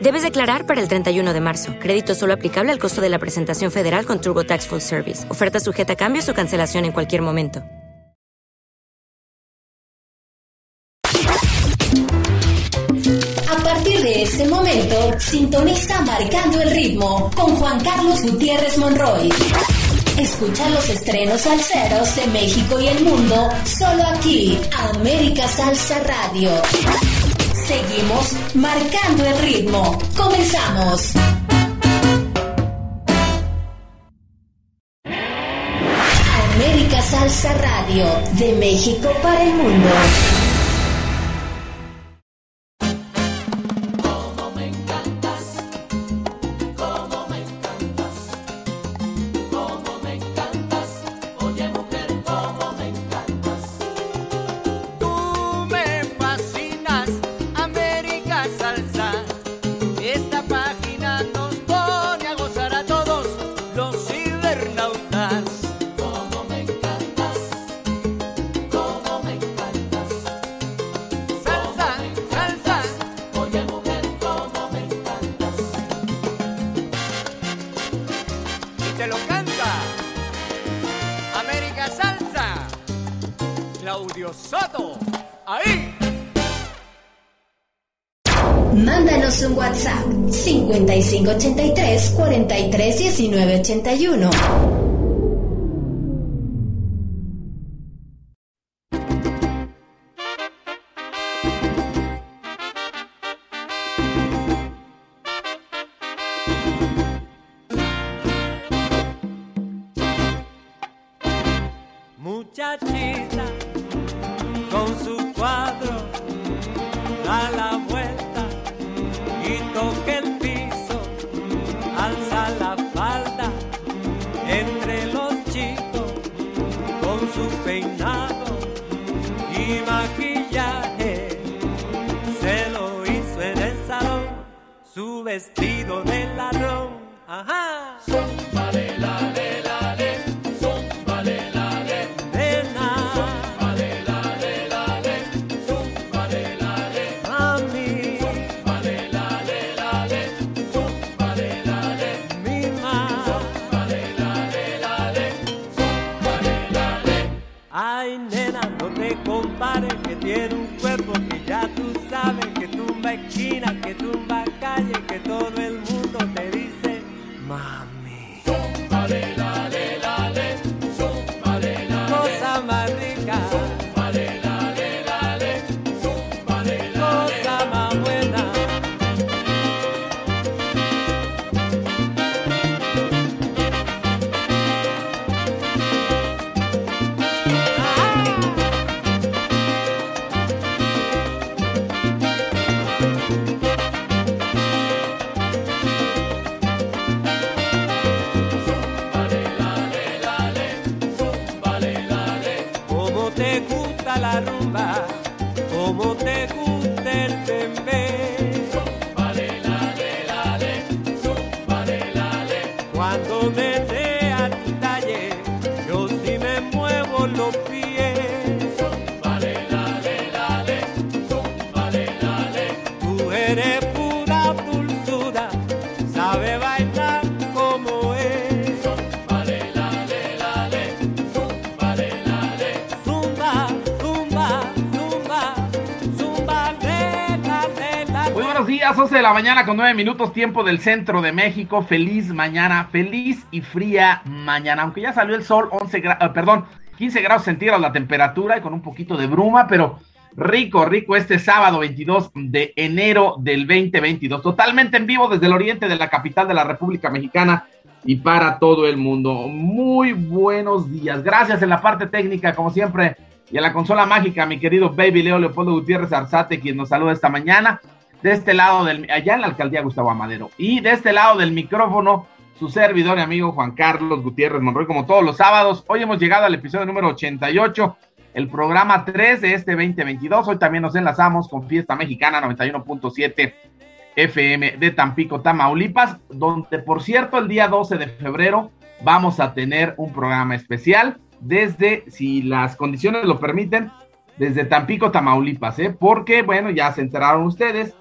Debes declarar para el 31 de marzo. Crédito solo aplicable al costo de la presentación federal con Turbo Tax Full Service. Oferta sujeta a cambios o cancelación en cualquier momento. A partir de este momento, sintoniza Marcando el Ritmo con Juan Carlos Gutiérrez Monroy. Escucha los estrenos salseros de México y el mundo solo aquí, América Salsa Radio. Seguimos marcando el ritmo. Comenzamos. América Salsa Radio, de México para el mundo. De la mañana con 9 minutos tiempo del centro de México. Feliz mañana, feliz y fría mañana. Aunque ya salió el sol, 11 grados, perdón, 15 grados centígrados la temperatura y con un poquito de bruma, pero rico, rico este sábado 22 de enero del 2022. Totalmente en vivo desde el oriente de la capital de la República Mexicana y para todo el mundo. Muy buenos días. Gracias en la parte técnica, como siempre, y en la consola mágica, mi querido Baby Leo Leopoldo Gutiérrez Arzate, quien nos saluda esta mañana. De este lado del, allá en la alcaldía Gustavo Amadero. Y de este lado del micrófono, su servidor y amigo Juan Carlos Gutiérrez Monroy, como todos los sábados. Hoy hemos llegado al episodio número 88, el programa 3 de este 2022. Hoy también nos enlazamos con Fiesta Mexicana 91.7 FM de Tampico, Tamaulipas, donde por cierto el día 12 de febrero vamos a tener un programa especial desde, si las condiciones lo permiten, desde Tampico, Tamaulipas, ¿eh? porque bueno, ya se enteraron ustedes,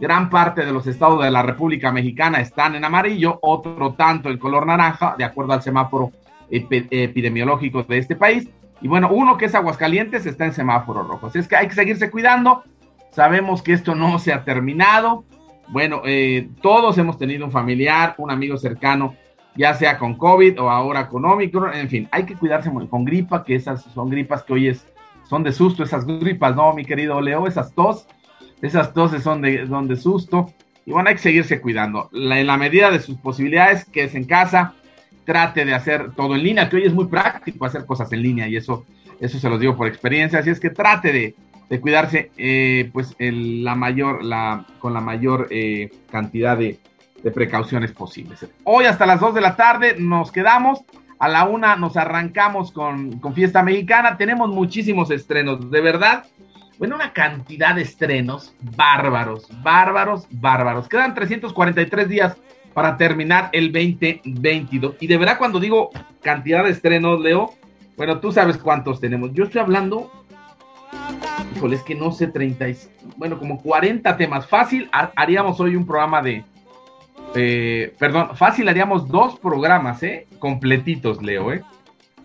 gran parte de los estados de la República Mexicana están en amarillo, otro tanto en color naranja, de acuerdo al semáforo epidemiológico de este país. Y bueno, uno que es Aguascalientes está en semáforo rojo. Así es que hay que seguirse cuidando. Sabemos que esto no se ha terminado. Bueno, eh, todos hemos tenido un familiar, un amigo cercano, ya sea con COVID o ahora con Omicron. En fin, hay que cuidarse con gripa, que esas son gripas que hoy es, son de susto, esas gripas, ¿no, mi querido Leo? Esas tos esas toses son de, son de susto. Y bueno, hay que seguirse cuidando. en la medida de sus posibilidades, que es en casa, trate de hacer todo en línea, que hoy es muy práctico hacer cosas en línea y eso, eso se los digo por experiencia. Así es que trate de, de cuidarse eh, pues la mayor, la, con la mayor eh, cantidad de, de, precauciones posibles. Hoy hasta las 2 de la tarde nos quedamos. A la una nos arrancamos con, con Fiesta Mexicana. Tenemos muchísimos estrenos, de verdad bueno, una cantidad de estrenos bárbaros, bárbaros, bárbaros. Quedan 343 días para terminar el 2022. Y de verdad, cuando digo cantidad de estrenos, Leo, bueno, tú sabes cuántos tenemos. Yo estoy hablando, híjole, es que no sé, 30, bueno, como 40 temas. Fácil, haríamos hoy un programa de, eh, perdón, fácil haríamos dos programas, ¿eh? Completitos, Leo, ¿eh?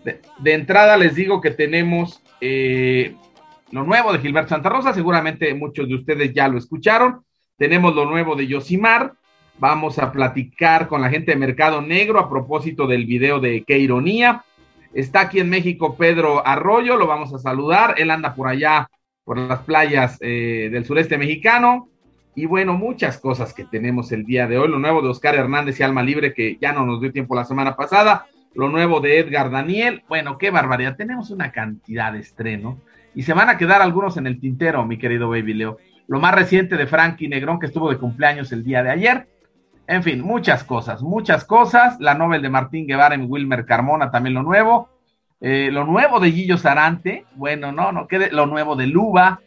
De, entrada les digo que tenemos eh, lo nuevo de Gilberto Santa Rosa, seguramente muchos de ustedes ya lo escucharon. Tenemos lo nuevo de Yosimar. Vamos a platicar con la gente de Mercado Negro a propósito del video de Qué ironía. Está aquí en México Pedro Arroyo, lo vamos a saludar. Él anda por allá, por las playas eh, del sureste mexicano. Y bueno, muchas cosas que tenemos el día de hoy. Lo nuevo de Oscar Hernández y Alma Libre, que ya no nos dio tiempo la semana pasada. Lo nuevo de Edgar Daniel. Bueno, qué barbaridad. Tenemos una cantidad de estreno y se van a quedar algunos en el tintero, mi querido Baby Leo. Lo más reciente de Frankie Negrón, que estuvo de cumpleaños el día de ayer. En fin, muchas cosas, muchas cosas. La novel de Martín Guevara y Wilmer Carmona, también lo nuevo. Eh, lo nuevo de Gillo Sarante, bueno, no, no, quede lo nuevo de Luba.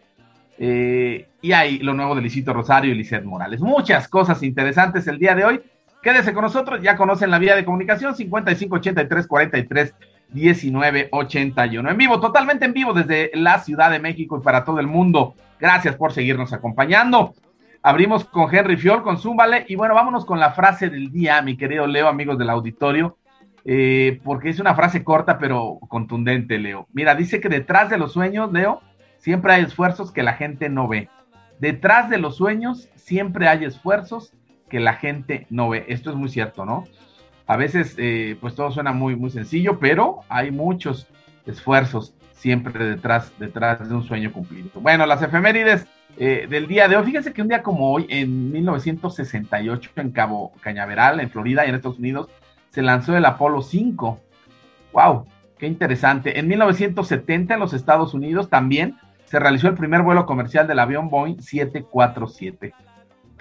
Eh, y hay lo nuevo de Licito Rosario y Lizeth Morales. Muchas cosas interesantes el día de hoy. Quédese con nosotros, ya conocen la vía de comunicación 5583 43 1981. En vivo, totalmente en vivo desde la Ciudad de México y para todo el mundo. Gracias por seguirnos acompañando. Abrimos con Henry Fiol, con Zúmbale. Y bueno, vámonos con la frase del día, mi querido Leo, amigos del auditorio. Eh, porque es una frase corta pero contundente, Leo. Mira, dice que detrás de los sueños, Leo, siempre hay esfuerzos que la gente no ve. Detrás de los sueños siempre hay esfuerzos que la gente no ve. Esto es muy cierto, ¿no? A veces, eh, pues todo suena muy, muy sencillo, pero hay muchos esfuerzos siempre detrás, detrás de un sueño cumplido. Bueno, las efemérides eh, del día de hoy, fíjense que un día como hoy, en 1968, en Cabo Cañaveral, en Florida y en Estados Unidos, se lanzó el Apolo 5. ¡Wow! ¡Qué interesante! En 1970, en los Estados Unidos, también se realizó el primer vuelo comercial del avión Boeing 747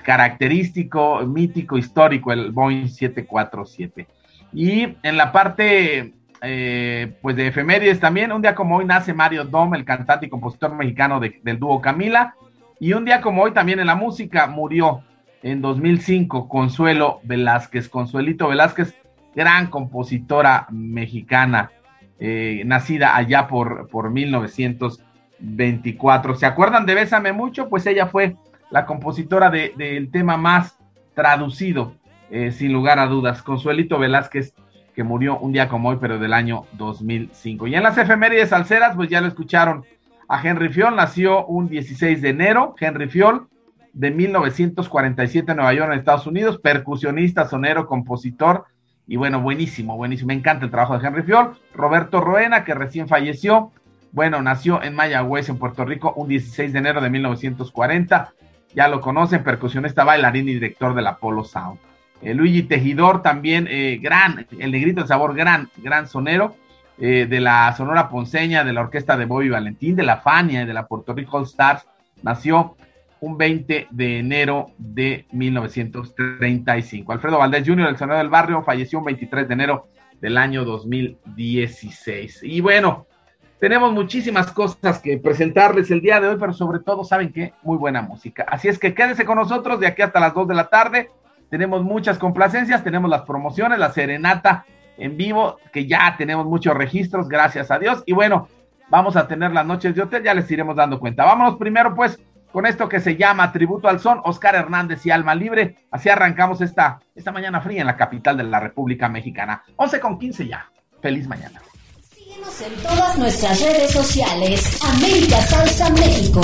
característico, mítico, histórico, el Boeing 747. Y en la parte eh, pues de efemérides también, un día como hoy nace Mario Dom, el cantante y compositor mexicano del dúo Camila, y un día como hoy también en la música murió en 2005 Consuelo Velázquez, Consuelito Velázquez, gran compositora mexicana, eh, nacida allá por, por 1924. ¿Se acuerdan de Bésame mucho? Pues ella fue la compositora del tema más traducido, eh, sin lugar a dudas, Consuelito Velázquez, que murió un día como hoy, pero del año 2005. Y en las efemérides salseras, pues ya lo escucharon, a Henry Fiol nació un 16 de enero, Henry Fiol, de 1947 en Nueva York, en Estados Unidos, percusionista, sonero, compositor Y bueno, buenísimo, buenísimo. Me encanta el trabajo de Henry Fiol. Roberto Roena, que recién falleció. Bueno, nació en Mayagüez, en Puerto Rico, un 16 de enero de 1940. Ya lo conocen, percusionista, bailarín y director del Apollo Sound. Eh, Luigi Tejidor, también eh, gran, el negrito de sabor, gran, gran sonero. Eh, de la Sonora Ponceña, de la orquesta de Bobby Valentín, de la Fania y de la Puerto Rico All Stars, nació un 20 de enero de 1935. Alfredo Valdés Jr., el sonero del barrio, falleció un 23 de enero del año 2016. Y bueno, tenemos muchísimas cosas que presentarles el día de hoy, pero sobre todo, ¿saben qué? Muy buena música. Así es que quédense con nosotros de aquí hasta las 2 de la tarde. Tenemos muchas complacencias, tenemos las promociones, la serenata en vivo, que ya tenemos muchos registros, gracias a Dios. Y bueno, vamos a tener las noches de hotel, ya les iremos dando cuenta. Vámonos primero pues con esto que se llama Tributo al Son, Oscar Hernández y Alma Libre. Así arrancamos esta, esta mañana fría en la capital de la República Mexicana. 11 con 15 ya. Feliz mañana. En todas nuestras redes sociales. América Salsa México.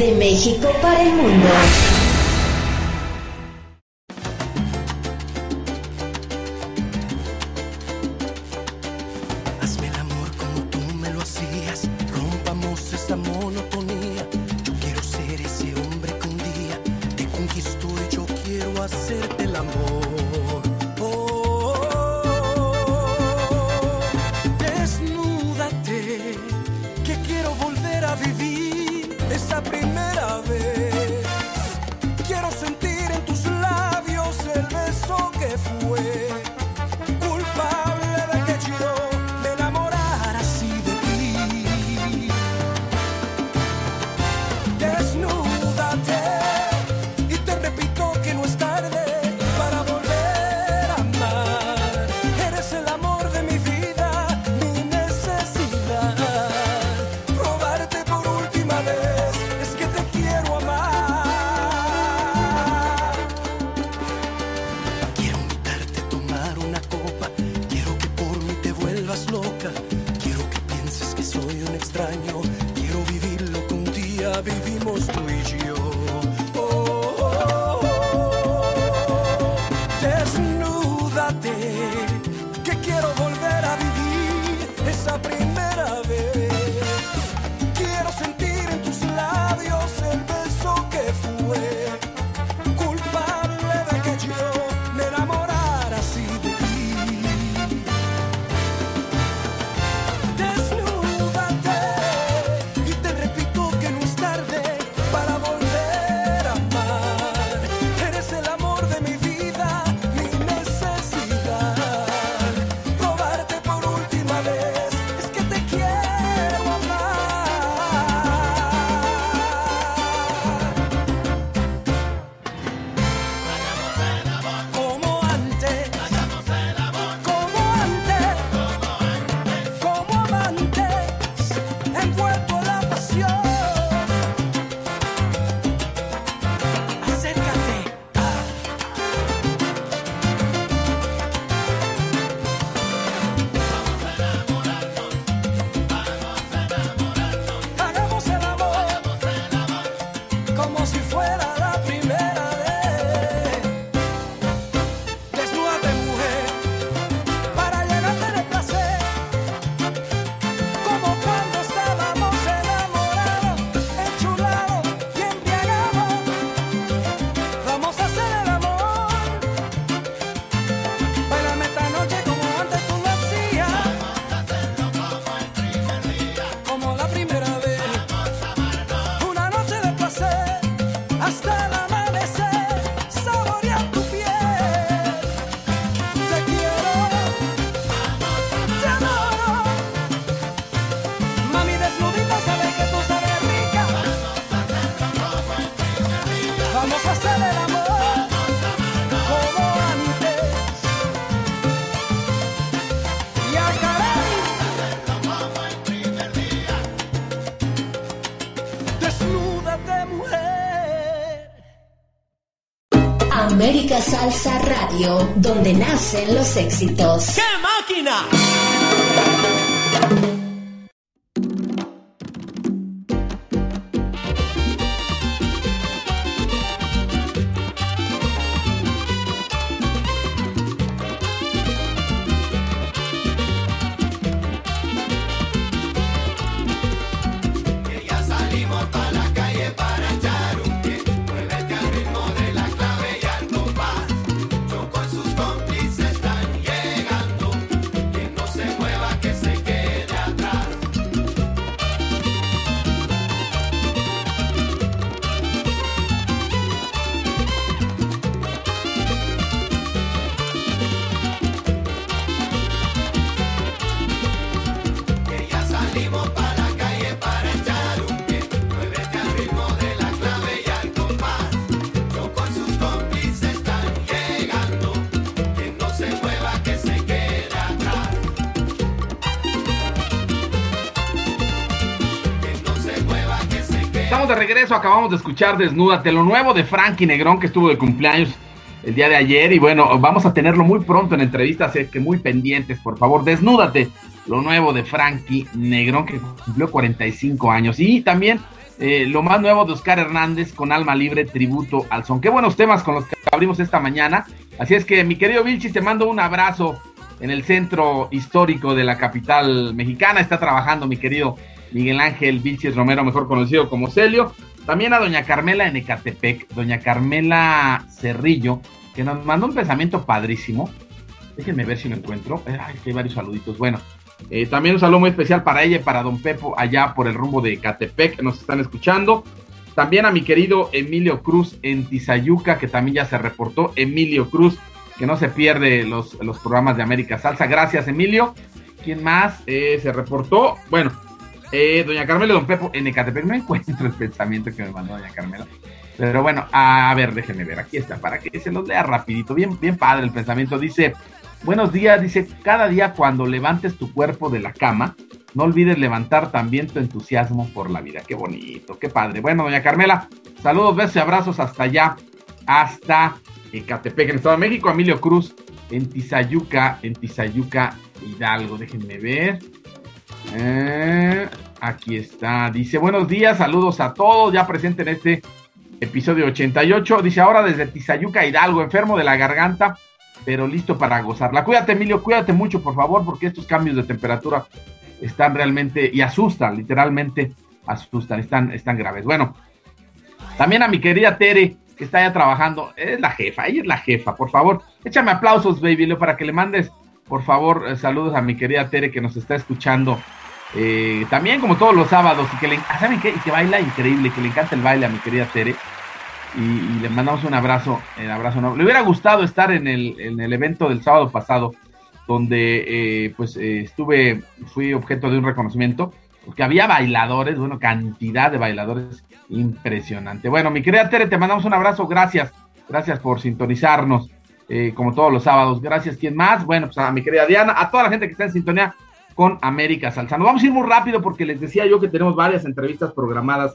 De México para el mundo. Salsa Radio, donde nacen los éxitos. acabamos de escuchar Desnúdate, lo nuevo de Frankie Negrón que estuvo de cumpleaños el día de ayer y bueno, vamos a tenerlo muy pronto en entrevistas, es que muy pendientes, por favor, Desnúdate, lo nuevo de Frankie Negrón que cumplió 45 años y también eh, lo más nuevo de Oscar Hernández con Alma Libre, tributo al son. Qué buenos temas con los que abrimos esta mañana. Así es que, mi querido Vilchis, te mando un abrazo en el centro histórico de la capital mexicana. Está trabajando mi querido Miguel Ángel Vilchis Romero, mejor conocido como Celio. También a doña Carmela en Ecatepec, doña Carmela Cerrillo, que nos mandó un pensamiento padrísimo. Déjenme ver si lo encuentro. Ay, hay varios saluditos. Bueno, eh, también un saludo muy especial para ella y para don Pepo allá por el rumbo de Ecatepec, nos están escuchando. También a mi querido Emilio Cruz en Tizayuca, que también ya se reportó. Emilio Cruz, que no se pierde los, los programas de América Salsa. Gracias, Emilio. ¿Quién más eh, se reportó? Bueno, eh, doña Carmela y don Pepo en Ecatepec. No encuentro el pensamiento que me mandó doña Carmela. Pero bueno, a ver, déjenme ver. Aquí está, para que se los lea rapidito. Bien, bien padre el pensamiento. Dice, buenos días. Dice, cada día cuando levantes tu cuerpo de la cama, no olvides levantar también tu entusiasmo por la vida. Qué bonito, qué padre. Bueno, doña Carmela, saludos, besos y abrazos hasta allá, hasta Ecatepec, en el Estado de México. Emilio Cruz, en Tizayuca, en Tizayuca, Hidalgo. Déjenme ver. Eh, aquí está. Dice, buenos días, saludos a todos, ya presente en este episodio 88. Dice, ahora desde Tizayuca, Hidalgo, enfermo de la garganta, pero listo para gozarla. Cuídate, Emilio, cuídate mucho, por favor, porque estos cambios de temperatura están realmente, y asustan, literalmente asustan, están, están graves. Bueno, también a mi querida Tere, que está ya trabajando, es la jefa, ella es la jefa, por favor, échame aplausos, baby, para que le mandes, por favor, eh, saludos a mi querida Tere que nos está escuchando. Eh, también como todos los sábados y que le ¿saben qué? y que baila increíble, que le encanta el baile a mi querida Tere y, le mandamos un abrazo, el abrazo no. Le hubiera gustado estar en el, en el evento del sábado pasado, donde eh, pues eh, estuve, fui objeto de un reconocimiento, porque había bailadores, bueno, cantidad de bailadores impresionante. Bueno, mi querida Tere, te mandamos un abrazo, gracias, gracias por sintonizarnos, eh, como todos los sábados. Gracias, ¿quién más? Bueno, pues a mi querida Diana, a toda la gente que está en sintonía con América Salsa. Nos vamos a ir muy rápido porque les decía yo que tenemos varias entrevistas programadas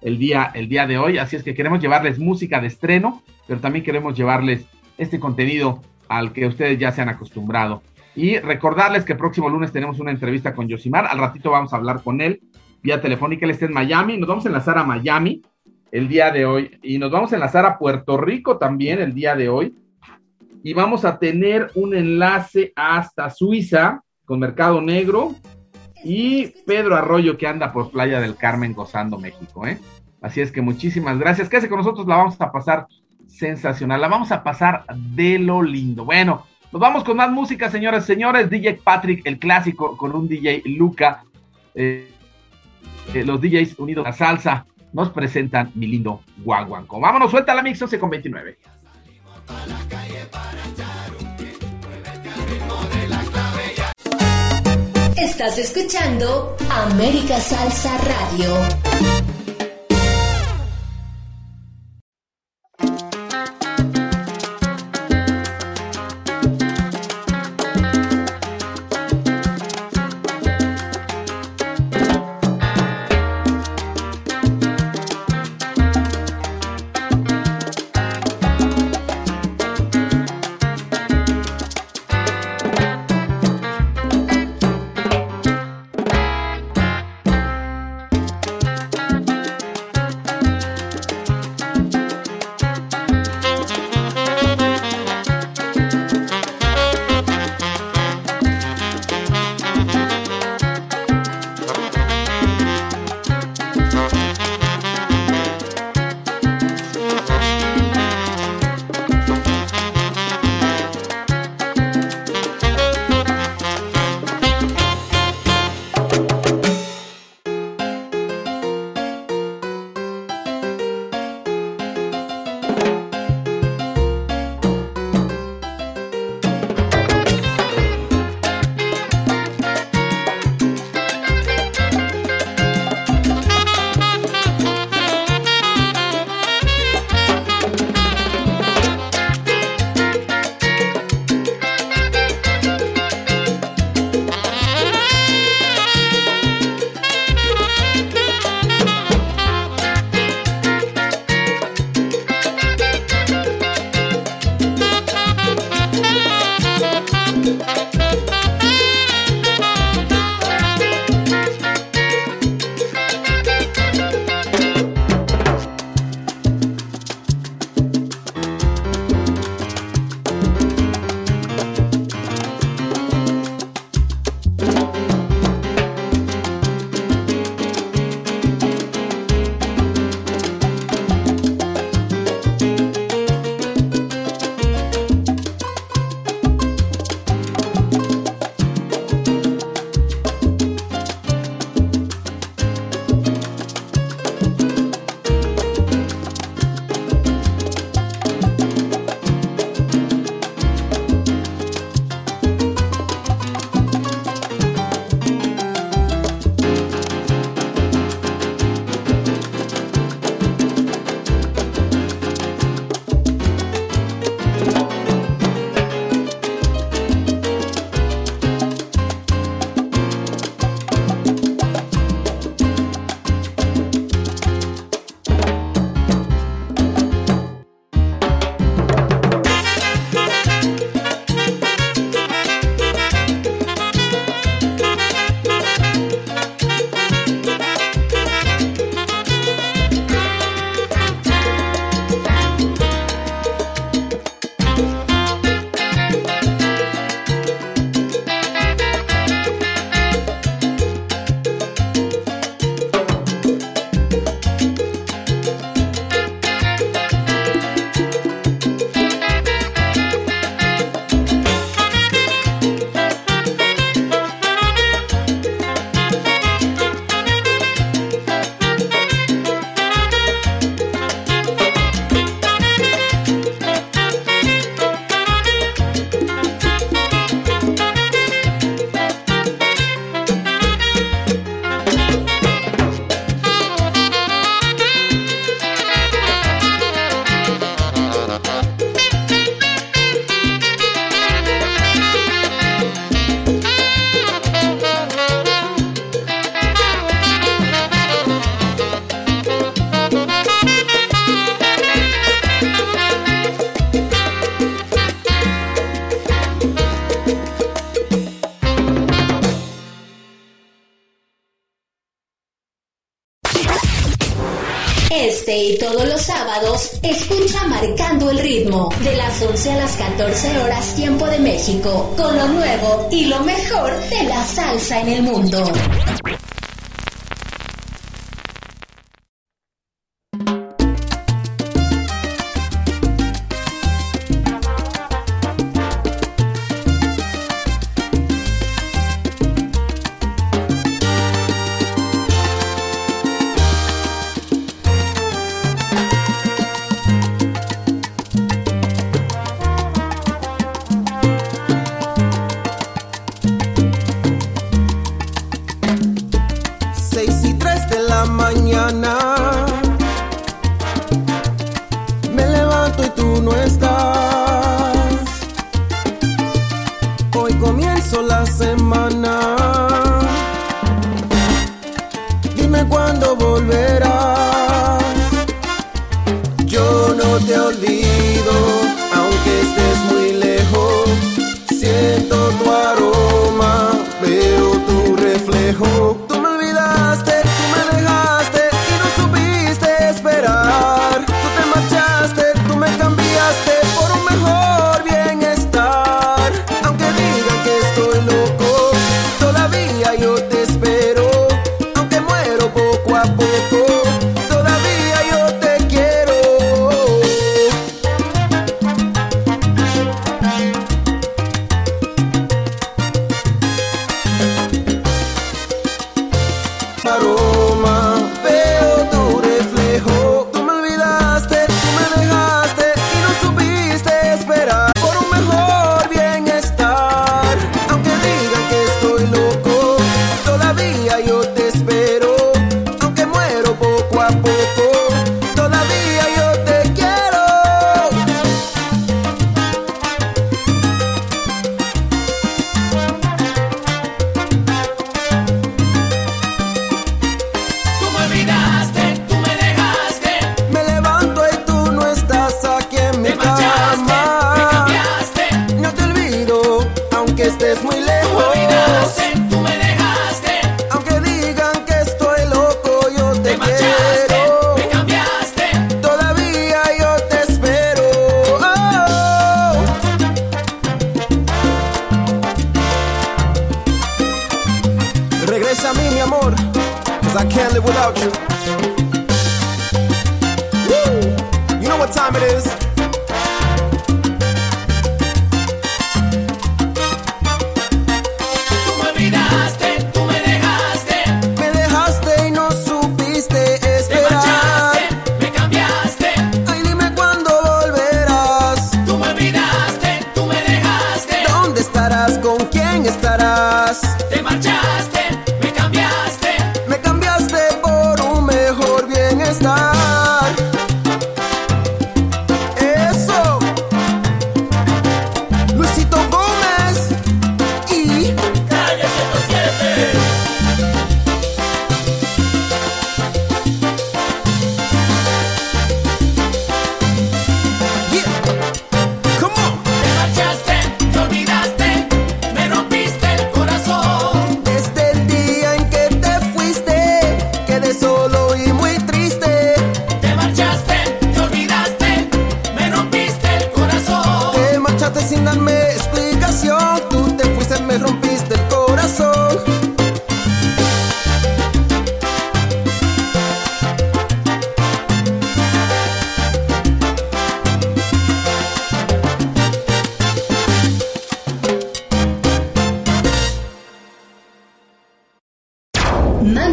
el día, el día de hoy, así es que queremos llevarles música de estreno, pero también queremos llevarles este contenido al que ustedes ya se han acostumbrado. Y recordarles que el próximo lunes tenemos una entrevista con Yosimar. Al ratito vamos a hablar con él vía telefónica. Él está en Miami. Nos vamos a enlazar a Miami el día de hoy. Y nos vamos a enlazar a Puerto Rico también el día de hoy. Y vamos a tener un enlace hasta Suiza con Mercado Negro y Pedro Arroyo que anda por Playa del Carmen gozando México. ¿eh? Así es que muchísimas gracias. Quédese con nosotros, la vamos a pasar sensacional. La vamos a pasar de lo lindo. Bueno, nos vamos con más música, señoras y señores. DJ Patrick, el clásico, con un DJ Luca. Eh, eh, los DJs unidos a la salsa nos presentan mi lindo guaguanco. Vámonos, suelta la mix 11 con 29. Estás escuchando América Salsa Radio. 14 horas tiempo de México, con lo nuevo y lo mejor de la salsa en el mundo.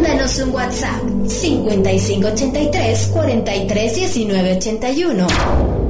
Mándanos un WhatsApp 5583 431981.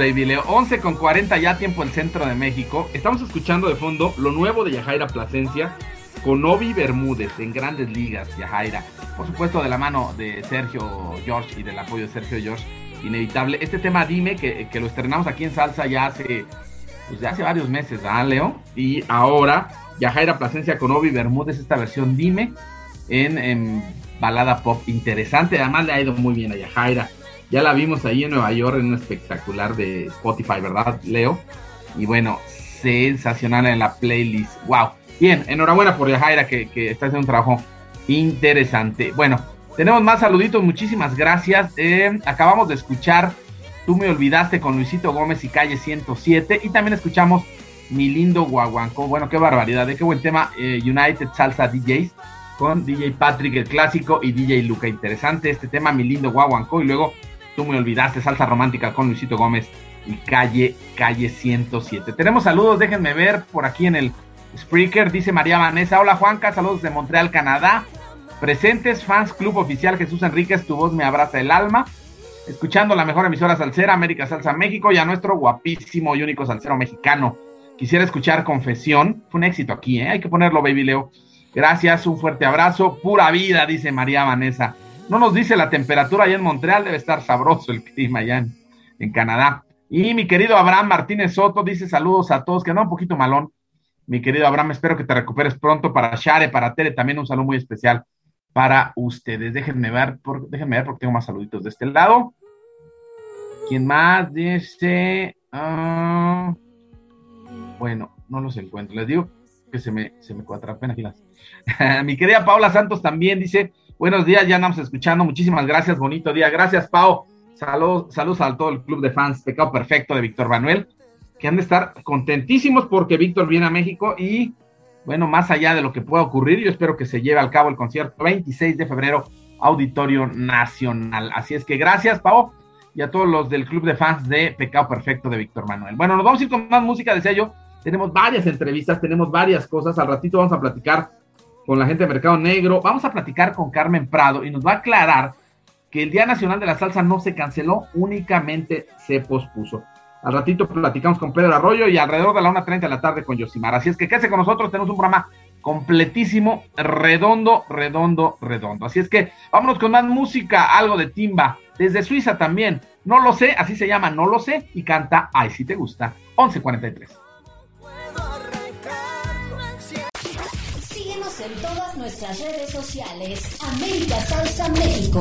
Baby Leo. 11 con 40 ya tiempo el centro de México. Estamos escuchando de fondo lo nuevo de Yajaira Plasencia con Obi Bermúdez en grandes ligas, Yajaira. Por supuesto, de la mano de Sergio George y del apoyo de Sergio George, inevitable. Este tema, dime, que, lo estrenamos aquí en Salsa ya hace, pues ya hace varios meses, ¿verdad, Leo? Y ahora, Yajaira Plasencia con Obi Bermúdez, esta versión, dime, en, en balada pop interesante. Además, le ha ido muy bien a Yajaira. Ya la vimos ahí en Nueva York en un espectacular de Spotify, ¿verdad, Leo? Y bueno, sensacional en la playlist. ¡Wow! Bien, enhorabuena por Yajaira que, que está haciendo un trabajo interesante. Bueno, tenemos más saluditos, muchísimas gracias. Eh, acabamos de escuchar Tú me olvidaste con Luisito Gómez y Calle 107. Y también escuchamos Mi lindo Guaguancó. Bueno, qué barbaridad, de qué buen tema. eh, United Salsa DJs con DJ Patrick el clásico y DJ Luca. Interesante este tema, Mi lindo Guaguancó. Y luego Tú me olvidaste, salsa romántica con Luisito Gómez y calle, calle 107. Tenemos saludos, déjenme ver por aquí en el Spreaker, dice María Vanessa. Hola Juanca, saludos de Montreal, Canadá. Presentes, fans Club Oficial Jesús Enríquez, tu voz me abraza el alma. Escuchando la mejor emisora salsera, América Salsa México, y a nuestro guapísimo y único salsero mexicano. Quisiera escuchar Confesión. Fue un éxito aquí, ¿eh? Hay que ponerlo, baby Leo. Gracias, un fuerte abrazo. Pura vida, dice María Vanessa. No nos dice la temperatura allá en Montreal, debe estar sabroso el clima allá en, Canadá. Y mi querido Abraham Martínez Soto dice saludos a todos, que anda un poquito malón. Mi querido Abraham, espero que te recuperes pronto. Para Share, para Tere, también un saludo muy especial para ustedes. Déjenme ver, por, déjenme ver porque tengo más saluditos de este lado. ¿Quién más dice? Ah, bueno, no los encuentro. Les digo que se me, se me cuatrapen aquí las. Mi querida Paula Santos también dice: Buenos días, ya andamos escuchando. Muchísimas gracias, bonito día. Gracias, Pau. Saludos, saludos a todo el club de fans Pecado Perfecto de Víctor Manuel, que han de estar contentísimos porque Víctor viene a México y, bueno, más allá de lo que pueda ocurrir, yo espero que se lleve al cabo el concierto 26 de febrero, Auditorio Nacional. Así es que gracias, Pau, y a todos los del club de fans de Pecado Perfecto de Víctor Manuel. Bueno, nos vamos a ir con más música, decía yo. Tenemos varias entrevistas, tenemos varias cosas. Al ratito vamos a platicar con la gente de Mercado Negro. Vamos a platicar con Carmen Prado y nos va a aclarar que el Día Nacional de la Salsa no se canceló, únicamente se pospuso. Al ratito platicamos con Pedro Arroyo y alrededor de la 1.30 de la tarde con Yosimar. Así es que quédese con nosotros, tenemos un programa completísimo, redondo, redondo, redondo. Así es que vámonos con más música, algo de timba, desde Suiza también. No lo sé, así se llama, no lo sé, y canta Ay, si te gusta, 11.43. en todas nuestras redes sociales. América Salsa México.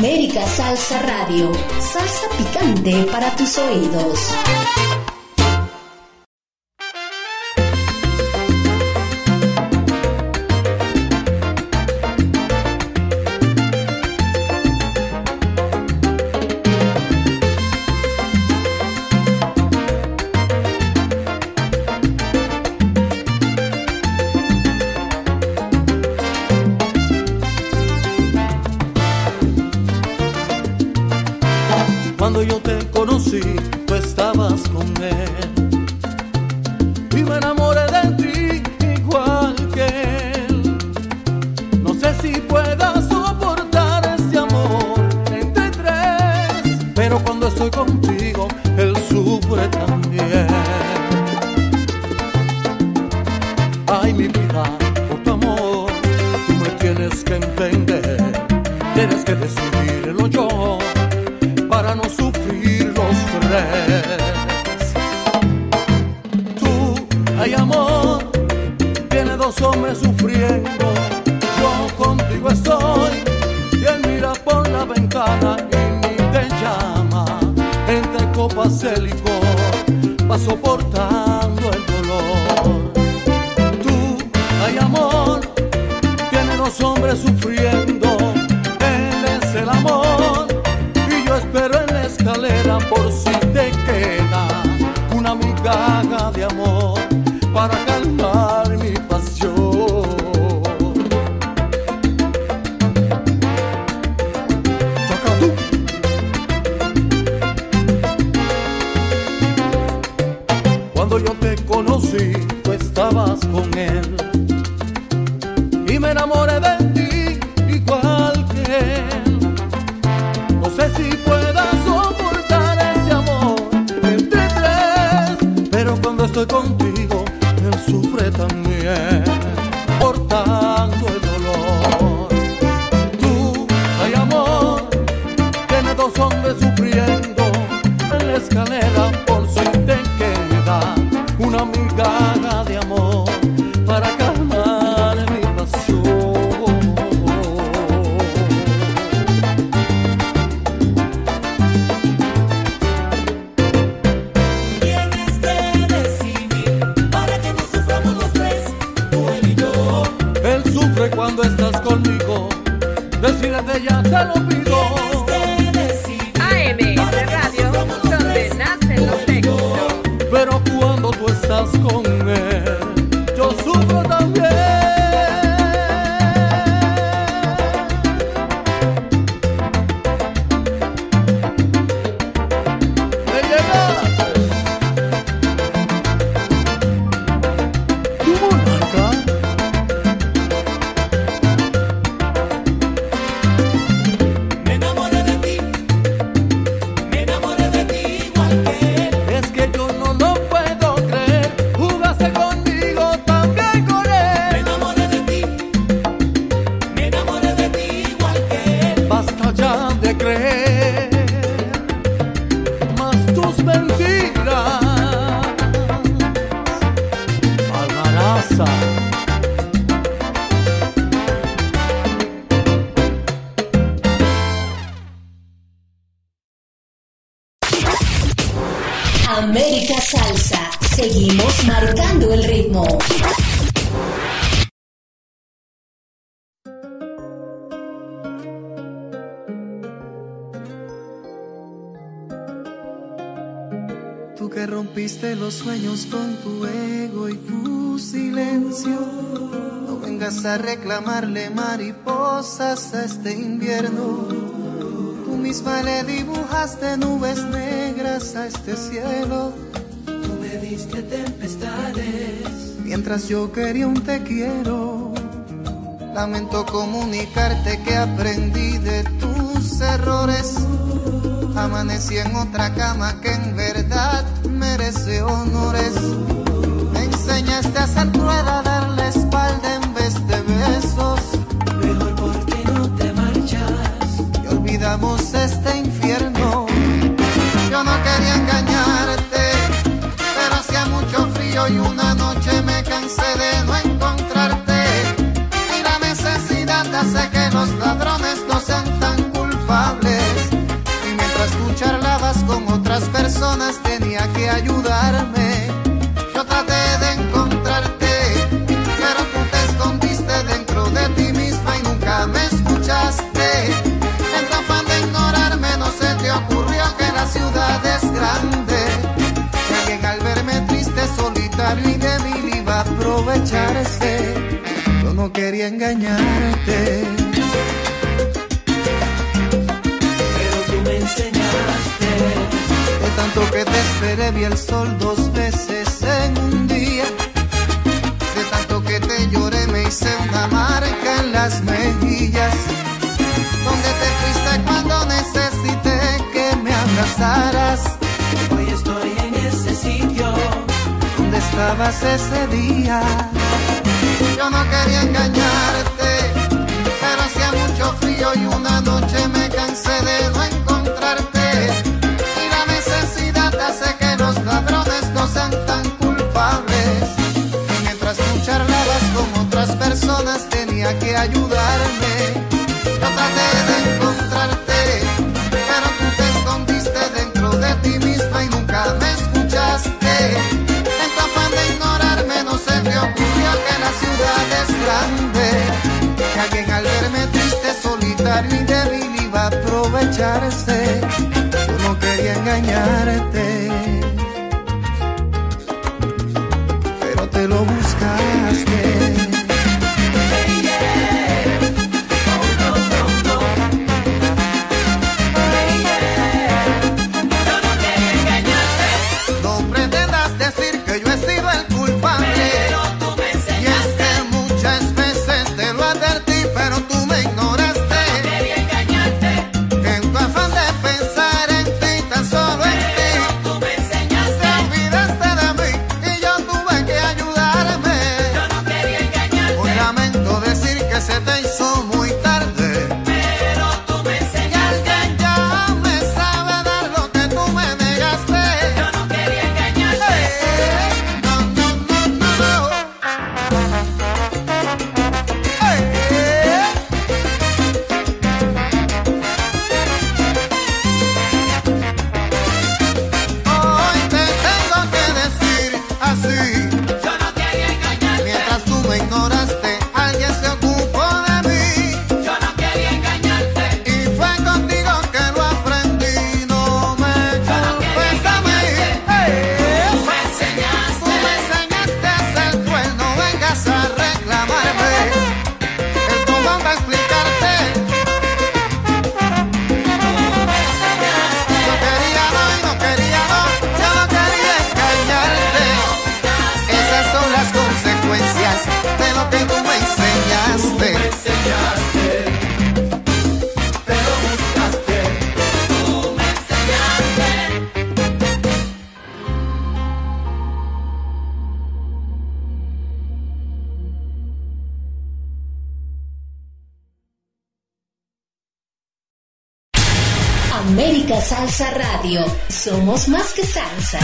América Salsa Radio. Salsa picante para tus oídos. Con tu ego y tu silencio. No vengas a reclamarle mariposas a este invierno. Tú misma le dibujaste nubes negras a este cielo. Tú me diste tempestades, Mientras yo quería un te quiero. Lamento comunicarte que aprendí de tus errores. Amanecí en otra cama que en verdad merece honores. Me enseñaste a ser rueda, a darle espalda en vez de besos. mejor porque no te marchas. Y olvidamos este infierno. Yo no quería engañarte, pero hacía mucho frío y una noche me cansé de no encontrarte. Y la necesidad hace que los ladrones no sean charlabas con otras personas tenía que ayudarme. Yo traté de encontrarte, pero tú te escondiste dentro de ti misma y nunca me escuchaste. En tu afán de ignorarme no se te ocurrió que la ciudad es grande. Que alguien al verme triste, solitario y débil iba a aprovecharse. Yo no quería engañarte. Tanto que te esperé vi el sol dos veces en un día. De tanto que te lloré me hice una marca en las mejillas. Donde te fuiste cuando necesité que me abrazaras. hoy estoy en ese sitio. ¿Dónde estabas ese día? Yo no quería engañarte, pero hacía mucho frío y una noche me cansé de no hace que los ladrones no sean tan culpables. Mientras tú charlabas con otras personas tenía que ayudarme. Yo traté de encontrarte, pero tú te escondiste dentro de ti misma y nunca me escuchaste. En tu de ignorarme no se te ocurrió que la ciudad es grande. Que alguien al verme triste, solitario y débil iba a aprovecharse. Yo no quería engañarte, América Salsa Radio. Somos más que salsa.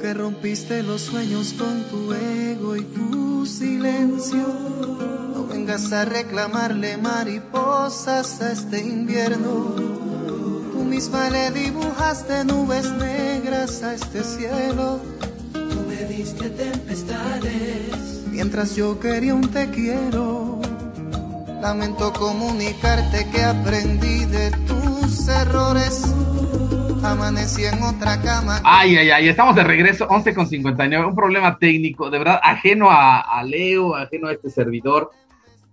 Que rompiste los sueños con tu ego y tu silencio. No vengas a reclamarle mariposas a este invierno. Tú misma le dibujaste nubes negras a este cielo. Tú me diste tempestades. Mientras yo quería un te quiero. Lamento comunicarte que aprendí de tus errores. Amanecí en otra cama. Ay, ay, ay, estamos de regreso, 11 con 59. Un problema técnico, de verdad, ajeno a, Leo, ajeno a este servidor.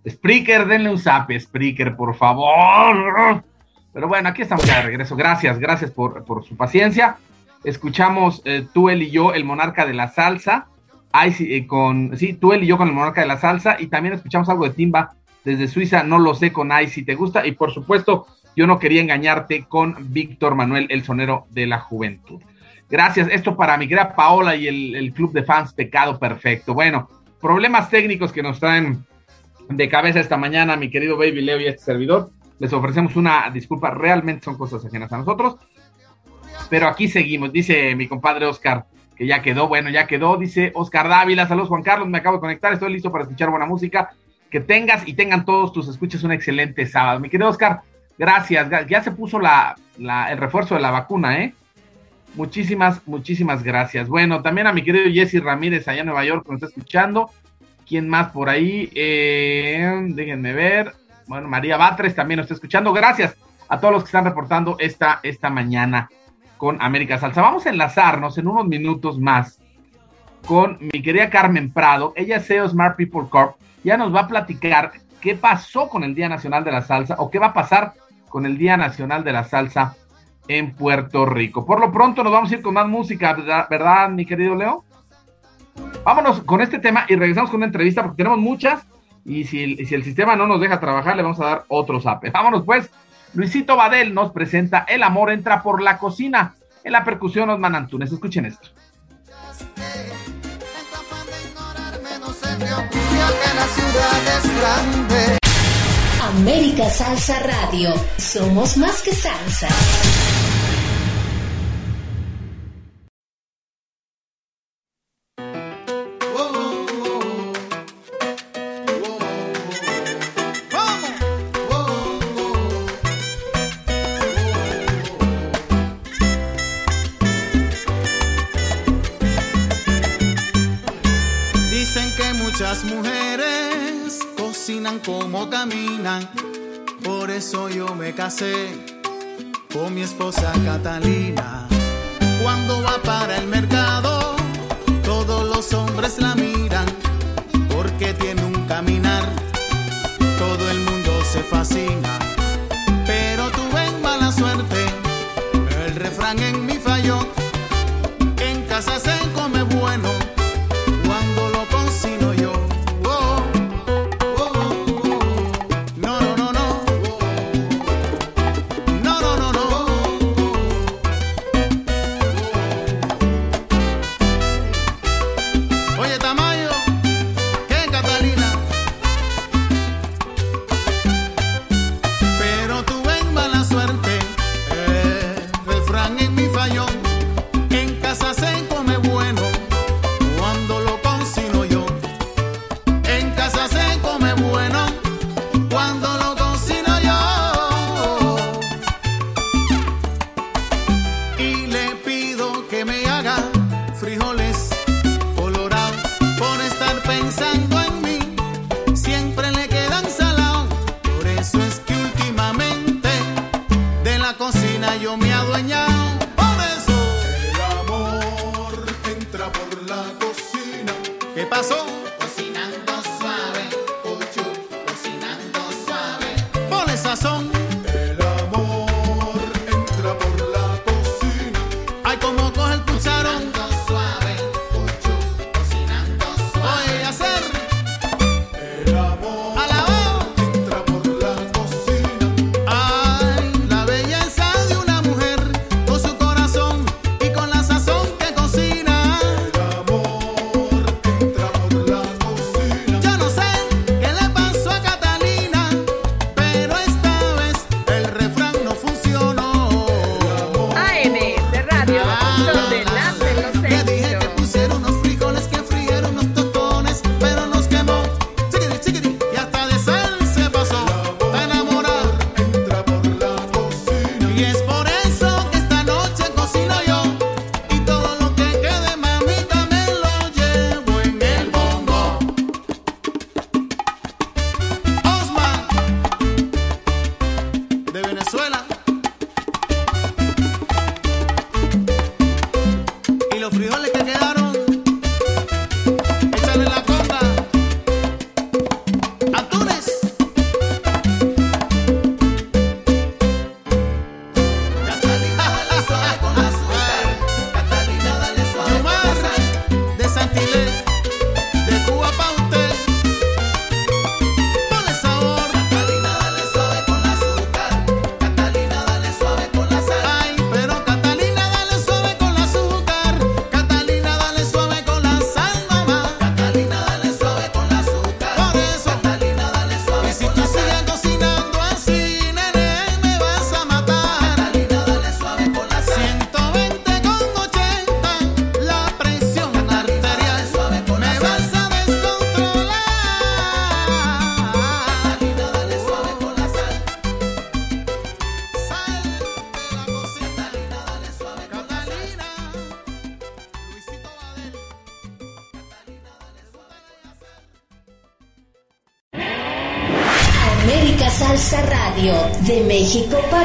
Spreaker, denle un zap, Spreaker, por favor. Pero bueno, aquí estamos ya de regreso. Gracias, gracias por, por su paciencia. Escuchamos eh, tú, él y yo, el monarca de la salsa. Ay, eh, con, sí, tú, él y yo con el monarca de la salsa. Y también escuchamos algo de Timba desde Suiza, no lo sé, con Ay, si te gusta. Y por supuesto, yo no quería engañarte con Víctor Manuel, el sonero de la juventud. Gracias. Esto para mi querida Paola y el, club de fans Pecado Perfecto. Bueno, problemas técnicos que nos traen de cabeza esta mañana, mi querido Baby Leo y este servidor. Les ofrecemos una disculpa, realmente son cosas ajenas a nosotros. Pero aquí seguimos, dice mi compadre Oscar, que ya quedó, bueno, ya quedó, dice Oscar Dávila, saludos Juan Carlos, me acabo de conectar, estoy listo para escuchar buena música. Que tengas y tengan todos tus escuchas un excelente sábado. Mi querido Oscar, Gracias, ya se puso la, el refuerzo de la vacuna, ¿eh? Muchísimas, muchísimas gracias. Bueno, también a mi querido Jesse Ramírez allá en Nueva York, que nos está escuchando. ¿Quién más por ahí? Eh, déjenme ver. Bueno, María Batres también nos está escuchando. Gracias a todos los que están reportando esta, esta mañana con América Salsa. Vamos a enlazarnos en unos minutos más con mi querida Carmen Prado. Ella es CEO Smart People Corp. Ya nos va a platicar qué pasó con el Día Nacional de la Salsa o qué va a pasar con el Día Nacional de la Salsa en Puerto Rico. Por lo pronto nos vamos a ir con más música, ¿verdad, ¿verdad mi querido Leo? Vámonos con este tema y regresamos con una entrevista porque tenemos muchas y si el sistema no nos deja trabajar le vamos a dar otro zape. Vámonos pues, Luisito Badel nos presenta El amor entra por la cocina. En la percusión Osman Antunes, escuchen esto. que la ciudad es grande. América Salsa Radio. Somos más que salsa. Dicen que muchas mujeres cómo caminan. Por eso yo me casé con mi esposa Catalina. Cuando va para el mercado, todos los hombres la miran porque tiene un caminar. Todo el mundo se fascina, pero tuve mala suerte. El refrán en mi falló.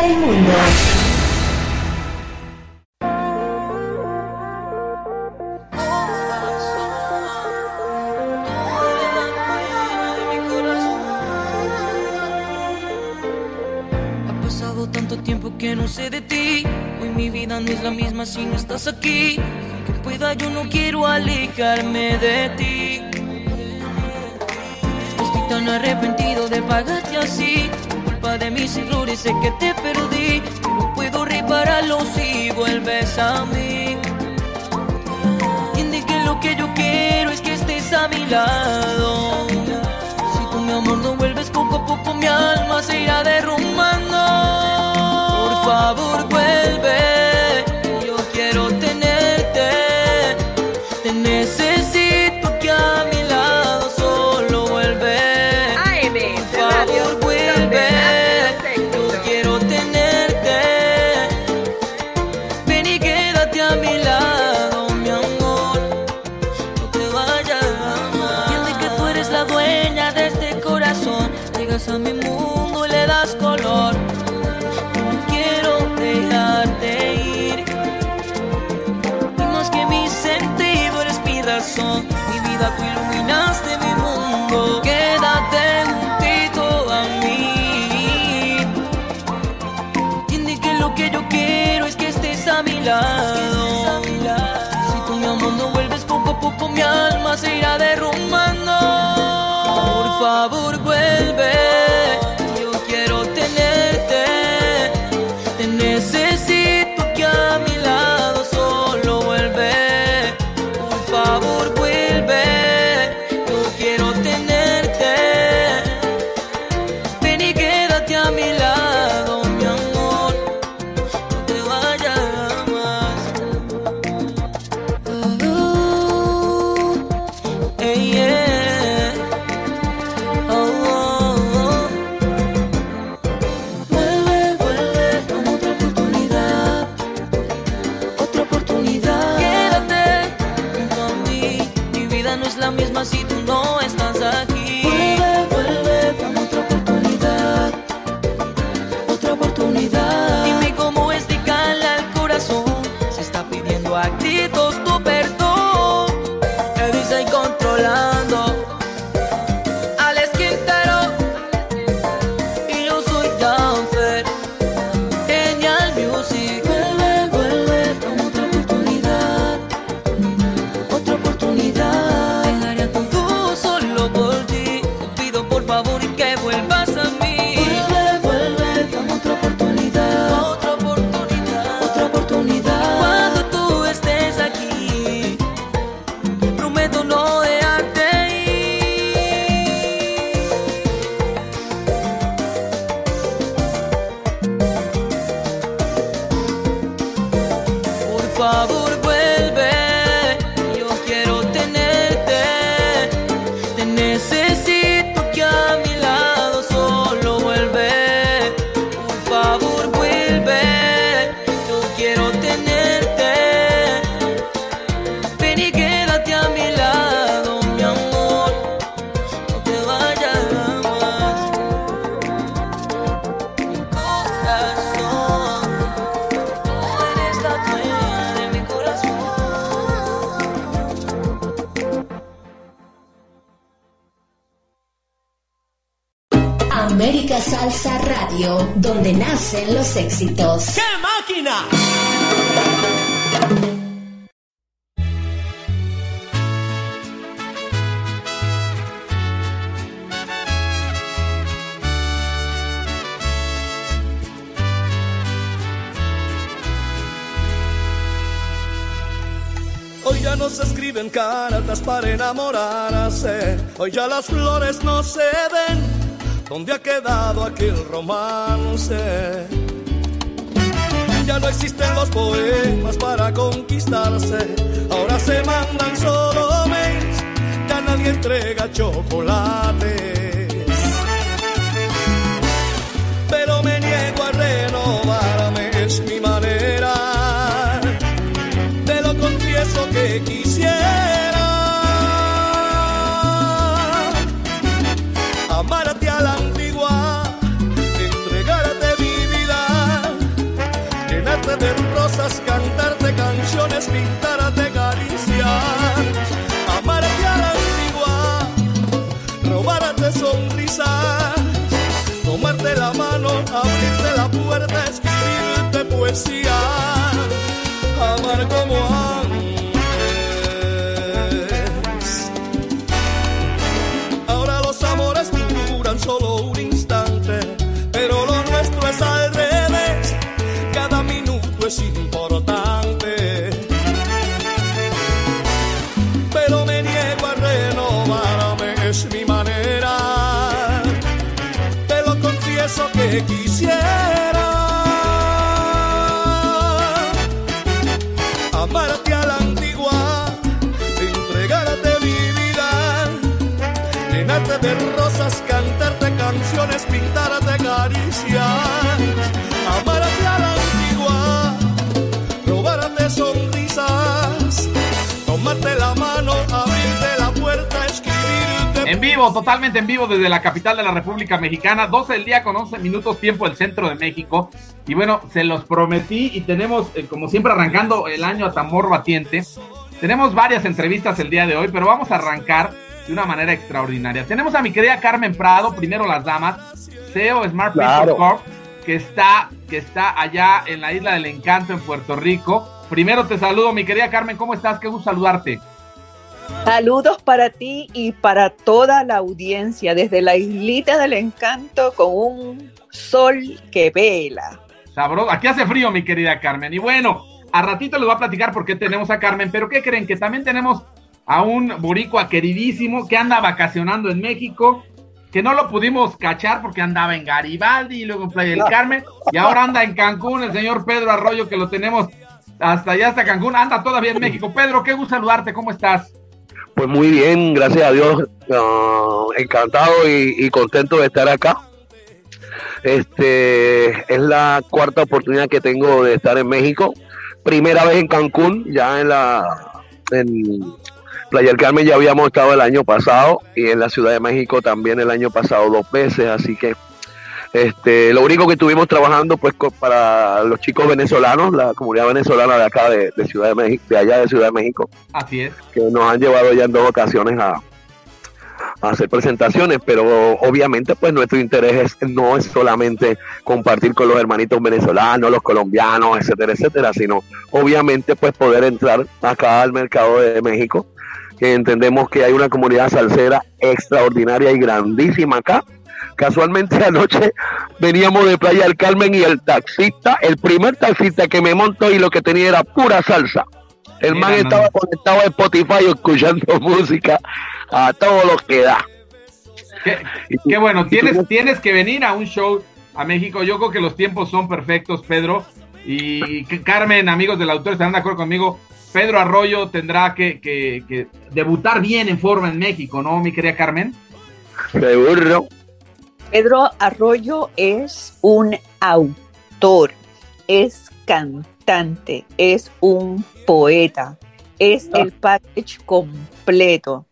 Raimundo. que yo quiero es que estés a mi lado. Si tu mi amor no vuelves poco a poco mi alma se irá derrumbando. lo que yo quiero es que estés a mi lado. Si tú mi amor no vuelves poco a poco, mi alma se irá derrumbando. Por favor, vuelve. Hoy ya las flores no se ven. ¿Dónde ha quedado aquel romance? Ya no existen los poemas para conquistarse. Ahora se mandan solo mails. Ya nadie entrega chocolate. las pintaras de Galicia, amarte a la antigua, robarte sonrisas, tomarte la mano, abrirte la puerta, escribirte poesía, amar como amar. Vivo, totalmente en vivo desde la capital de la República Mexicana, 12 del día con 11 minutos tiempo del centro de México. Y bueno, se los prometí y tenemos, eh, como siempre, arrancando el año a tambor batiente. Tenemos varias entrevistas el día de hoy, pero vamos a arrancar de una manera extraordinaria. Tenemos a mi querida Carmen Prado, primero las damas, CEO Smart Claro. People Corp, que está, que está allá en la isla del encanto en Puerto Rico. Primero te saludo, mi querida Carmen, ¿cómo estás? Qué gusto saludarte. Saludos para ti y para toda la audiencia desde la islita del encanto con un sol que vela. Sabroso. Aquí hace frío, mi querida Carmen. Y bueno, a ratito les voy a platicar por qué tenemos a Carmen, pero ¿qué creen? Que también tenemos a un boricua queridísimo que anda vacacionando en México, que no lo pudimos cachar porque andaba en Garibaldi y luego en Playa del Carmen, y ahora anda en Cancún, el señor Pedro Arroyo, que lo tenemos hasta allá, hasta Cancún, anda todavía en México. Pedro, qué gusto saludarte, ¿cómo estás? Pues muy bien, gracias a Dios, encantado y, y contento de estar acá. Este es la cuarta oportunidad que tengo de estar en México. Primera vez en Cancún, ya en la en Playa del Carmen ya habíamos estado el año pasado y en la Ciudad de México también el año pasado dos veces, así que este lo único que estuvimos trabajando pues para los chicos venezolanos, la comunidad venezolana de acá de, de Ciudad de México, de allá de Ciudad de México Así es. que nos han llevado ya en dos ocasiones a, a hacer presentaciones, pero obviamente pues nuestro interés es- no es solamente compartir con los hermanitos venezolanos, los colombianos, etcétera, etcétera, sino obviamente pues poder entrar acá al mercado de México, que entendemos que hay una comunidad salsera extraordinaria y grandísima acá. Casualmente anoche veníamos de Playa del Carmen y el taxista, el primer taxista que me montó y lo que tenía era pura salsa. El Mira, man estaba no. conectado a Spotify escuchando música a todo lo que da. Qué, qué bueno, tienes, tienes que venir a un show a México. Yo creo que los tiempos son perfectos, Pedro. Y Carmen, amigos del autor, estarán de acuerdo conmigo. Pedro Arroyo tendrá que, que- que debutar bien en forma en México, ¿no, mi querida Carmen? Seguro. Pedro Arroyo es un autor, es cantante, es un poeta, es el package completo.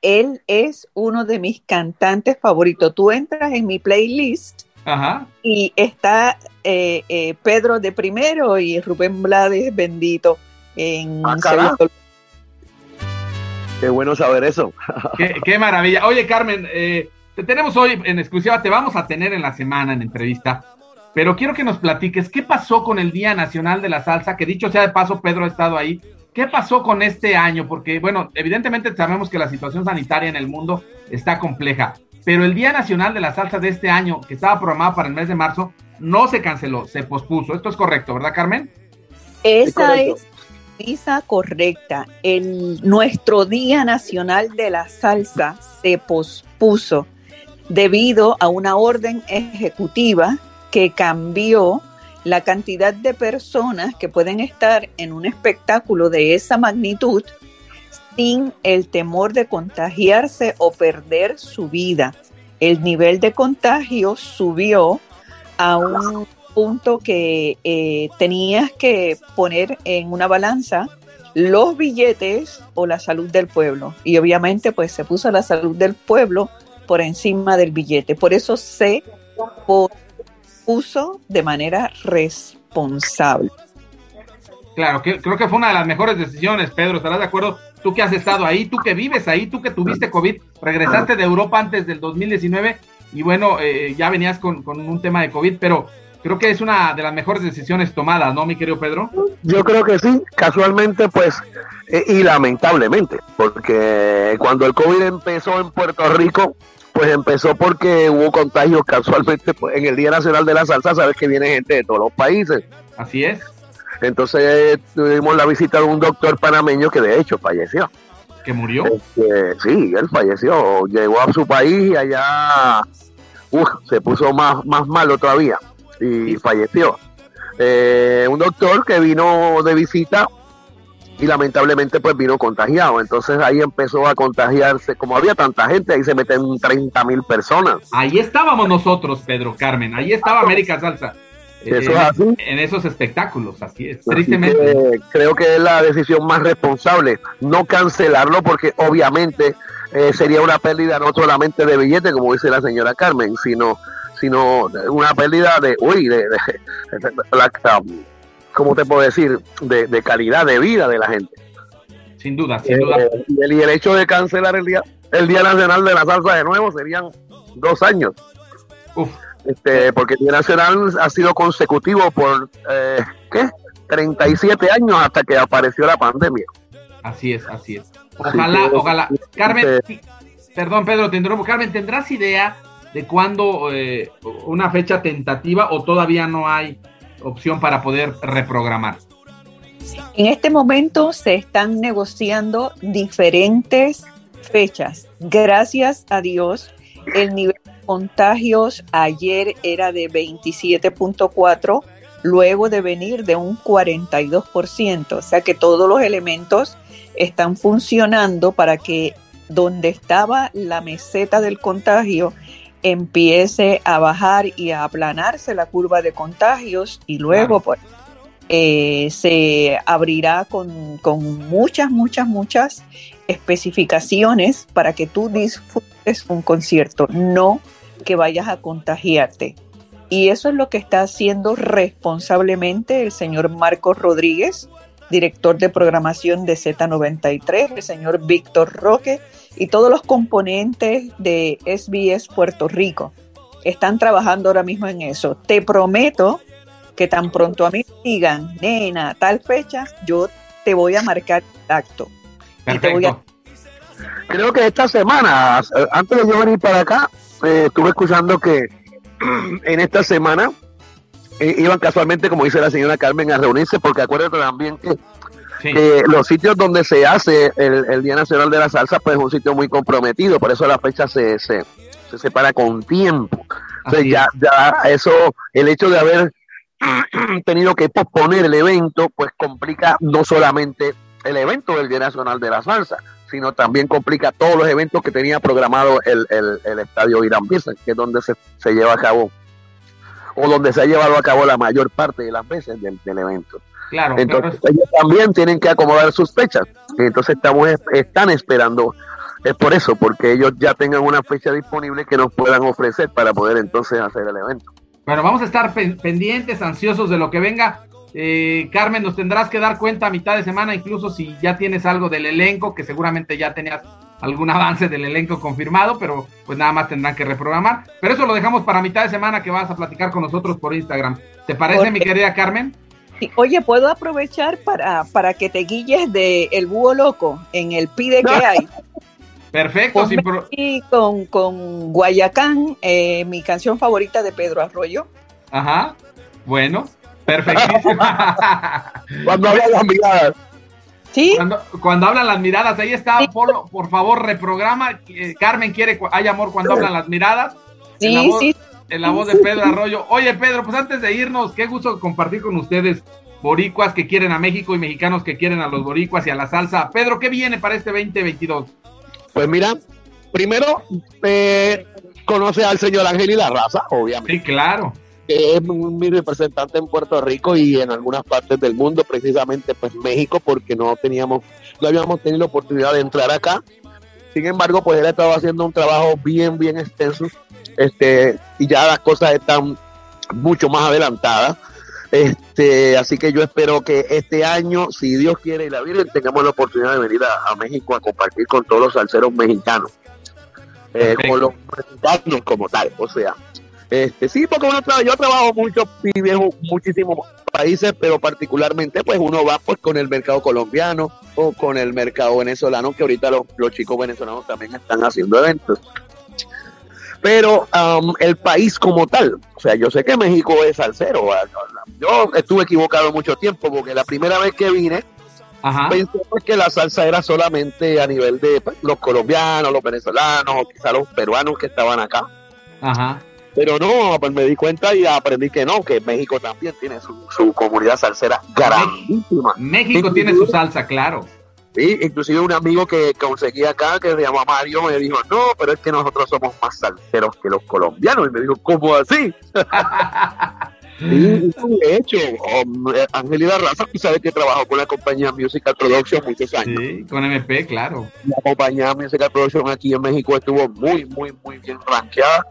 Él es uno de mis cantantes favoritos. Tú entras en mi playlist Ajá. y está eh, eh, Pedro de primero y Rubén Blades bendito en Ah, segundo Qué bueno saber eso. Qué, qué maravilla. Oye, Carmen, eh, te tenemos hoy en exclusiva, te vamos a tener en la semana en entrevista, pero quiero que nos platiques qué pasó con el Día Nacional de la Salsa, que dicho sea de paso, Pedro ha estado ahí. ¿Qué pasó con este año? Porque, bueno, evidentemente sabemos que la situación sanitaria en el mundo está compleja, pero el Día Nacional de la Salsa de este año, que estaba programado para el mes de marzo, no se canceló, se pospuso. Esto es correcto, ¿verdad, Carmen? Esa es Lisa correcta. El, nuestro Día Nacional de la Salsa se pospuso debido a una orden ejecutiva que cambió la cantidad de personas que pueden estar en un espectáculo de esa magnitud sin el temor de contagiarse o perder su vida. El nivel de contagio subió a un punto que eh, tenías que poner en una balanza los billetes o la salud del pueblo. Y obviamente pues se puso la salud del pueblo por encima del billete. Por eso se puso de manera responsable. Claro, que, creo que fue una de las mejores decisiones, Pedro, ¿estarás de acuerdo? Tú que has estado ahí, tú que vives ahí, tú que tuviste COVID, regresaste de Europa antes del 2019 y bueno, eh, ya venías con, con un tema de COVID, pero creo que es una de las mejores decisiones tomadas, ¿no, mi querido Pedro? Yo creo que sí, casualmente pues, eh, y lamentablemente, porque cuando el COVID empezó en Puerto Rico, pues empezó porque hubo contagios casualmente pues, en el Día Nacional de la Salsa, sabes que viene gente de todos los países. Así es. Entonces eh, tuvimos la visita de un doctor panameño que de hecho falleció. ¿Que murió? Este, sí, él falleció, llegó a su país y allá uf, se puso más, más malo todavía y falleció. Eh, un doctor que vino de visita y lamentablemente pues vino contagiado. Entonces ahí empezó a contagiarse, como había tanta gente, ahí se meten 30 mil personas. Ahí estábamos nosotros, Pedro Carmen, ahí estaba América Salsa. Eso es así. en esos espectáculos, así es, Así tristemente. que creo que es la decisión más responsable, no cancelarlo porque obviamente eh, sería una pérdida no solamente de billetes, como dice la señora Carmen, sino sino una pérdida de, uy, de, de- de- la- ¿cómo te puedo decir? De, de calidad de vida de la gente. Sin duda, sin duda. Eh, y, el, y el hecho de cancelar el día, el Día Nacional de la Salsa de nuevo serían dos años. Este, porque el Día Nacional ha sido consecutivo por, eh, ¿qué? 37 años hasta que apareció la pandemia. Así es, así es. Ojalá, que- ojalá. Carmen, eh, sí, perdón, Pedro, te interrumpo. Carmen, ¿tendrás idea de cuándo eh, una fecha tentativa o todavía no hay opción para poder reprogramar? En este momento se están negociando diferentes fechas. Gracias a Dios, el nivel de contagios ayer era de 27.4, luego de venir de un 42%. O sea que todos los elementos están funcionando para que donde estaba la meseta del contagio empiece a bajar y a aplanarse la curva de contagios y luego pues, eh, se abrirá con, con muchas, muchas, muchas especificaciones para que tú disfrutes un concierto, no que vayas a contagiarte. Y eso es lo que está haciendo responsablemente el señor Marcos Rodríguez, director de programación de Z93, el señor Víctor Roque y todos los componentes de SBS Puerto Rico. Están trabajando ahora mismo en eso. Te prometo que tan pronto a mí me digan, nena, tal fecha, yo te voy a marcar acto. Y te voy a Creo que esta semana, eh, antes de yo venir para acá, eh, estuve escuchando que en esta semana eh, iban casualmente, como dice la señora Carmen, a reunirse, porque acuérdate también que, que los sitios donde se hace el, el Día Nacional de la Salsa, pues es un sitio muy comprometido, por eso la fecha se, se, se separa con tiempo. Entonces ya, ya eso, el hecho de haber tenido que posponer el evento, pues complica no solamente el evento del Día Nacional de la Salsa, sino también complica todos los eventos que tenía programado el, el, el estadio Irán Bison, que es donde se, se lleva a cabo, o donde se ha llevado a cabo la mayor parte de las veces del, del evento. Claro, Entonces ellos también tienen que acomodar sus fechas. Entonces estamos están esperando, es por eso, porque ellos ya tengan una fecha disponible que nos puedan ofrecer para poder entonces hacer el evento. Bueno, vamos a estar pen- pendientes, ansiosos de lo que venga. Eh, Carmen, nos tendrás que dar cuenta a mitad de semana, incluso si ya tienes algo del elenco, que seguramente ya tenías algún avance del elenco confirmado, pero pues nada más tendrán que reprogramar. Pero eso lo dejamos para mitad de semana que vas a platicar con nosotros por Instagram. ¿Te parece, mi querida Carmen? Sí, Oye, ¿puedo aprovechar para, para que te guilles de El Búho Loco en el pide que hay? Perfecto, sin pro- Y con, con Guayacán, eh, mi canción favorita de Pedro Arroyo. Ajá. Bueno, perfectísimo. Cuando hablan las miradas. Sí. Cuando, cuando hablan las miradas, ahí está, Polo, por favor, reprograma. Eh, Carmen quiere hay amor cuando hablan las miradas. En la Sí, voz- sí. En la voz de Pedro Arroyo. Oye, Pedro, pues antes de irnos, qué gusto compartir con ustedes, boricuas que quieren a México y mexicanos que quieren a los boricuas y a la salsa. Pedro, ¿qué viene para este 2022? Pues mira, primero eh, conoce al señor Ángel y la raza, obviamente. Sí, claro. Que es mi representante en Puerto Rico y en algunas partes del mundo, precisamente pues México, porque no teníamos, no habíamos tenido la oportunidad de entrar acá. Sin embargo, pues él estaba haciendo un trabajo bien, bien extenso, este, y ya las cosas están mucho más adelantadas. Este, así que yo espero que este año, si Dios quiere y la Virgen, tengamos la oportunidad de venir a, a México a compartir con todos los salseros mexicanos, eh, con los mexicanos como tal, o sea, este, sí, porque uno tra- yo trabajo mucho y viajo muchísimos países, pero particularmente pues uno va pues con el mercado colombiano o con el mercado venezolano, que ahorita los, los chicos venezolanos también están haciendo eventos. Pero um, el país como tal, o sea, yo sé que México es salsero, yo estuve equivocado mucho tiempo porque la primera vez que vine pensé pues, que la salsa era solamente a nivel de pues, los colombianos, los venezolanos o quizá los peruanos que estaban acá. Ajá. Pero no, pues me di cuenta y aprendí que no, que México también tiene su, su comunidad salsera grandísima. México tiene su salsa, claro. Sí, inclusive un amigo que conseguí acá, que se llama Mario, me dijo, no, pero es que nosotros somos más salseros que los colombianos. Y me dijo, ¿cómo así? Sí, de hecho, um, eh, Angelina Raza, tú sabes que trabajó con la compañía Musical Production muchos años. Sí, con MP, claro. La compañía Musical Production aquí en México estuvo muy, muy, muy bien rankeada.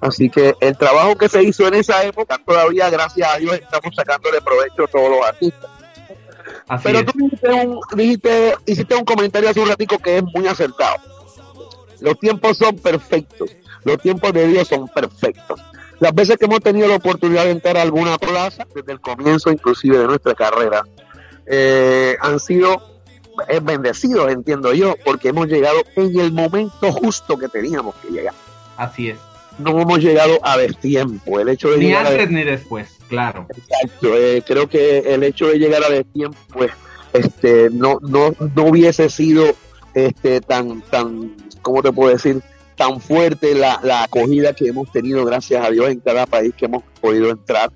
Así que el trabajo que se hizo en esa época, todavía, gracias a Dios, estamos sacándole provecho a todos los artistas. Así Pero es. tú dijiste un, dijiste, hiciste un comentario hace un ratico que es muy acertado. Los tiempos son perfectos. Los tiempos de Dios son perfectos. Las veces que hemos tenido la oportunidad de entrar a alguna plaza, desde el comienzo inclusive de nuestra carrera, eh, han sido eh, bendecidos, entiendo yo, porque hemos llegado en el momento justo que teníamos que llegar. Así es. No hemos llegado a destiempo. El hecho de Ni llegar a antes ni después, claro. Exacto, eh, creo que el hecho de llegar a destiempo, pues, este, no, no, no hubiese sido este tan, tan, ¿cómo te puedo decir? tan fuerte la, la acogida que hemos tenido, gracias a Dios, en cada país que hemos podido entrar.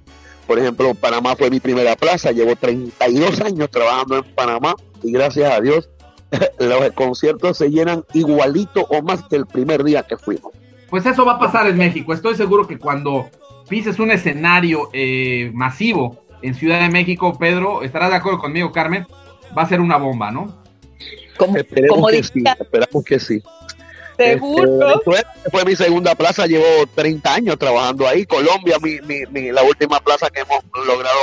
Por ejemplo, Panamá fue mi primera plaza, llevo 32 años trabajando en Panamá y gracias a Dios los conciertos se llenan igualito o más que el primer día que fuimos. Pues eso va a pasar en México. Estoy seguro que cuando pises un escenario eh, masivo en Ciudad de México, Pedro, estarás de acuerdo conmigo, Carmen, va a ser una bomba, ¿no? Como, Esperemos como que dice- sí, esperamos que sí. Seguro. Este, fue, fue mi segunda plaza, llevo 30 años trabajando ahí. Colombia, mi, mi, mi- la última plaza que hemos logrado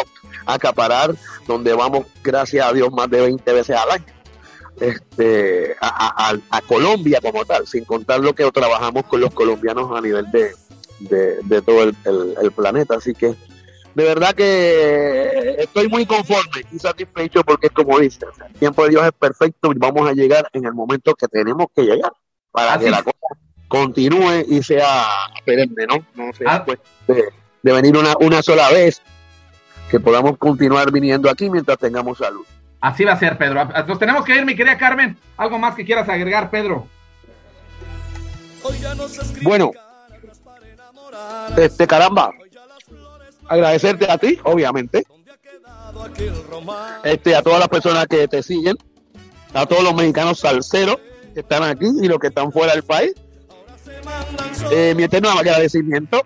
acaparar, donde vamos, gracias a Dios, más de 20 veces al año. Este, a, a- a- a Colombia como tal, sin contar lo que trabajamos con los colombianos a nivel de, de, de todo el, el- el planeta. Así que de verdad que estoy muy conforme y satisfecho porque es como dice, o sea, el tiempo de Dios es perfecto y vamos a llegar en el momento que tenemos que llegar para Así que la cosa continúe y sea perenne, ¿no? No sea Ah. pues, de, de venir una, una sola vez, que podamos continuar viniendo aquí mientras tengamos salud. Así va a ser, Pedro. Nos tenemos que ir, mi querida Carmen. ¿Algo más que quieras agregar, Pedro? Bueno, este caramba, agradecerte a ti, obviamente, este, a todas las personas que te siguen, a todos los mexicanos salseros que están aquí y los que están fuera del país. Eh, mi eterno agradecimiento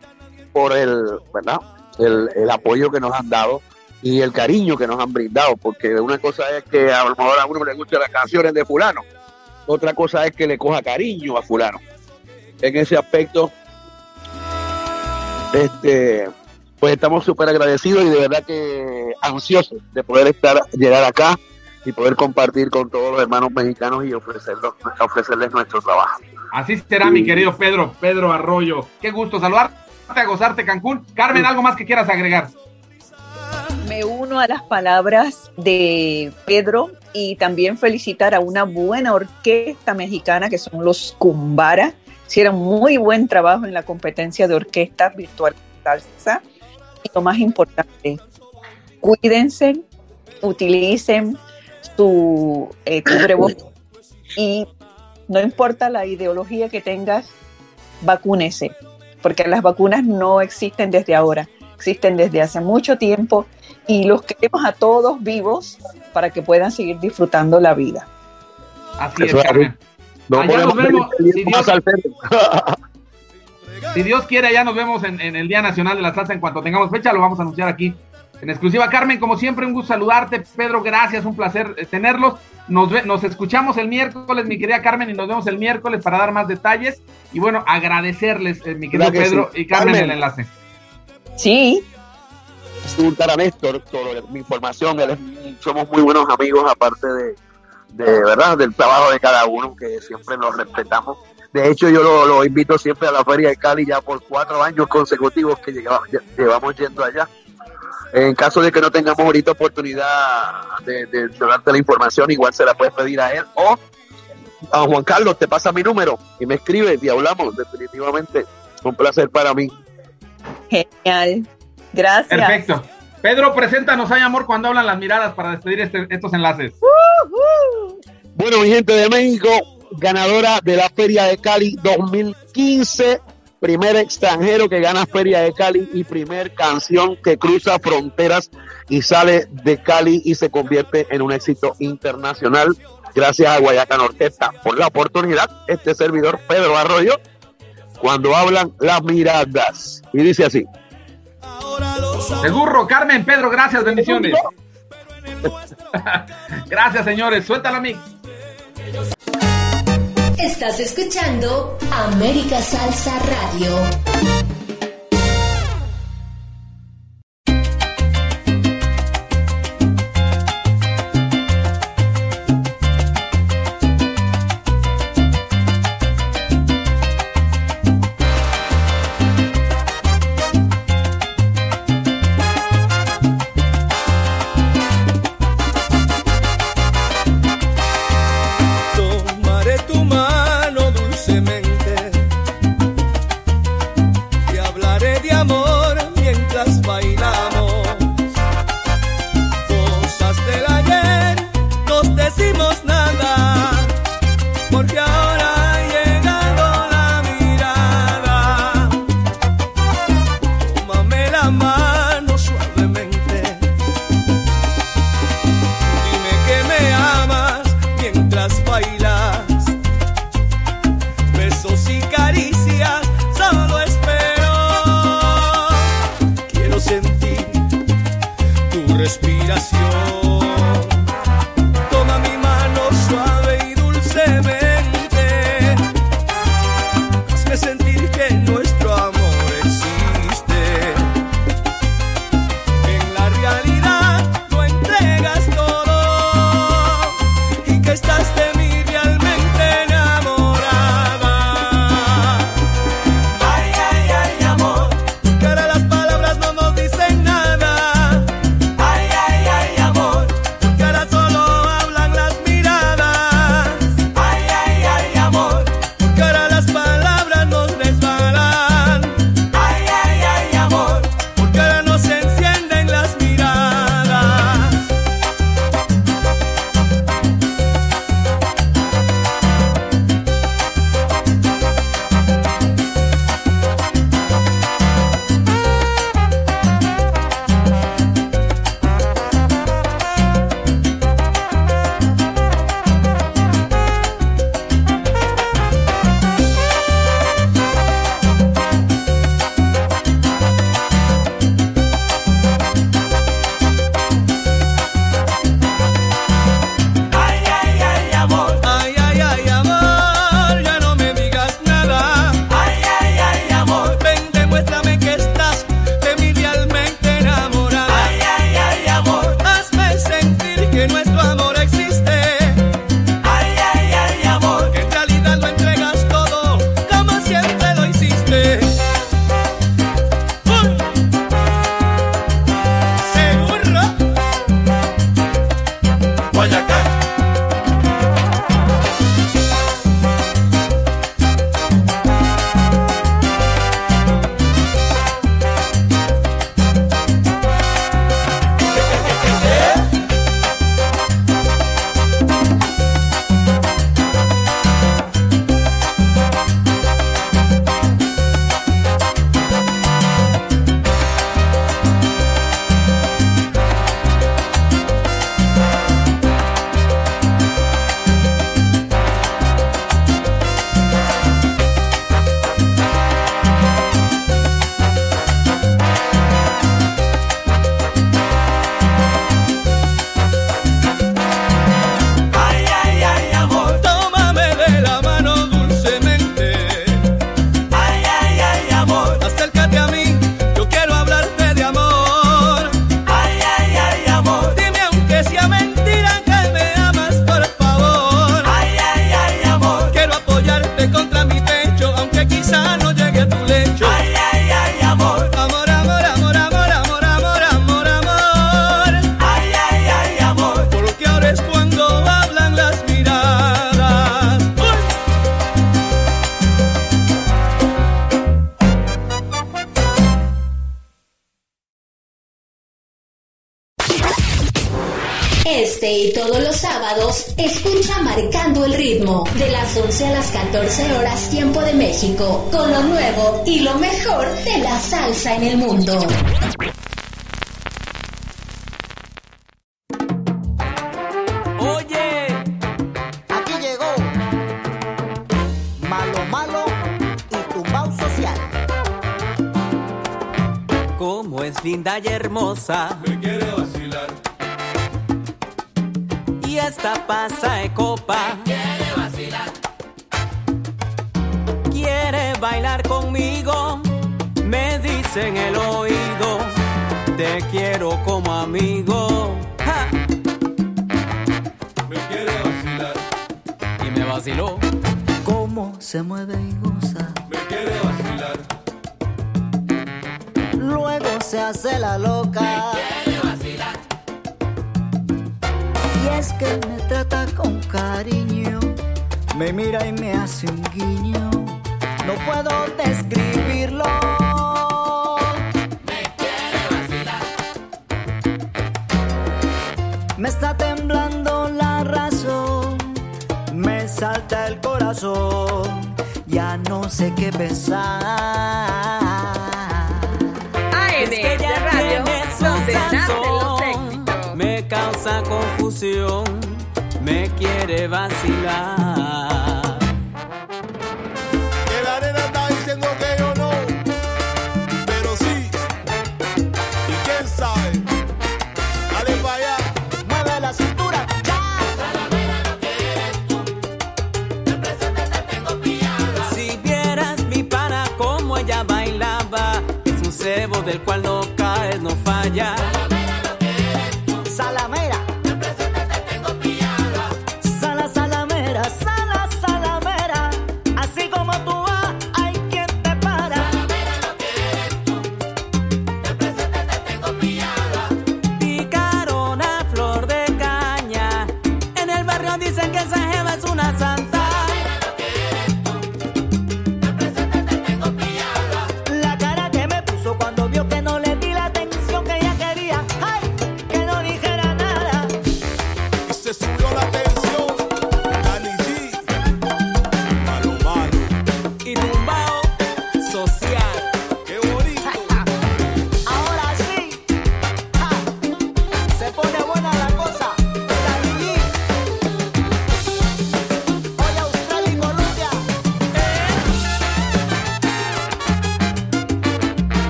por el, ¿verdad? El, el apoyo que nos han dado y el cariño que nos han brindado, porque una cosa es que a lo mejor a uno le gustan las canciones de fulano, otra cosa es que le coja cariño a fulano. En ese aspecto, este, pues estamos súper agradecidos y de verdad que ansiosos de poder estar, llegar acá y poder compartir con todos los hermanos mexicanos y ofrecerlos, ofrecerles nuestro trabajo. Así será, mi querido Pedro, Pedro Arroyo. Qué gusto saludarte, a gozarte, Cancún. Carmen, ¿algo más que quieras agregar? Me uno a las palabras de Pedro y también felicitar a una buena orquesta mexicana que son los Cumbara. Hicieron muy buen trabajo en la competencia de orquesta virtual salsa. Y lo más importante, cuídense, utilicen su eh, cubrebocas y no importa la ideología que tengas, vacúnese, porque las vacunas no existen desde ahora, existen desde hace mucho tiempo y los queremos a todos vivos para que puedan seguir disfrutando la vida. Así es, Carmen. No Allá nos vemos, si Dios-. Si quiere, ya nos vemos en, en el Día Nacional de la Salsa. En cuanto tengamos fecha, lo vamos a anunciar aquí en exclusiva. Carmen, como siempre, un gusto saludarte. Pedro, gracias, un placer eh, tenerlos. Nos, ve- nos escuchamos el miércoles, mi querida Carmen, y nos vemos el miércoles para dar más detalles. Y bueno, agradecerles, eh, mi querido Claro que Pedro sí. y Carmen, Carmen. el enlace. Sí, preguntar a Néstor sobre mi información. Él es- somos muy buenos amigos, aparte de, de verdad del trabajo de cada uno, que siempre nos respetamos. De hecho, yo lo, lo invito siempre a la Feria de Cali ya por cuatro años consecutivos que llegamos- lle- llevamos yendo allá. En caso de que no tengamos ahorita oportunidad de, de- de darte la información, igual se la puedes pedir a él o a Juan Carlos, te pasa mi número y me escribes y hablamos. Definitivamente, un placer para mí. genial. Gracias. Perfecto. Pedro, preséntanos, hay amor, cuando hablan las miradas para despedir este- estos enlaces. Bueno, mi gente de México, ganadora de la Feria de Cali 2015, primer extranjero que gana Feria de Cali y primer canción que cruza fronteras y sale de Cali y se convierte en un éxito internacional. Gracias a Guayacan Orquesta por la oportunidad. Este servidor, Pedro Arroyo, cuando hablan las miradas. Y dice así. Seguro, Carmen, Pedro, gracias, bendiciones. gracias, señores. Suéltala, mix. Estás escuchando América Salsa Radio.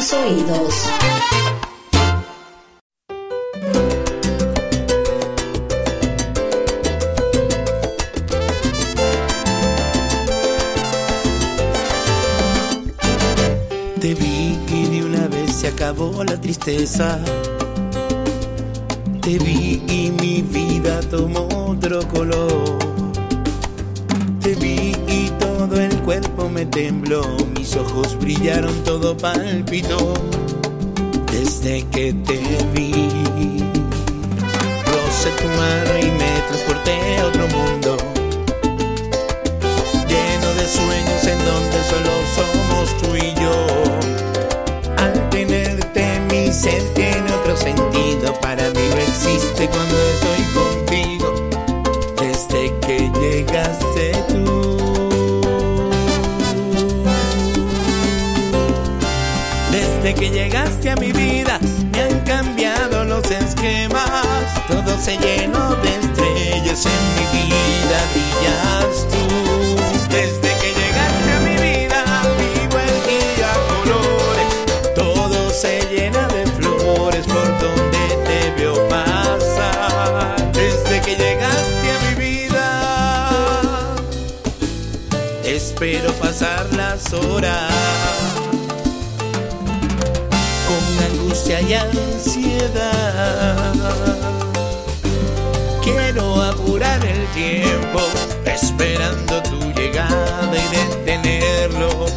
oídos. Te vi que de una vez se acabó la tristeza brillaron todo palpitó desde que te vi. Rosé tu mano y me transporté a llegaste a mi vida me han cambiado los esquemas. Todo se llenó de estrellas en mi vida, brillas tú. Desde que llegaste a mi vida vivo el día colores. Todo se llena de flores por donde te veo pasar. Desde que llegaste a mi vida espero pasar las horas. angustia ansiedad. Quiero apurar el tiempo, esperando tu llegada y detenerlo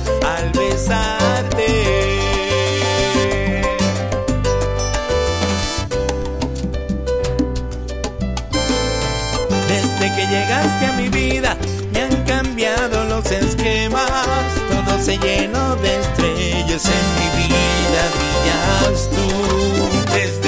lleno de estrellas en mi vida brillas tú.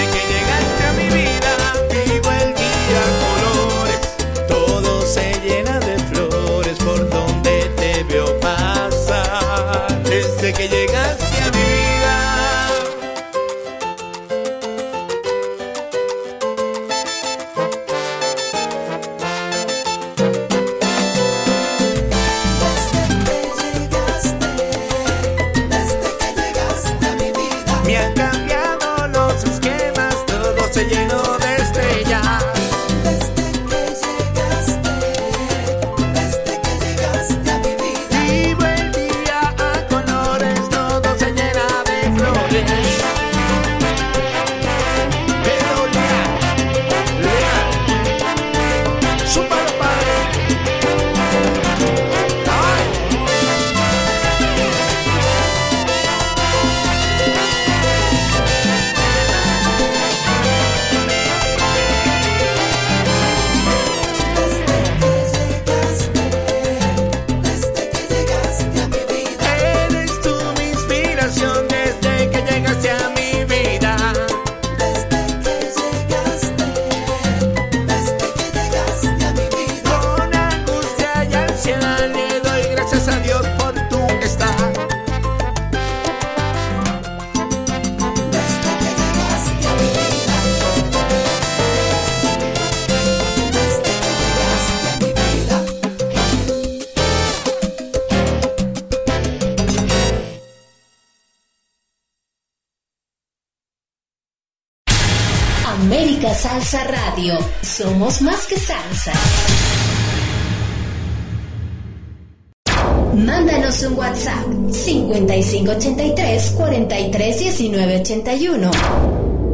33 19 81.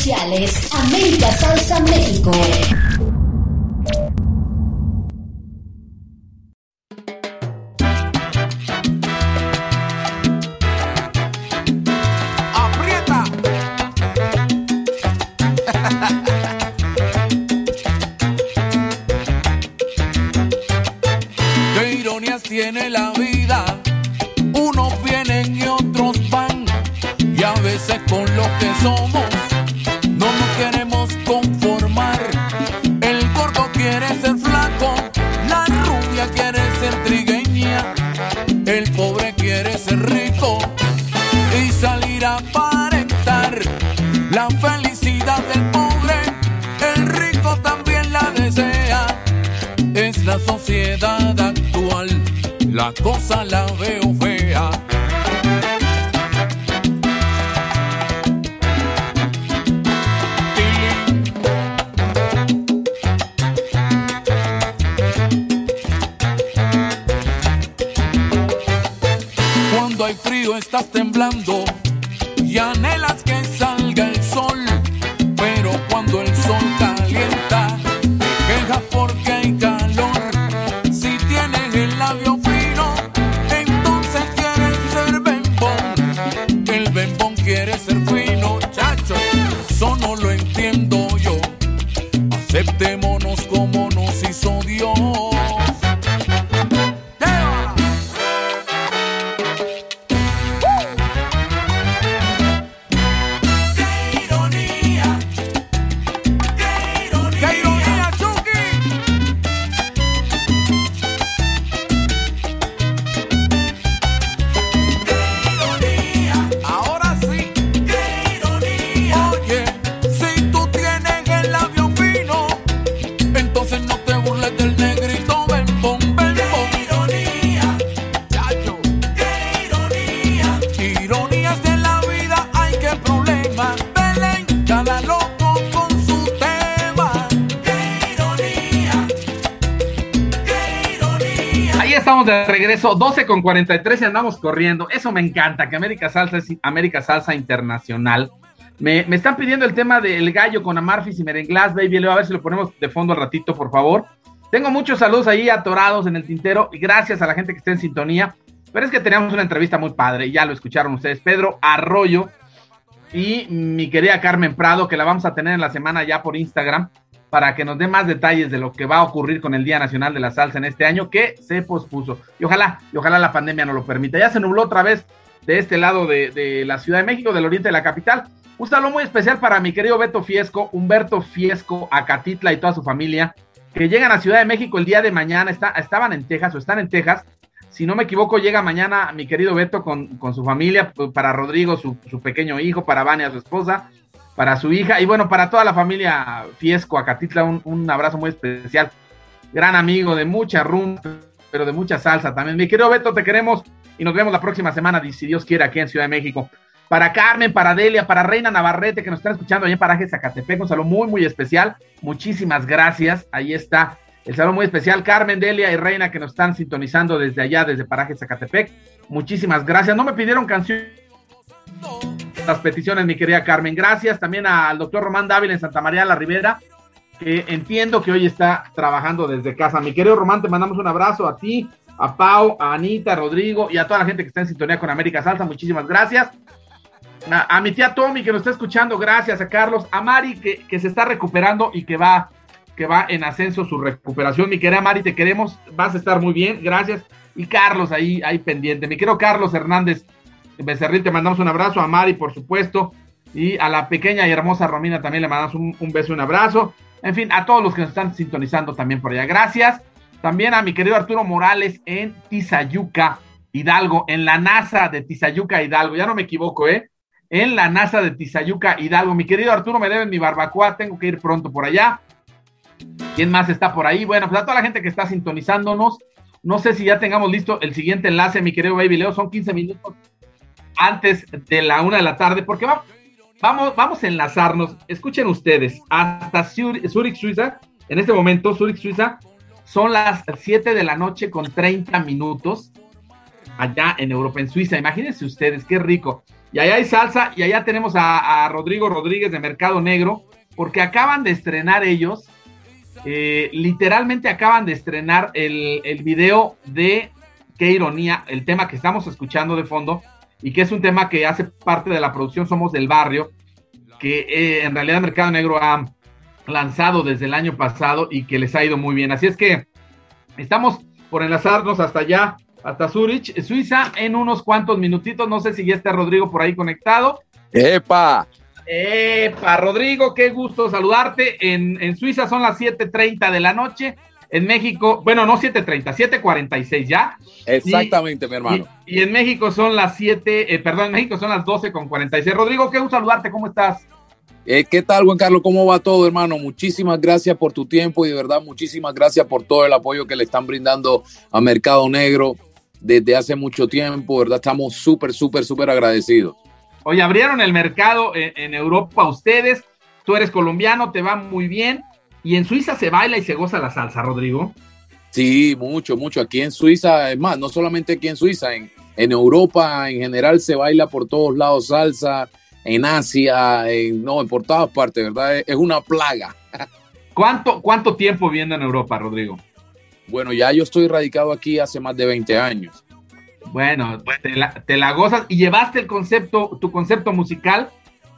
Sociales. Con 43 y andamos corriendo. Eso me encanta, que América Salsa es América Salsa Internacional. Me, me están pidiendo el tema del gallo con Amarfis y Merenglás, baby. Leo, a ver si lo ponemos de fondo al ratito, por favor. Tengo muchos saludos ahí atorados en el tintero y gracias a la gente que está en sintonía. Pero es que teníamos una entrevista muy padre, ya lo escucharon ustedes. Pedro Arroyo y mi querida Carmen Prado, que la vamos a tener en la semana ya por Instagram, para que nos dé más detalles de lo que va a ocurrir con el Día Nacional de la Salsa en este año, que se pospuso. Y ojalá, y ojalá la pandemia no lo permita. Ya se nubló otra vez de este lado de, de la Ciudad de México, del oriente de la capital. Un saludo muy especial para mi querido Beto Fiesco, Humberto Fiesco, Acatitla y toda su familia, que llegan a Ciudad de México el día de mañana. Está, estaban en Texas o están en Texas. Si no me equivoco, llega mañana mi querido Beto con, con su familia, pues, para Rodrigo, su, su pequeño hijo, para Vania, su esposa, para su hija y bueno, para toda la familia Fiesco, Acatitla, un, un abrazo muy especial. Gran amigo de mucha rum, pero de mucha salsa también. Mi querido Beto, te queremos y nos vemos la próxima semana, si Dios quiere, aquí en Ciudad de México. Para Carmen, para Delia, para Reina Navarrete, que nos están escuchando allá en Paraje Zacatepec, un saludo muy, muy especial. Muchísimas gracias. Ahí está el saludo muy especial. Carmen, Delia y Reina, que nos están sintonizando desde allá, desde Paraje Zacatepec. Muchísimas gracias. No me pidieron canción las peticiones, mi querida Carmen. Gracias también al doctor Román Dávila en Santa María la Ribera, que entiendo que hoy está trabajando desde casa. Mi querido Román, te mandamos un abrazo a ti, a Pau, a Anita, a Rodrigo y a toda la gente que está en sintonía con América Salsa. Muchísimas gracias. A, a mi tía Tommy que nos está escuchando, gracias a Carlos, a Mari que, que se está recuperando y que va, que va en ascenso su recuperación. Mi querida Mari, te queremos, vas a estar muy bien, gracias. Y Carlos ahí, ahí pendiente. Mi querido Carlos Hernández Becerril, te mandamos un abrazo, a Mari, por supuesto, y a la pequeña y hermosa Romina también le mandamos un, un beso un abrazo. En fin, a todos los que nos están sintonizando también por allá. Gracias. También a mi querido Arturo Morales en Tizayuca, Hidalgo, en la NASA de Tizayuca, Hidalgo. Ya no me equivoco, ¿eh? En la NASA de Tizayuca, Hidalgo. Mi querido Arturo, me deben mi barbacoa, tengo que ir pronto por allá. ¿Quién más está por ahí? Bueno, pues a toda la gente que está sintonizándonos. No sé si ya tengamos listo el siguiente enlace, mi querido Baby Leo. Son 15 minutos antes de la una de la tarde, porque vamos, vamos, vamos a enlazarnos. Escuchen ustedes, hasta Zurich, Suiza, en este momento, Zurich, Suiza, son las 7 de la noche con 30 minutos allá en Europa, en Suiza. Imagínense ustedes, qué rico. Y allá hay salsa y allá tenemos a, a Rodrigo Rodríguez de Mercado Negro, porque acaban de estrenar ellos, eh, literalmente acaban de estrenar el, el video de Qué ironía, el tema que estamos escuchando de fondo y que es un tema que hace parte de la producción Somos del Barrio, que eh, en realidad Mercado Negro ha lanzado desde el año pasado y que les ha ido muy bien. Así es que estamos por enlazarnos hasta allá, hasta Zurich, Suiza, en unos cuantos minutitos. No sé si ya está Rodrigo por ahí conectado. ¡Epa! ¡Epa! Rodrigo, qué gusto saludarte. En, en Suiza son las 7:30 de la noche. En México, bueno, no 7:30, 7:46 ya. Exactamente, mi hermano. Y, y en México son las 7, eh, perdón, en México son las 12:46. Rodrigo, qué gusto saludarte, ¿cómo estás? Eh, ¿Qué tal, Juan Carlos? ¿Cómo va todo, hermano? Muchísimas gracias por tu tiempo y de verdad muchísimas gracias por todo el apoyo que le están brindando a Mercado Negro desde hace mucho tiempo, ¿verdad? Estamos súper, súper, súper agradecidos. Oye, abrieron el mercado en, en Europa ustedes. Tú eres colombiano, te va muy bien. Y en Suiza se baila y se goza la salsa, Rodrigo. Sí, mucho, mucho. Aquí en Suiza, es más, no solamente aquí en Suiza, en, en Europa en general se baila por todos lados salsa, en Asia, en, no, en por todas partes, ¿verdad? Es, es una plaga. ¿Cuánto, ¿Cuánto tiempo viviendo en Europa, Rodrigo? Bueno, ya yo estoy radicado aquí hace más de 20 años. Bueno, te la, te la gozas y llevaste el concepto, tu concepto musical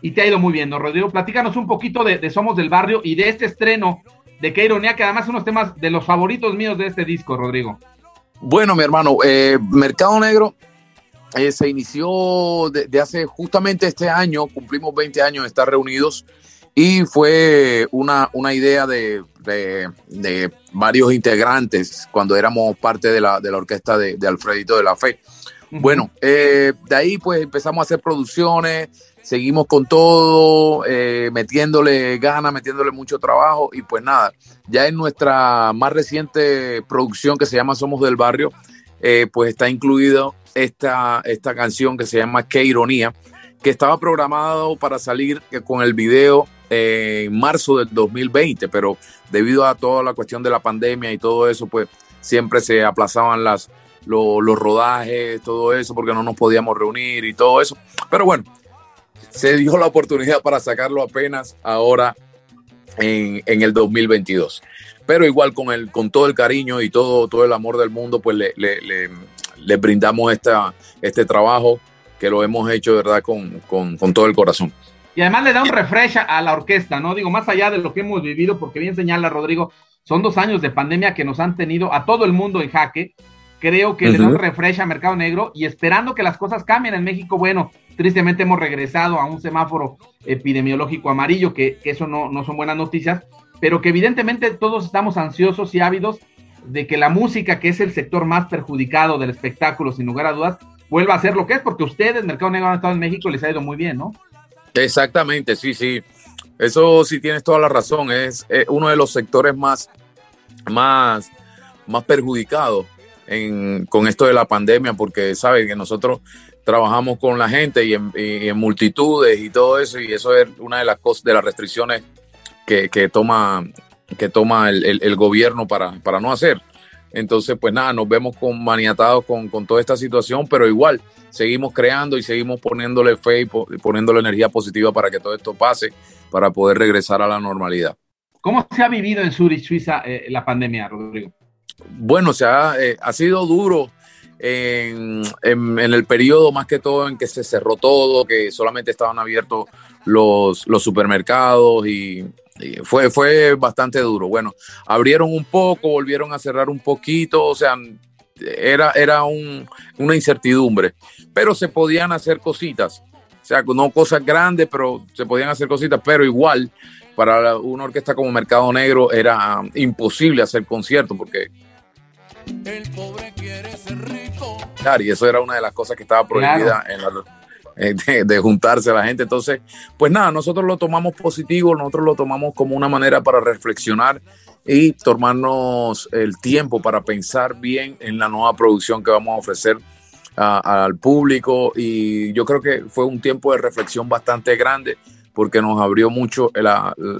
y te ha ido muy bien, ¿no, Rodrigo? Platícanos un poquito de, de Somos del Barrio y de este estreno de Qué Ironía, que además son unos temas de los favoritos míos de este disco, Rodrigo. Bueno, mi hermano, eh, Mercado Negro eh, se inició de, de, hace justamente este año, cumplimos 20 años de estar reunidos y fue una, una idea de, de, de varios integrantes cuando éramos parte de la, de la orquesta de, Alfredito de la Fe. Bueno, eh, de ahí pues empezamos a hacer producciones, seguimos con todo, eh, metiéndole ganas, metiéndole mucho trabajo y pues nada, ya en nuestra más reciente producción que se llama Somos del Barrio, eh, pues está incluido esta, esta canción que se llama Qué Ironía, que estaba programado para salir con el video en marzo del 2020, pero debido a toda la cuestión de la pandemia y todo eso, pues siempre se aplazaban las, lo, los rodajes, todo eso, porque no nos podíamos reunir y todo eso. Pero bueno, se dio la oportunidad para sacarlo apenas ahora en, en, el 2022. Pero igual con, el, con todo el cariño y todo, todo el amor del mundo, pues le, le, le, le brindamos esta, este trabajo que lo hemos hecho, ¿verdad?, con, con, con, todo el corazón. Y además le da un refresh a la orquesta, ¿no? Digo, más allá de lo que hemos vivido, porque bien señala Rodrigo, son dos años de pandemia que nos han tenido a todo el mundo en jaque. Creo que uh -huh. le da un refresh a Mercado Negro y esperando que las cosas cambien en México, bueno, tristemente hemos regresado a un semáforo epidemiológico amarillo, que, eso no, son buenas noticias, pero que evidentemente todos estamos ansiosos y ávidos de que la música, que es el sector más perjudicado del espectáculo, sin lugar a dudas, vuelva a ser lo que es, porque ustedes, Mercado Negro, han estado en México les ha ido muy bien, ¿no? Exactamente, sí, sí. Eso sí tienes toda la razón. Es, es uno de los sectores más, más, más perjudicados con esto de la pandemia, porque saben que nosotros trabajamos con la gente y en, y en, multitudes y todo eso, y eso es una de las cosas, de las restricciones que, que toma, que toma el, el, el gobierno para, para no hacer. Entonces, pues nada, nos vemos con maniatados con, con toda esta situación, pero igual seguimos creando y seguimos poniéndole fe y, po y poniéndole energía positiva para que todo esto pase, para poder regresar a la normalidad. ¿Cómo se ha vivido en Zurich, Suiza, eh, la pandemia, Rodrigo? Bueno, se ha, eh, ha sido duro en, el periodo más que todo en que se cerró todo, que solamente estaban abiertos los, supermercados y, fue, fue bastante duro. Bueno, abrieron un poco, volvieron a cerrar un poquito, o sea, era, era un, una incertidumbre, pero se podían hacer cositas, o sea, no cosas grandes, pero se podían hacer cositas, pero igual para una orquesta como Mercado Negro era imposible hacer conciertos porque el pobre quiere ser rico. Claro, y eso era una de las cosas que estaba prohibida claro. en la, de, de, juntarse a la gente. Entonces, pues nada, nosotros lo tomamos positivo, nosotros lo tomamos como una manera para reflexionar y tomarnos el tiempo para pensar bien en la nueva producción que vamos a ofrecer a, al público. Y yo creo que fue un tiempo de reflexión bastante grande porque nos abrió mucho el,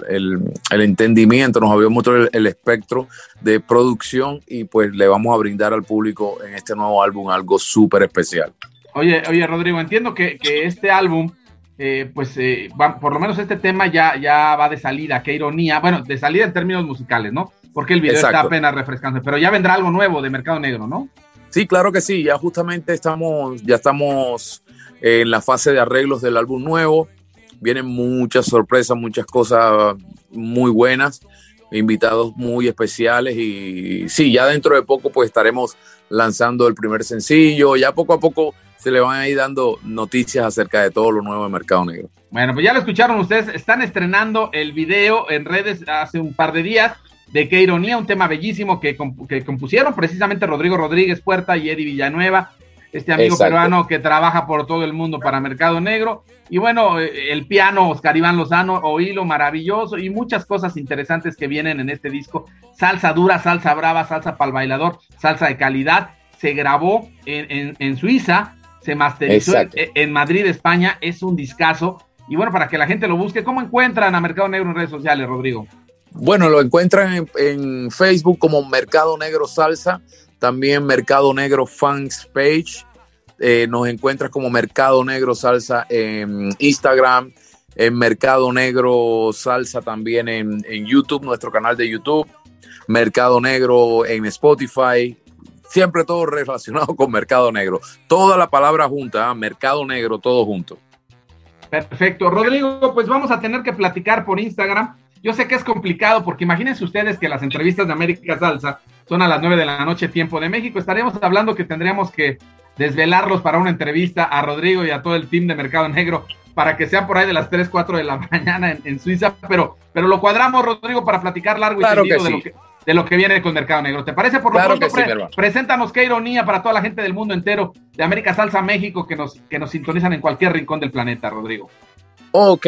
el, el entendimiento, nos abrió mucho el, el, espectro de producción y pues le vamos a brindar al público en este nuevo álbum algo súper especial. Oye, oye, Rodrigo, entiendo que, que este álbum, eh, pues eh, va- por lo menos este tema ya, ya va de salida, qué ironía, bueno, de salida en términos musicales, ¿no? Porque el video está apenas refrescándose, pero ya vendrá algo nuevo de Mercado Negro, ¿no? Sí, claro que sí. Ya justamente estamos, ya estamos en la fase de arreglos del álbum nuevo. Vienen muchas sorpresas, muchas cosas muy buenas, invitados muy especiales y sí, ya dentro de poco pues estaremos lanzando el primer sencillo. Ya poco a poco se le van a ir dando noticias acerca de todo lo nuevo de Mercado Negro. Bueno, pues ya lo escucharon ustedes, están estrenando el video en redes hace un par de días de Qué Ironía, un tema bellísimo que, comp- que compusieron precisamente Rodrigo Rodríguez Puerta y Eddie Villanueva, este amigo Exacto. peruano que trabaja por todo el mundo para Mercado Negro. Y bueno, eh, el piano Oscar Iván Lozano, oílo maravilloso y muchas cosas interesantes que vienen en este disco. Salsa dura, salsa brava, salsa para el bailador, salsa de calidad. Se grabó en, en- en Suiza, se masterizó en, Exacto. en Madrid, España. Es un discazo. Y bueno, para que la gente lo busque, ¿cómo encuentran a Mercado Negro en redes sociales, Rodrigo? Bueno, lo encuentran en, en Facebook como Mercado Negro Salsa, también Mercado Negro Fans Page. Eh, nos encuentras como Mercado Negro Salsa en Instagram, en Mercado Negro Salsa también en, en YouTube, nuestro canal de YouTube, Mercado Negro en Spotify. Siempre todo relacionado con Mercado Negro. Toda la palabra junta, ¿ah? Mercado Negro, todo junto. Perfecto. Rodrigo, pues vamos a tener que platicar por Instagram. Yo sé que es complicado porque imagínense ustedes que las entrevistas de América Salsa son a las 9 de la noche, tiempo de México. Estaríamos hablando que tendríamos que desvelarlos para una entrevista a Rodrigo y a todo el team de Mercado Negro para que sea por ahí de las 3, 4 de la mañana en, en Suiza. Pero, pero lo cuadramos, Rodrigo, para platicar largo y Claro tendido de, sí. lo que, de lo que viene con Mercado Negro. ¿Te parece? Por lo Claro pronto, que pre- preséntanos qué ironía para toda la gente del mundo entero de América Salsa México que nos, que nos sintonizan en cualquier rincón del planeta, Rodrigo. Ok,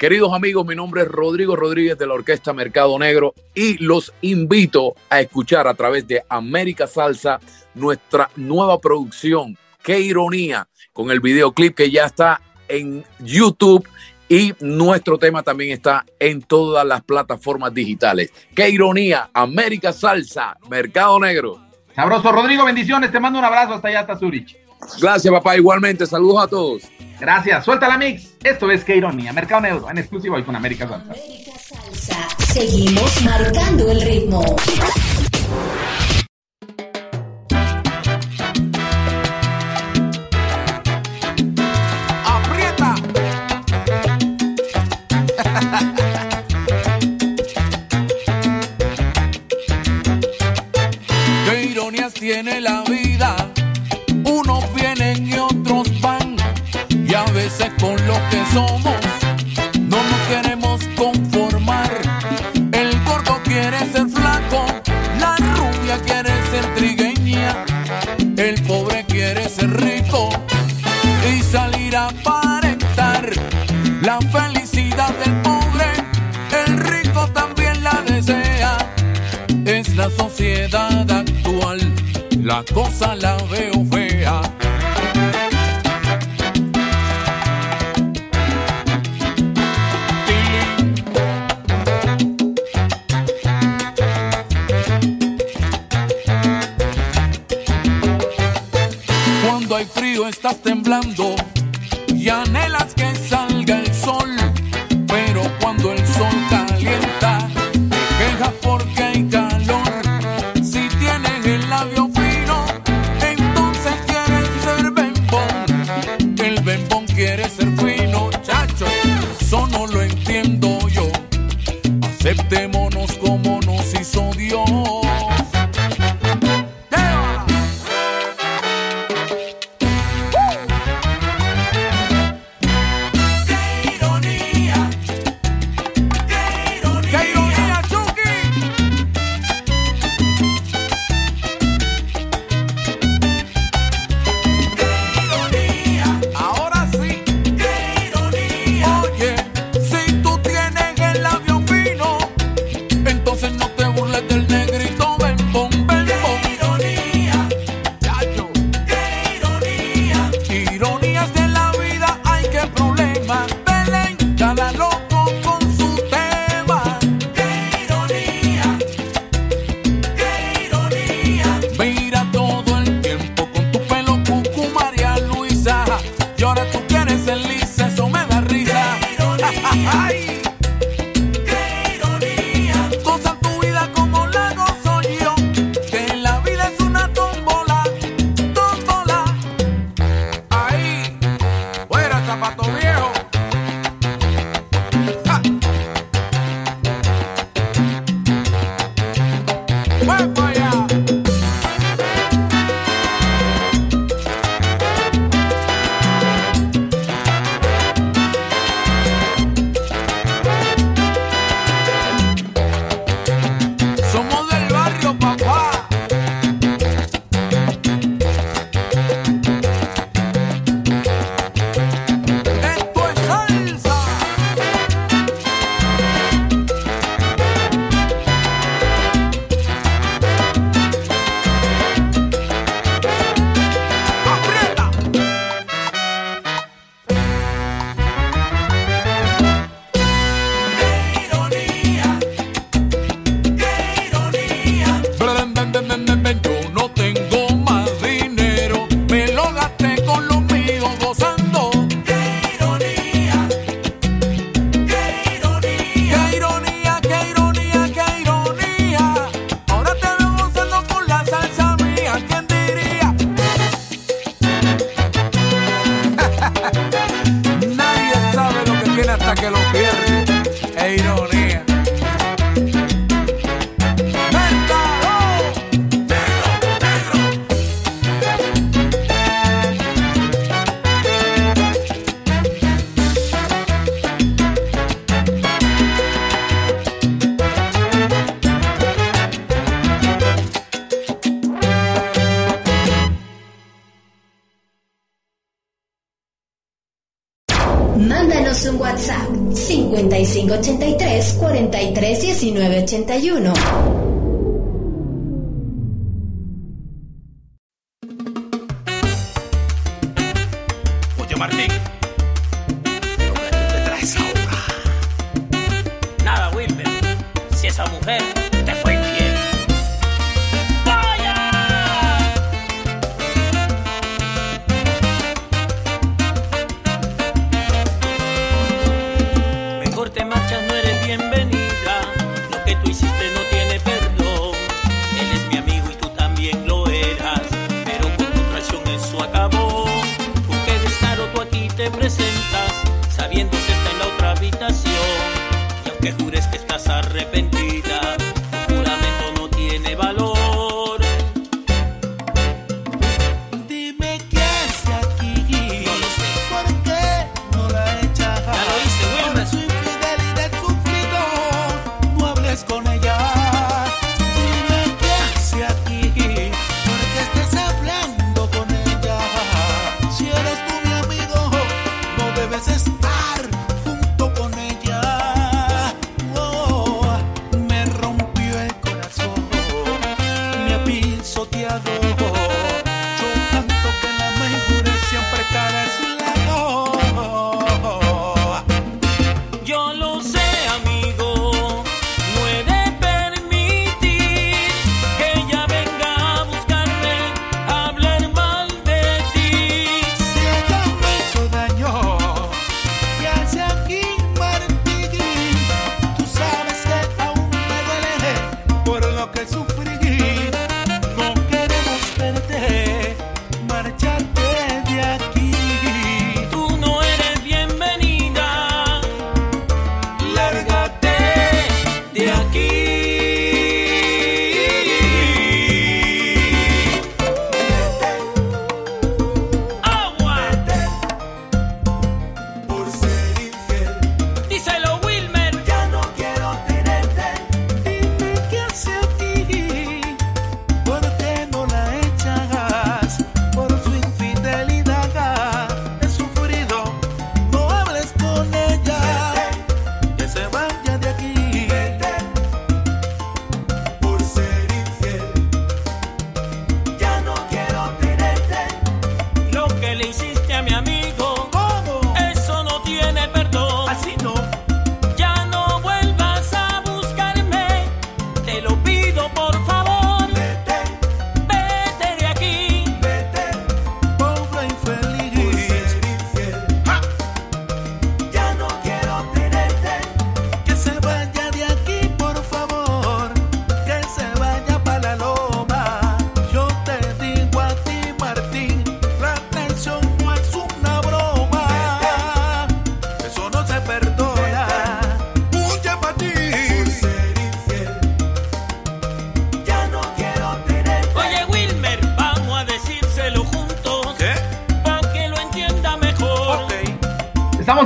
queridos amigos, mi nombre es Rodrigo Rodríguez de la Orquesta Mercado Negro y los invito a escuchar a través de América Salsa nuestra nueva producción, Qué ironía, con el videoclip que ya está en YouTube y nuestro tema también está en todas las plataformas digitales. Qué ironía, América Salsa, Mercado Negro. Sabroso, Rodrigo, bendiciones. Te mando un abrazo hasta allá, hasta Zurich. Gracias, papá. Igualmente, saludos a todos. Gracias. Suelta la mix. Esto es Qué Ironía, Mercado Negro, en exclusivo hoy con América Salsa. Seguimos marcando el ritmo. Aprieta. Qué ironías tiene la vida. Unos vienen y otros van. Y a veces con lo que somos no nos queremos conformar. El gordo quiere ser flaco, la rubia quiere ser trigueña. El pobre quiere ser rico y salir a aparentar. La felicidad del pobre, el rico también la desea es la sociedad actual. La cosa la veo fea. Estás temblando y anhelas que salga el sol. Pero cuando el sol calienta, te quejas porque hay calor. Si tienes el labio fino, entonces quieres ser bembón. El bembón quiere ser fino, chacho. Eso no lo entiendo yo. Aceptémonos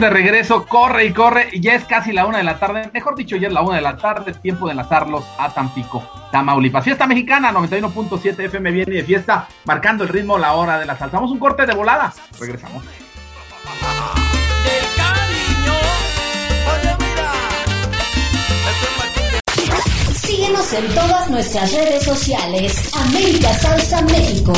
de regreso, corre y corre, ya es casi la una de la tarde, mejor dicho, ya es la una de la tarde, tiempo de enlazarlos a Tampico, Tamaulipas. Fiesta mexicana, 91.7 FM viene de fiesta, marcando el ritmo, la hora de la salsa. Vamos un corte de volada, regresamos. Síguenos en todas nuestras redes sociales. América Salsa México.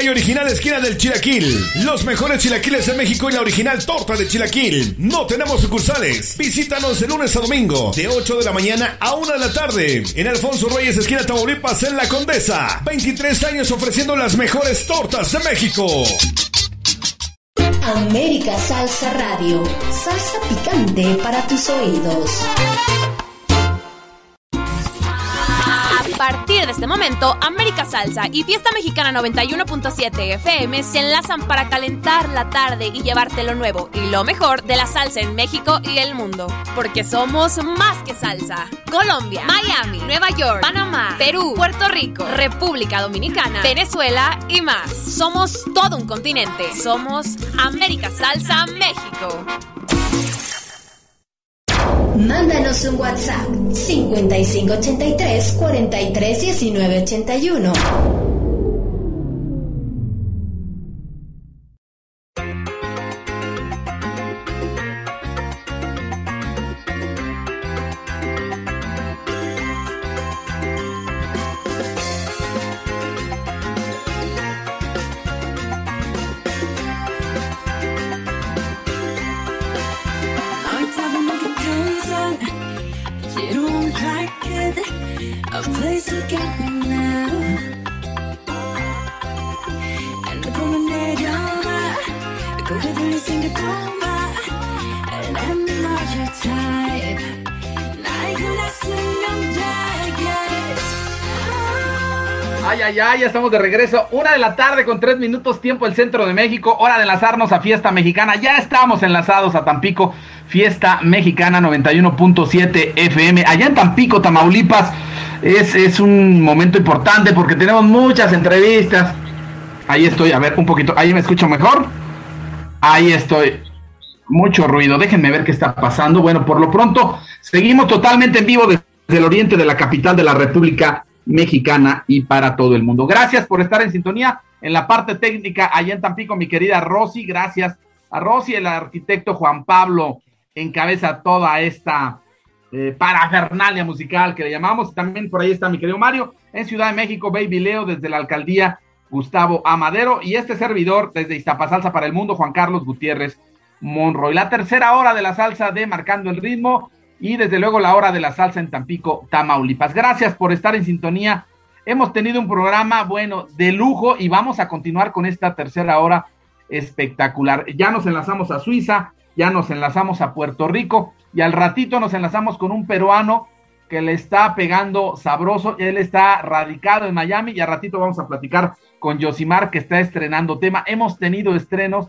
Y original esquina del Chilaquil. Los mejores chilaquiles de México y la original torta de Chilaquil. No tenemos sucursales. Visítanos de lunes a domingo, de 8 de la mañana a 1 de la tarde. En Alfonso Reyes, esquina Tamaulipas, en La Condesa. 23 años ofreciendo las mejores tortas de México. América Salsa Radio. Salsa picante para tus oídos. Partir de este momento, América Salsa y Fiesta Mexicana 91.7 FM se enlazan para calentar la tarde y llevarte lo nuevo y lo mejor de la salsa en México y el mundo. Porque somos más que salsa. Colombia, Miami, Nueva York, Panamá, Perú, Puerto Rico, República Dominicana, Venezuela y más. Somos todo un continente. Somos América Salsa México. Mándanos un WhatsApp 5583 43 19 81. Ay, ya estamos de regreso. Una de la tarde con tres minutos, tiempo el centro de México. Hora de enlazarnos a Fiesta Mexicana. Ya estamos enlazados a Tampico, Fiesta Mexicana 91.7 FM. Allá en Tampico, Tamaulipas, es, es un momento importante porque tenemos muchas entrevistas. Ahí estoy, a ver, un poquito. Ahí me escucho mejor. Ahí estoy. Mucho ruido. Déjenme ver qué está pasando. Bueno, por lo pronto, seguimos totalmente en vivo desde el oriente de la capital de la República Mexicana y para todo el mundo. Gracias por estar en sintonía en la parte técnica allá en Tampico, mi querida Rosy. Gracias a Rosy, el arquitecto Juan Pablo encabeza toda esta eh, parafernalia musical que le llamamos. También por ahí está mi querido Mario en Ciudad de México, Baby Leo desde la alcaldía Gustavo Amadero y este servidor desde Iztapasalsa para el mundo, Juan Carlos Gutiérrez Monroy. La tercera hora de la salsa de Marcando el Ritmo y desde luego la hora de la salsa en Tampico, Tamaulipas. Gracias por estar en sintonía. Hemos tenido un programa, bueno, de lujo y vamos a continuar con esta tercera hora espectacular. Ya nos enlazamos a Suiza, ya nos enlazamos a Puerto Rico y al ratito nos enlazamos con un peruano que le está pegando sabroso. Él está radicado en Miami y al ratito vamos a platicar con Yosimar que está estrenando tema. Hemos tenido estrenos,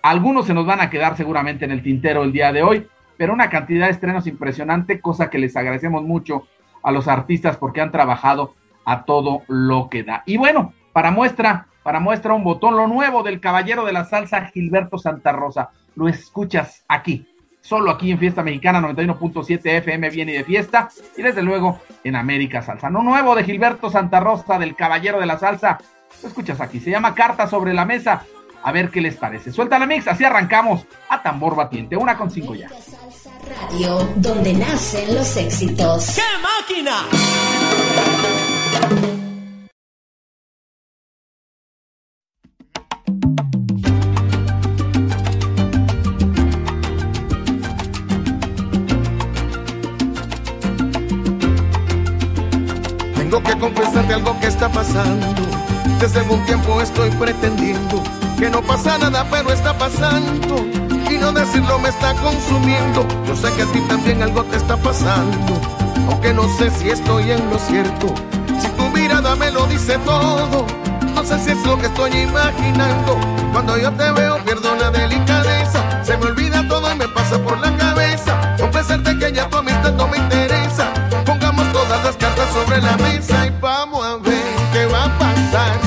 algunos se nos van a quedar seguramente en el tintero el día de hoy, pero una cantidad de estrenos impresionante, cosa que les agradecemos mucho a los artistas porque han trabajado a todo lo que da. Y bueno, para muestra, para muestra un botón, lo nuevo del caballero de la salsa Gilberto Santa Rosa. Lo escuchas aquí, solo aquí en Fiesta Mexicana 91.7 FM viene de fiesta y desde luego en América Salsa. No nuevo de Gilberto Santa Rosa del caballero de la salsa. Lo escuchas aquí, se llama Carta sobre la mesa. A ver qué les parece. Suelta la mix, así arrancamos a tambor batiente. Una con cinco ya. Radio, donde nacen los éxitos. ¡Qué máquina! Tengo que confesarte algo que está pasando. Desde algún tiempo estoy pretendiendo que no pasa nada, pero está pasando. Y no decirlo me está consumiendo. Yo sé que a ti también algo te está pasando. Aunque no sé si estoy en lo cierto. Si tu mirada me lo dice todo. No sé si es lo que estoy imaginando. Cuando yo te veo pierdo la delicadeza. Se me olvida todo y me pasa por la cabeza. Confesarte que ya tu amistad no me interesa. Pongamos todas las cartas sobre la mesa y vamos a ver qué va a pasar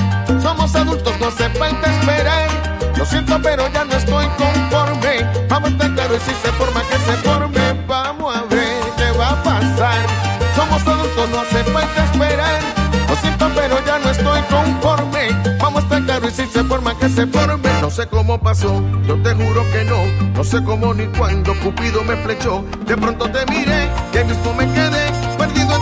adultos no hace falta esperar. Lo siento, pero ya no estoy conforme. Vamos a estar intentarlo y si se forma, que se forme. Vamos a ver qué va a pasar. Somos adultos, no hace falta esperar. Lo siento, pero ya no estoy conforme. Vamos a estar intentarlo y si se forma, que se forme. No sé cómo pasó, yo te juro que no. No sé cómo ni cuándo Cupido me flechó. De pronto te miré, que mismo me quedé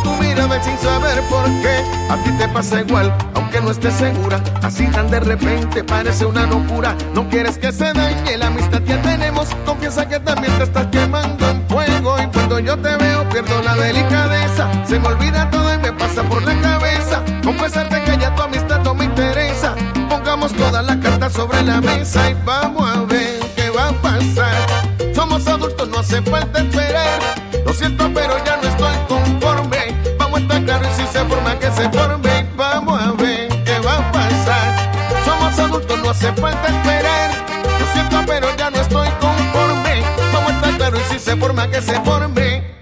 tu mirada y sin saber por qué. A ti te pasa igual, aunque no estés segura. Así tan de repente parece una locura. No quieres que se dañe la amistad que tenemos. Confiesa que también te estás quemando en fuego. Y cuando yo te veo, pierdo la delicadeza. Se me olvida todo y me pasa por la cabeza. Confesarte que ya tu amistad no me interesa. Pongamos todas las cartas sobre la mesa y vamos a ver qué va a pasar. Somos adultos, no hace falta esperar. Lo siento, pero ya no estoy conforme. Claros y si se forma que se forme. Vamos a ver qué va a pasar. Somos adultos, no hace falta esperar. Lo siento, pero ya no estoy conforme. Vamos a estar claros y si se forma que se forme.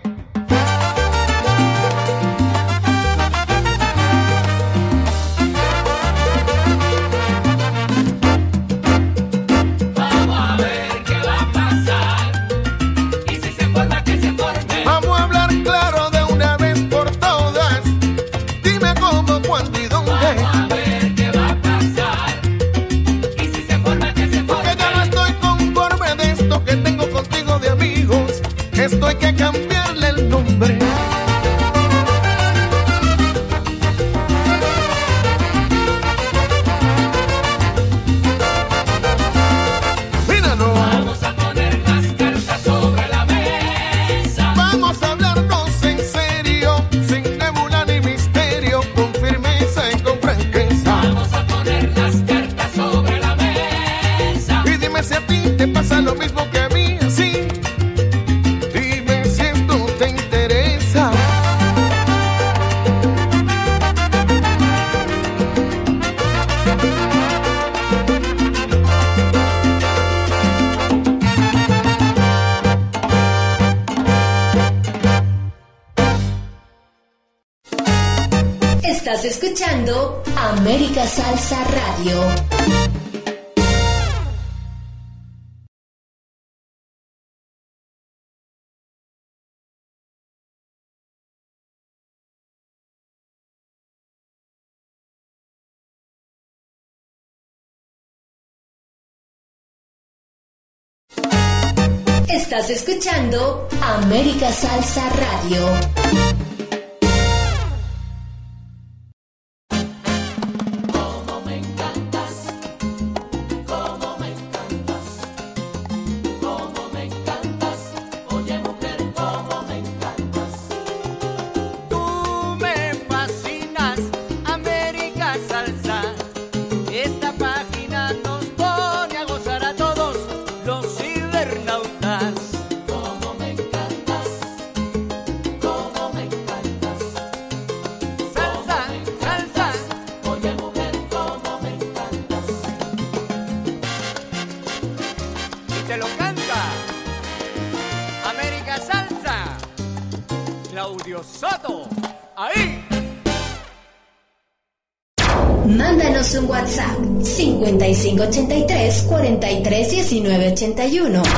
Estás escuchando América Salsa Radio. 583 43 19 81.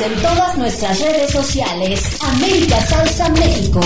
en todas nuestras redes sociales. América Salsa México.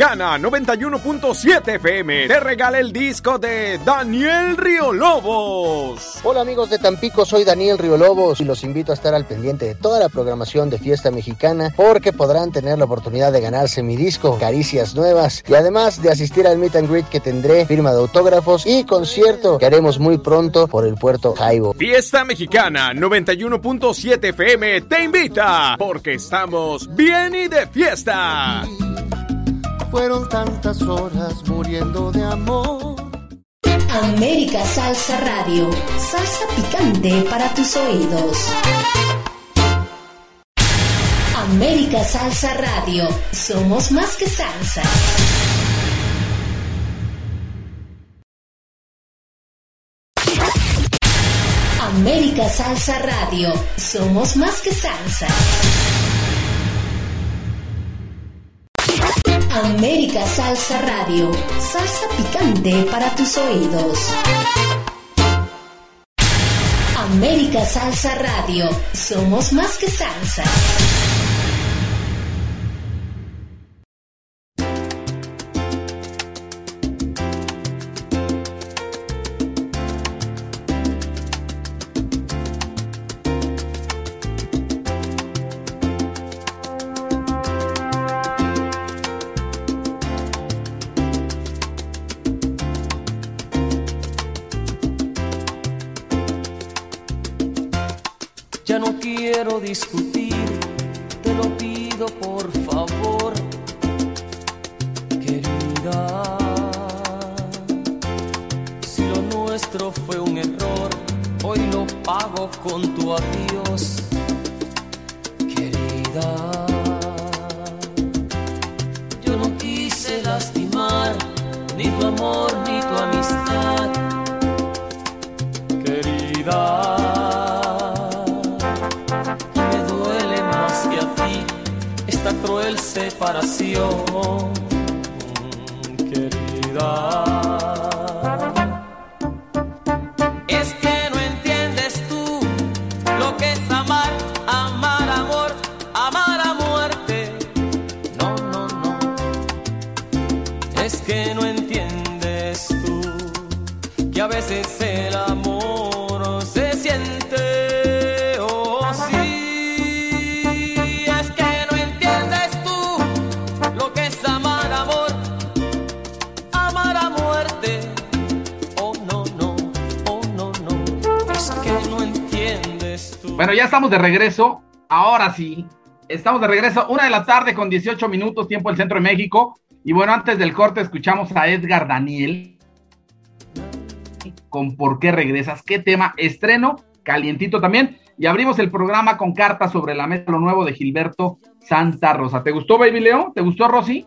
Mexicana 91.7 FM te regala el disco de Daniel Riolobos. Hola amigos de Tampico, soy Daniel Riolobos y los invito a estar al pendiente de toda la programación de Fiesta Mexicana porque podrán tener la oportunidad de ganarse mi disco, Caricias Nuevas y además de asistir al meet and greet que tendré, firma de autógrafos y concierto que haremos muy pronto por el puerto Jaibo. Fiesta Mexicana 91.7 FM te invita porque estamos bien y de fiesta. Fueron tantas horas muriendo de amor. América Salsa Radio, salsa picante para tus oídos. América Salsa Radio, somos más que salsa. América Salsa Radio, somos más que salsa. Picante para tus oídos. América Salsa Radio. Somos más que salsa. Bueno, ya estamos de regreso. Ahora sí, estamos de regreso. Una de la tarde con 18 minutos, tiempo del centro de México. Y bueno, antes del corte escuchamos a Edgar Daniel con ¿Por qué regresas? ¿Qué tema? Estreno, calientito también. Y abrimos el programa con cartas sobre la mesa, lo nuevo de Gilberto Santa Rosa. ¿Te gustó, Baby Leo? ¿Te gustó, Rosy?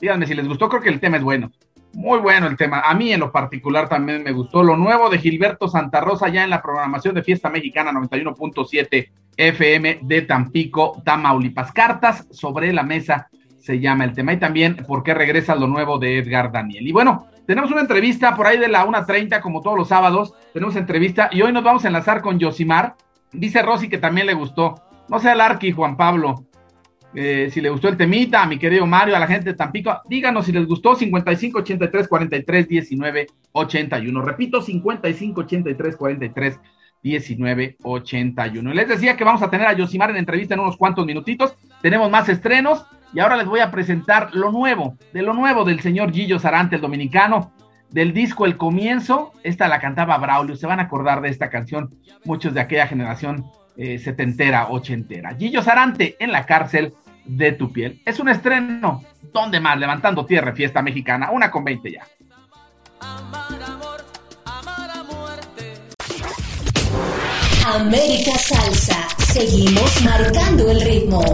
Díganme si les gustó, creo que el tema es bueno. Muy bueno el tema. A mí en lo particular también me gustó lo nuevo de Gilberto Santa Rosa ya en la programación de Fiesta Mexicana 91.7 FM de Tampico, Tamaulipas. Cartas sobre la mesa se llama el tema. Y también por qué regresa lo nuevo de Edgar Daniel. Y bueno, tenemos una entrevista por ahí de la 1.30 como todos los sábados. Tenemos entrevista y hoy nos vamos a enlazar con Yosimar. Dice Rosy que también le gustó. No sé al Arqui, Juan Pablo. Eh, si le gustó el temita, a mi querido Mario, a la gente de Tampico, díganos si les gustó 55 83 43 19 81. Repito, 55 83 43 19 81. Y les decía que vamos a tener a Yosimar en entrevista en unos cuantos minutitos. Tenemos más estrenos y ahora les voy a presentar lo nuevo, de lo nuevo del señor Gillo Sarante, el dominicano, del disco El Comienzo. Esta la cantaba Braulio, se van a acordar de esta canción, muchos de aquella generación eh, setentera, ochentera. Gillo Sarante en la cárcel de tu piel. Es un estreno, ¿dónde más? Levantando tierra, fiesta mexicana, una con 20 ya. América Salsa. Seguimos marcando el ritmo.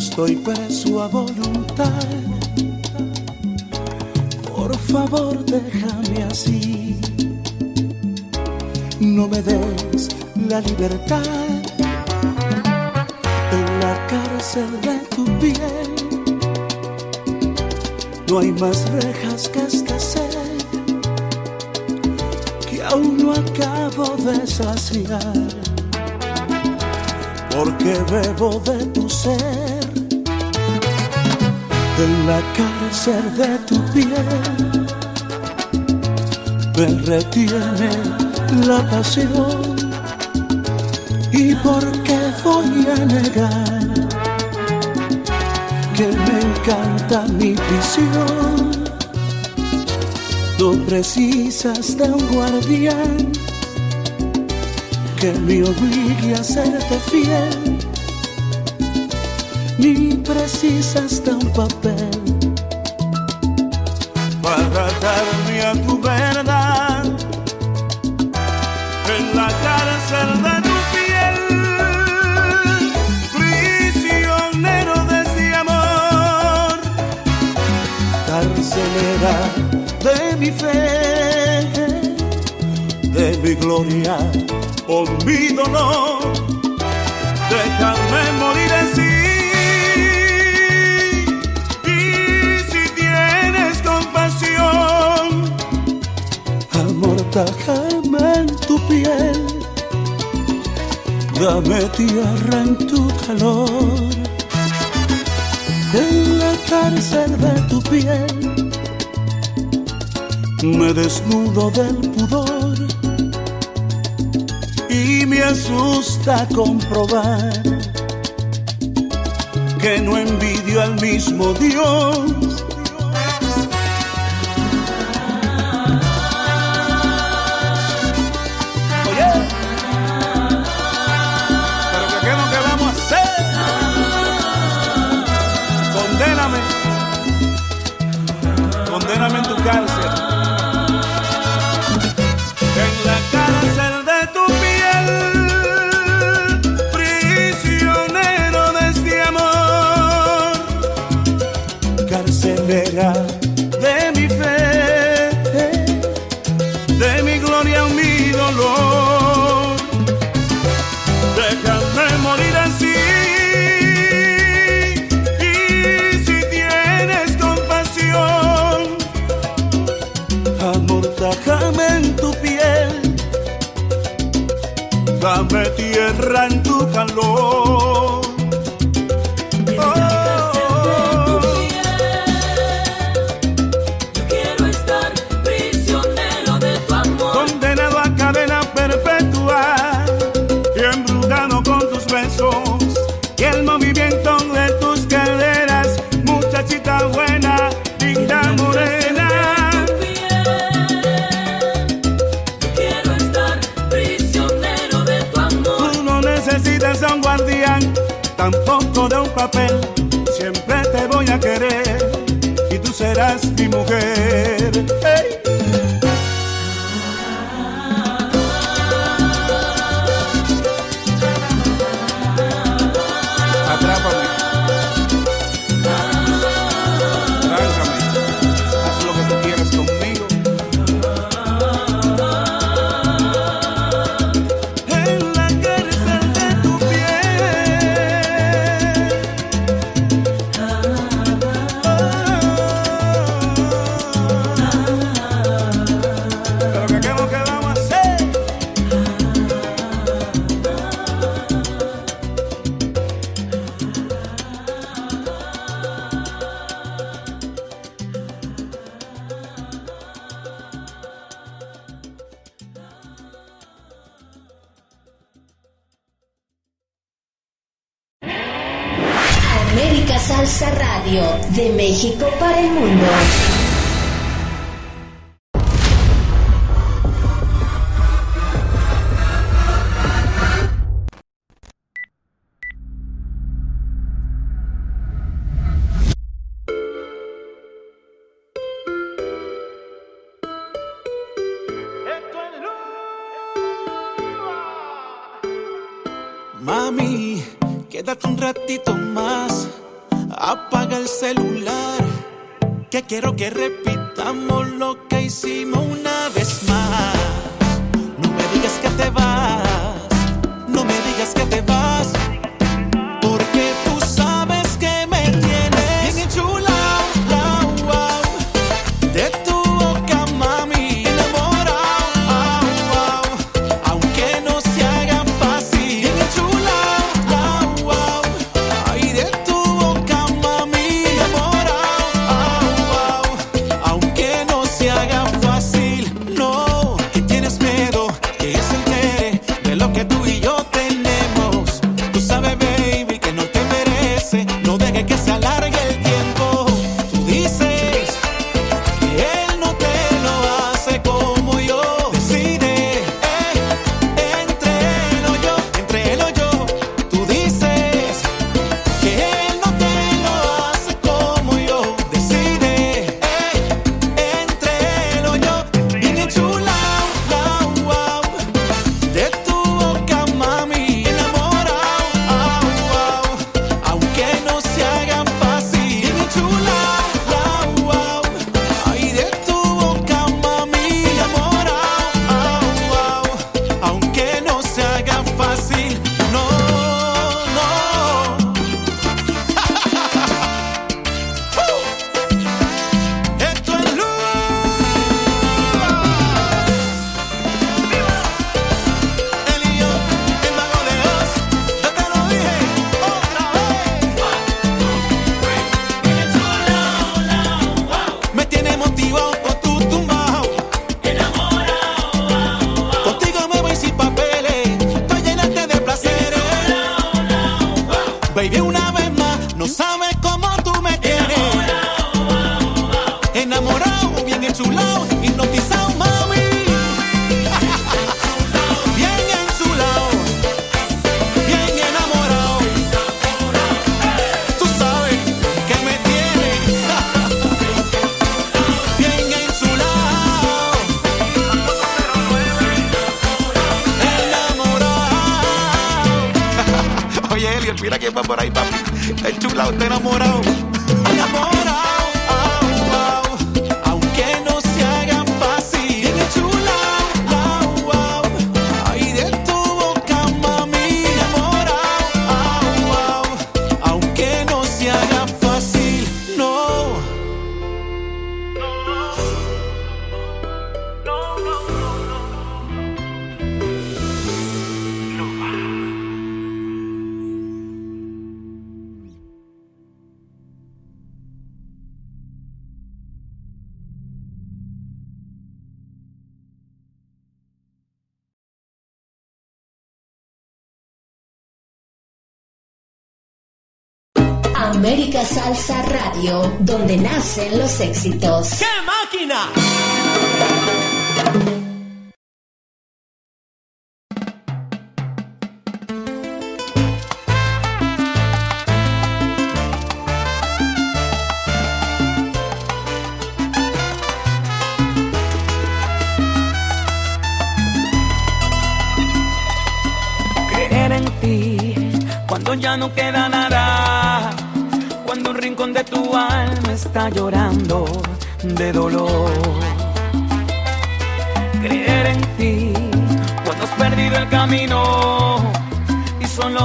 Estoy preso a voluntad. Por favor, déjame así. No me des la libertad. En la cárcel de tu piel no hay más rejas que esta sed que aún no acabo de saciar. Porque bebo de tu ser en la cárcel de tu piel. Me retiene la pasión. Y por qué voy a negar que me encanta mi prisión no precisas de un guardián que me obligue a serte fiel nem precisas de papel. Para darme a tu verdad en la cárcel de tu piel, prisionero de ese amor, carcelera de mi fe, de mi gloria, por mi dolor, déjame morir así. déjame en tu piel, dame tierra en tu calor, en la cárcel de tu piel. Me desnudo del pudor. Y me asusta comprobar que no envidio al mismo Dios. tampoco de un papel. Siempre te voy a querer y tú serás mi mujer. ratito más. Apaga el celular. Que quiero que repitamos lo que hicimos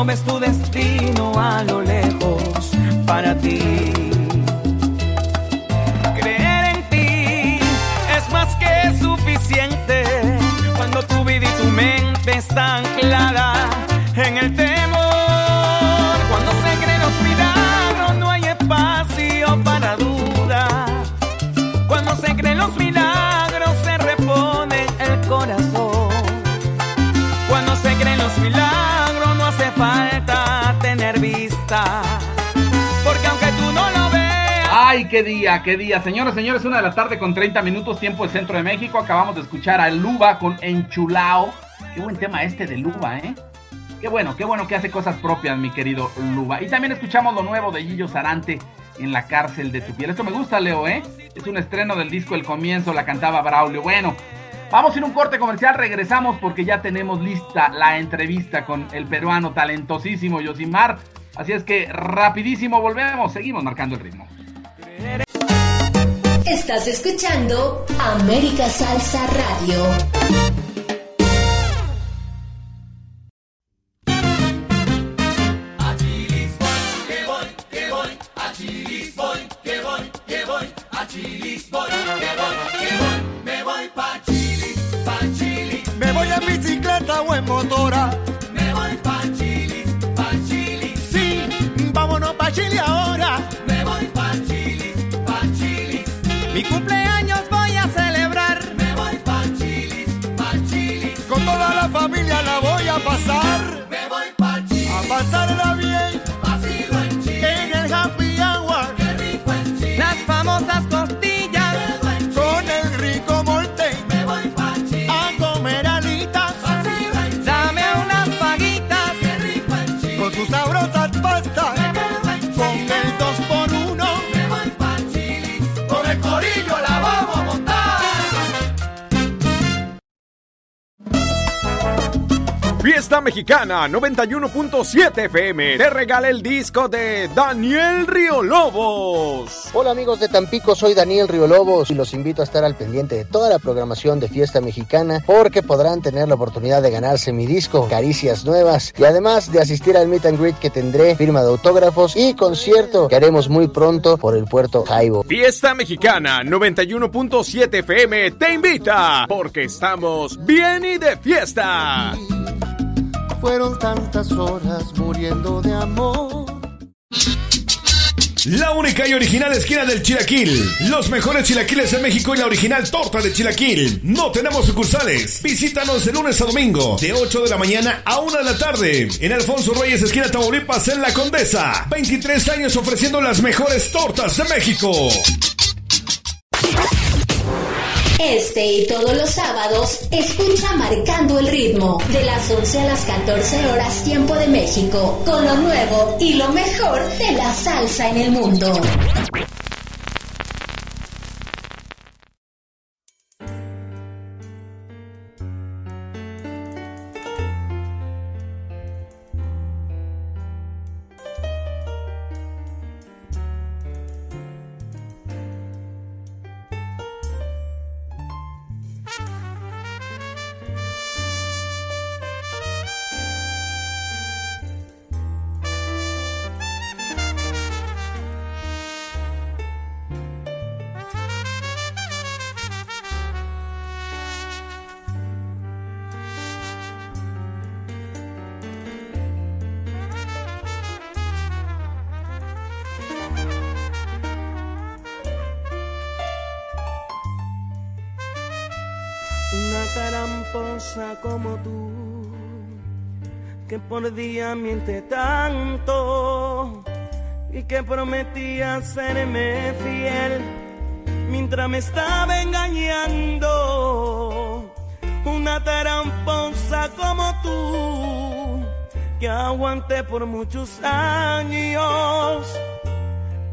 ves tu destino a lo lejos para ti. Creer en ti es más que suficiente cuando tu vida y tu mente están anclada en el temor. Qué día, qué día. Señores, señores, una de la tarde con 30 minutos, tiempo del centro de México. Acabamos de escuchar a Luba con Enchulao. Qué buen tema este de Luba, ¿eh? Qué bueno, qué bueno que hace cosas propias, mi querido Luba. Y también escuchamos lo nuevo de Gillo Sarante en la cárcel de tu piel. Esto me gusta, Leo, ¿eh? Es un estreno del disco El Comienzo, la cantaba Braulio. Bueno, vamos a ir un corte comercial, regresamos porque ya tenemos lista la entrevista con el peruano talentosísimo Yosimar. Así es que rapidísimo volvemos, seguimos marcando el ritmo. Estás escuchando América Salsa Radio. Fiesta Mexicana 91.7 FM te regala el disco de Daniel Río Lobos. Hola amigos de Tampico, soy Daniel Riolobos y los invito a estar al pendiente de toda la programación de Fiesta Mexicana porque podrán tener la oportunidad de ganarse mi disco, Caricias Nuevas y además de asistir al meet and greet que tendré, firma de autógrafos y concierto que haremos muy pronto por el puerto Jaibo. Fiesta Mexicana 91.7 FM te invita porque estamos bien y de fiesta. Fueron tantas horas muriendo de amor. La única y original esquina del Chilaquil. Los mejores chilaquiles de México y la original torta de Chilaquil. No tenemos sucursales. Visítanos de lunes a domingo, de 8 de la mañana a 1 de la tarde. En Alfonso Reyes, esquina Tamaulipas, en La Condesa. 23 años ofreciendo las mejores tortas de México. Este y todos los sábados, escucha Marcando el Ritmo, de las 11 a las 14 horas tiempo de México, con lo nuevo y lo mejor de la salsa en el mundo. Por día miente tanto y que prometía serme fiel mientras me estaba engañando. Una taramposa como tú, que aguanté por muchos años,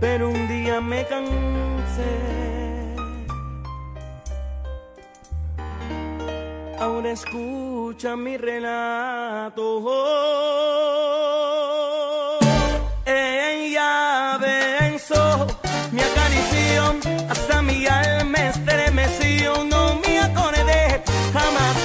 pero un día me cansé. Ahora escucha mi relato. Ella pensó, me acarició, hasta mi alma estremeció. No me acordé jamás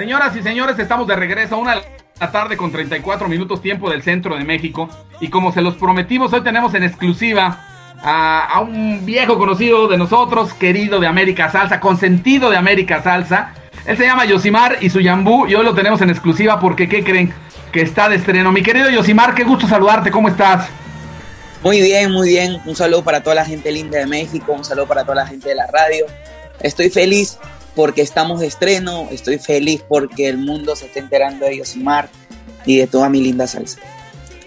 Señoras y señores, estamos de regreso a una la tarde con 34 minutos tiempo del centro de México. Y como se los prometimos, hoy tenemos en exclusiva a, a un viejo conocido de nosotros, querido de América Salsa, consentido de América Salsa. Él se llama Yosimar y su Yambú y hoy lo tenemos en exclusiva porque, ¿qué creen? Que está de estreno. Mi querido Yosimar, qué gusto saludarte, ¿cómo estás? Muy bien, muy bien. Un saludo para toda la gente linda de México, un saludo para toda la gente de la radio. Estoy feliz porque estamos de estreno, estoy feliz porque el mundo se está enterando de Yosimar y de toda mi linda salsa.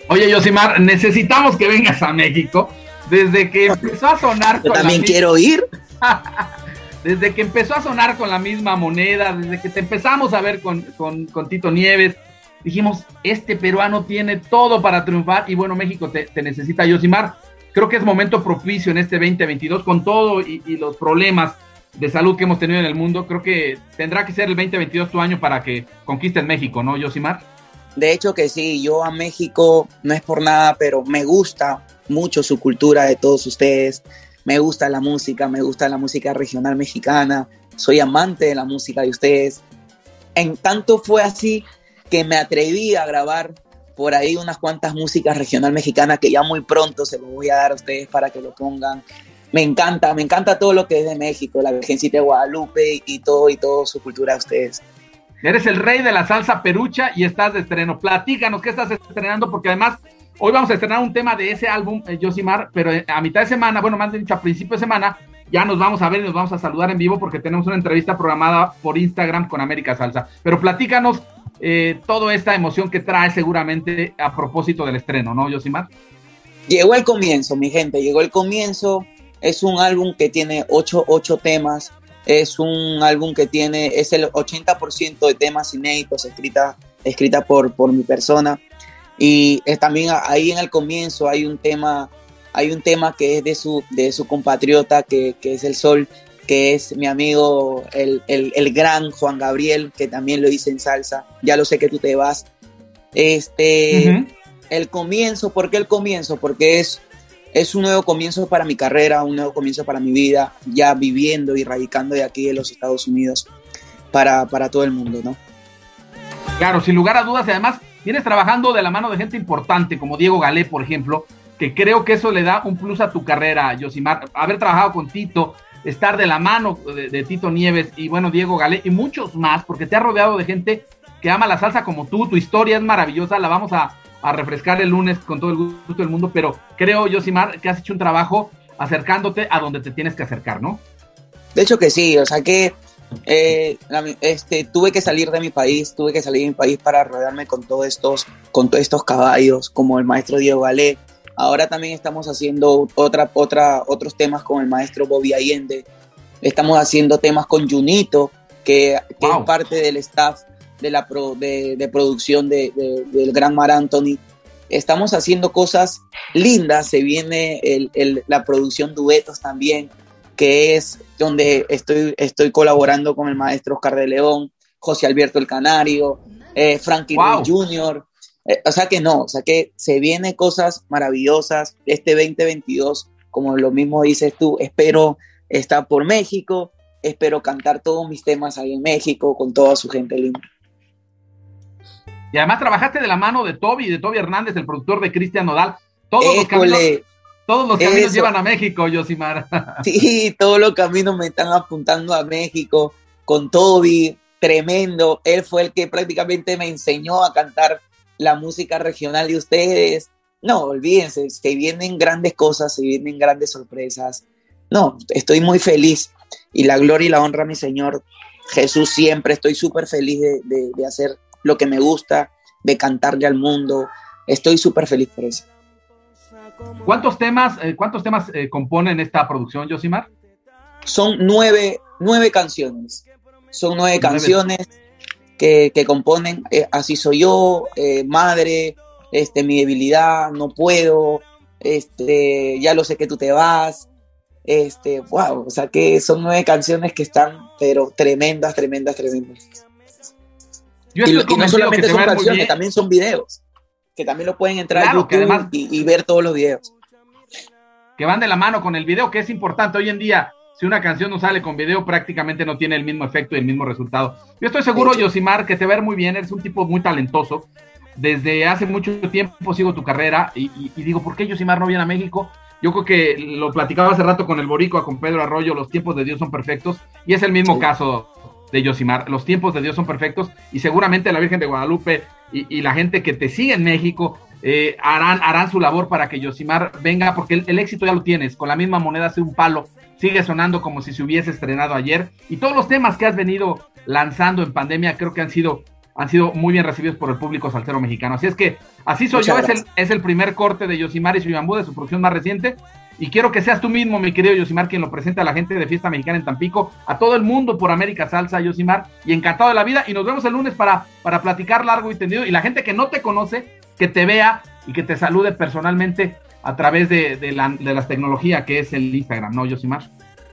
Oye, Yosimar, necesitamos que vengas a México. Desde que empezó a sonar. Yo con la también mi- quiero ir. desde que empezó a sonar con la misma moneda, desde que te empezamos a ver con, con- con Tito Nieves, dijimos, este peruano tiene todo para triunfar y bueno, México te, te necesita, Yosimar. Creo que es momento propicio en este 2022 con todo y, y los problemas de salud que hemos tenido en el mundo. Creo que tendrá que ser el 2022 tu año para que conquistes México, ¿no, Yosimar? De hecho que sí, yo a México no es por nada, pero me gusta mucho su cultura de todos ustedes. Me gusta la música, me gusta la música regional mexicana. Soy amante de la música de ustedes. En tanto fue así que me atreví a grabar por ahí unas cuantas músicas regional mexicanas que ya muy pronto se los voy a dar a ustedes para que lo pongan. Me encanta, me encanta todo lo que es de México, la Virgencita de Guadalupe y todo y todo su cultura de ustedes. Eres el rey de la salsa perucha y estás de estreno. Platícanos qué estás estrenando, porque además hoy vamos a estrenar un tema de ese álbum, eh, Yosimar, pero eh, a mitad de semana, bueno, más dicho, a principio de semana, ya nos vamos a ver y nos vamos a saludar en vivo porque tenemos una entrevista programada por Instagram con América Salsa. Pero platícanos eh, toda esta emoción que trae seguramente a propósito del estreno, ¿no, Yosimar? Llegó el comienzo, mi gente, llegó el comienzo. Es un álbum que tiene ocho, ocho temas. Es un álbum que tiene, es el 80% de temas inéditos escrita, escrita por, por mi persona. Y es también ahí en el comienzo hay un tema, hay un tema que es de su, de su compatriota, que, que es el sol, que es mi amigo, el, el, el gran Juan Gabriel, que también lo hice en salsa. Ya lo sé que tú te vas. Este, el comienzo, ¿por qué el comienzo? Porque es, es un nuevo comienzo para mi carrera, un nuevo comienzo para mi vida, ya viviendo y radicando de aquí de los Estados Unidos para, para todo el mundo, ¿no? Claro, sin lugar a dudas, y además vienes trabajando de la mano de gente importante, como Diego Galé, por ejemplo, que creo que eso le da un plus a tu carrera, Yosimar. Haber trabajado con Tito, estar de la mano de, de Tito Nieves y bueno, Diego Galé y muchos más, porque te has rodeado de gente que ama la salsa como tú, tu historia es maravillosa, la vamos a, a refrescar el lunes con todo el gusto del mundo, pero creo, Yosimar, que has hecho un trabajo acercándote a donde te tienes que acercar, ¿no? De hecho que sí, o sea que eh, este, tuve que salir de mi país, tuve que salir de mi país para rodearme con todos estos, con todos estos caballos, como el maestro Diego Galé. Ahora también estamos haciendo otra, otra, otros temas con el maestro Bobby Allende. Estamos haciendo temas con Junito, que, que es parte del staff de la pro- de, de producción de- de- del gran Mar Anthony. Estamos haciendo cosas lindas, se viene el- el- la producción duetos también, que es donde estoy, estoy colaborando con el maestro Oscar de León, José Alberto el Canario, eh, Frankie Wow. Jr., eh, o sea que no, o sea que se vienen cosas maravillosas. Este 2022, como lo mismo dices tú, espero estar por México, espero cantar todos mis temas ahí en México con toda su gente linda. Y además trabajaste de la mano de Toby, de Toby Hernández, el productor de Cristian Nodal. Todos los caminos, todos los caminos eso. llevan a México, Yosimar. Sí, todos los caminos me están apuntando a México con Toby, tremendo. Él fue el que prácticamente me enseñó a cantar la música regional de ustedes. No, olvídense, se vienen grandes cosas, se vienen grandes sorpresas. No, estoy muy feliz y la gloria y la honra a mi Señor Jesús siempre. Estoy súper feliz de, de- de hacer lo que me gusta, de cantarle al mundo. Estoy súper feliz por eso. ¿Cuántos temas, eh, cuántos temas eh, componen esta producción, Yosimar? son nueve, nueve canciones. Son nueve canciones que, que componen eh, Así soy yo, Madre, este, Mi debilidad, No puedo, este, Ya lo sé que tú te vas. Este, wow, o sea que son nueve canciones que están, pero tremendas, tremendas, tremendas. Yo y, y no solamente son canciones, también son videos, que también lo pueden entrar Claro, a que YouTube además- y, y ver todos los videos. que van de la mano con el video, que es importante. Hoy en día, si una canción no sale con video, prácticamente no tiene el mismo efecto y el mismo resultado. Yo estoy seguro, Yosimar, que te va a ir muy bien. Eres un tipo muy talentoso. Desde hace mucho tiempo sigo tu carrera y, y- y digo, ¿por qué Yosimar no viene a México? Yo creo que lo platicaba hace rato con el Boricua, con Pedro Arroyo, los tiempos de Dios son perfectos y es el mismo caso de Yosimar. Los tiempos de Dios son perfectos y seguramente la Virgen de Guadalupe y, y la gente que te sigue en México eh, harán, harán su labor para que Yosimar venga, porque el, el éxito ya lo tienes, con la misma moneda hace un palo, sigue sonando como si se hubiese estrenado ayer y todos los temas que has venido lanzando en pandemia creo que han sido han sido muy bien recibidos por el público salsero mexicano. Así es que así soy Muchas yo, es el, es el primer corte de Yosimar y su bambú de su producción más reciente. Y quiero que seas tú mismo, mi querido Yosimar, quien lo presente a la gente de Fiesta Mexicana en Tampico, a todo el mundo por América Salsa, Yosimar, y encantado de la vida. Y nos vemos el lunes para, para platicar largo y tendido. Y la gente que no te conoce, que te vea y que te salude personalmente a través de, de la, de las tecnologías que es el Instagram, ¿no, Yosimar?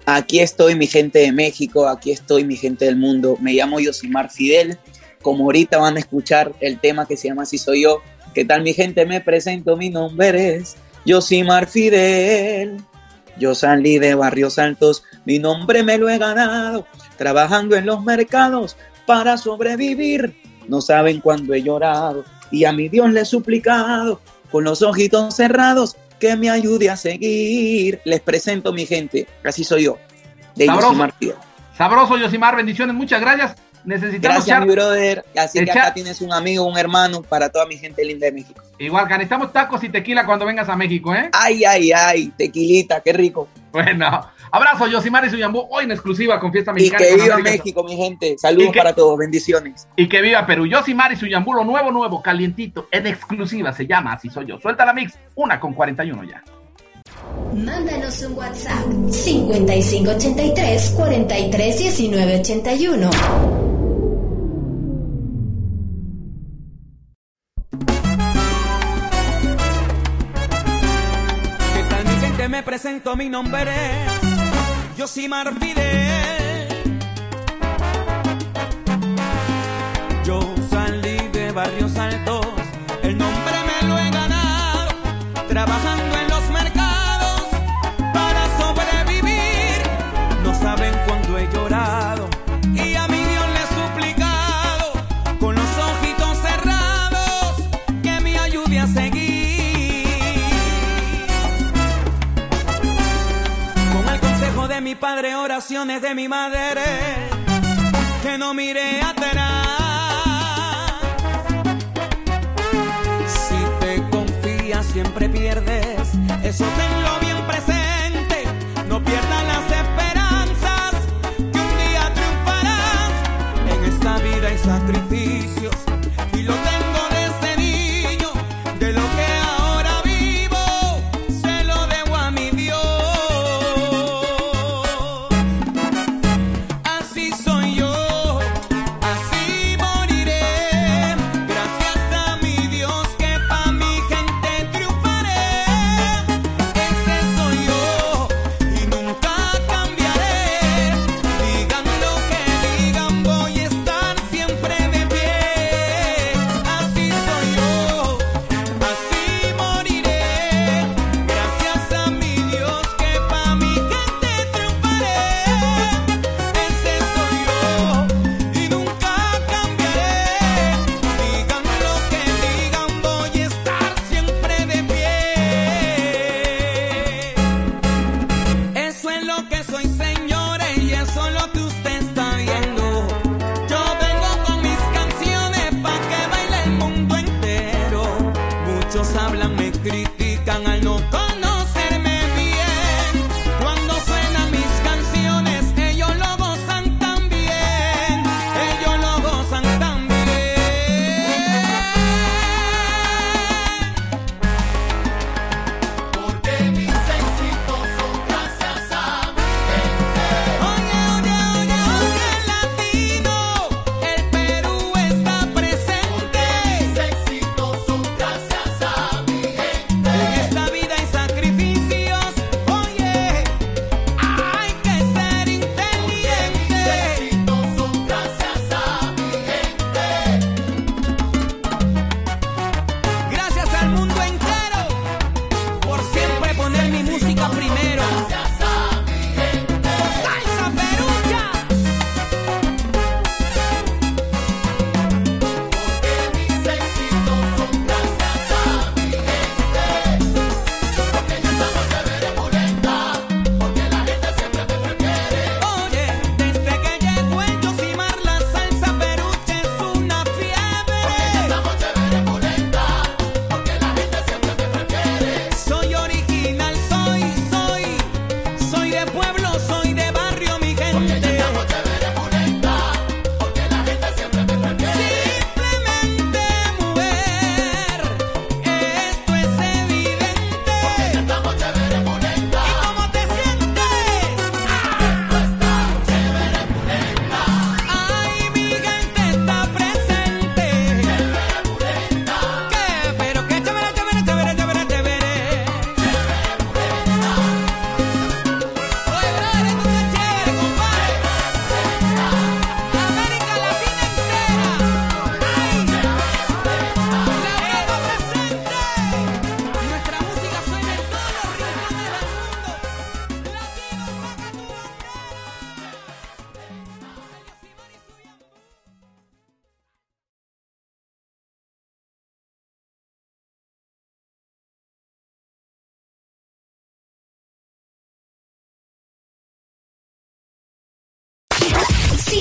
Aquí estoy, mi gente de México, aquí estoy, mi gente del mundo. Me llamo Yosimar Fidel. Como ahorita van a escuchar el tema que se llama Así soy yo. ¿Qué tal, mi gente? Me presento, mi nombre es Yosimar Fidel. Yo salí de barrios altos, mi nombre me lo he ganado, trabajando en los mercados para sobrevivir. No saben cuándo he llorado y a mi Dios le he suplicado, con los ojitos cerrados, que me ayude a seguir. Les presento, mi gente, así soy yo, de Sabroso. Yosimar Fidel. Sabroso, Yosimar, bendiciones, muchas gracias. Necesitamos Gracias, mi brother. Así que acá tienes un amigo, un hermano para toda mi gente linda de México. Igual, que necesitamos tacos y tequila cuando vengas a México, ¿eh? Ay, ay, ay, tequilita, qué rico. Bueno, abrazo, Yosimar y su Yambú, hoy en exclusiva con Fiesta Y Mexicana. que con viva México, mi gente. Saludos Y que- para todos, bendiciones. Y que viva Perú. Yosimar y su Yambú, lo nuevo, nuevo, calientito, en exclusiva, se llama Así Soy Yo. Suelta la mix, una con 41 ya. Mándanos un WhatsApp 5583 43 19 81. ¿Qué tal mi gente? Me presento, mi nombre es Yosimar Fidel. Yo salí de barrios altos, el nombre me lo he ganado, trabajando de mi madre que no miré atrás. Si te confías siempre pierdes, eso tenlo bien presente, no pierdas las esperanzas.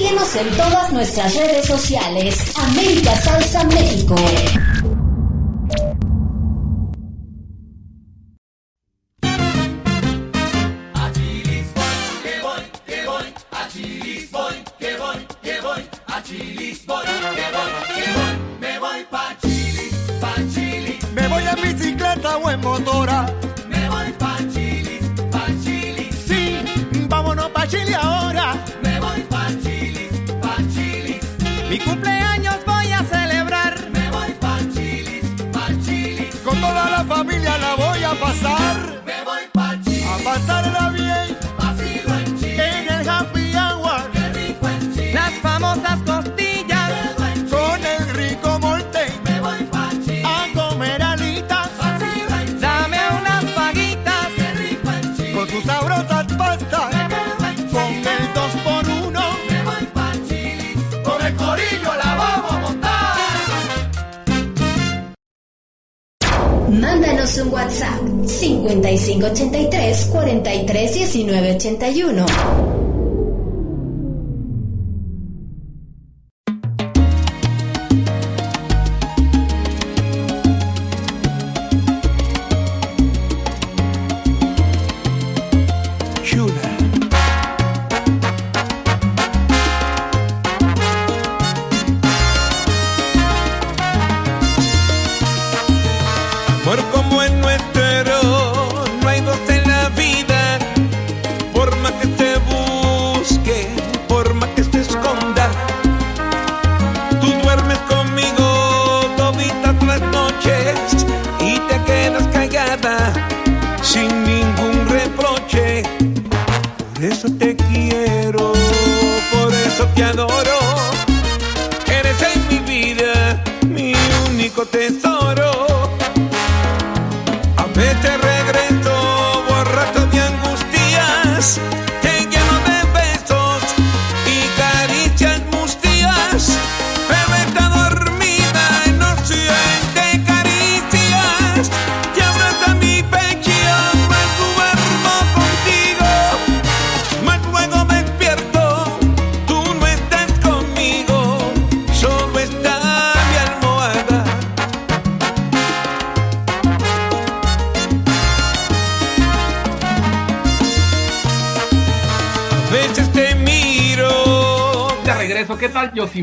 Síguenos en todas nuestras redes sociales. América Salsa México. 1981.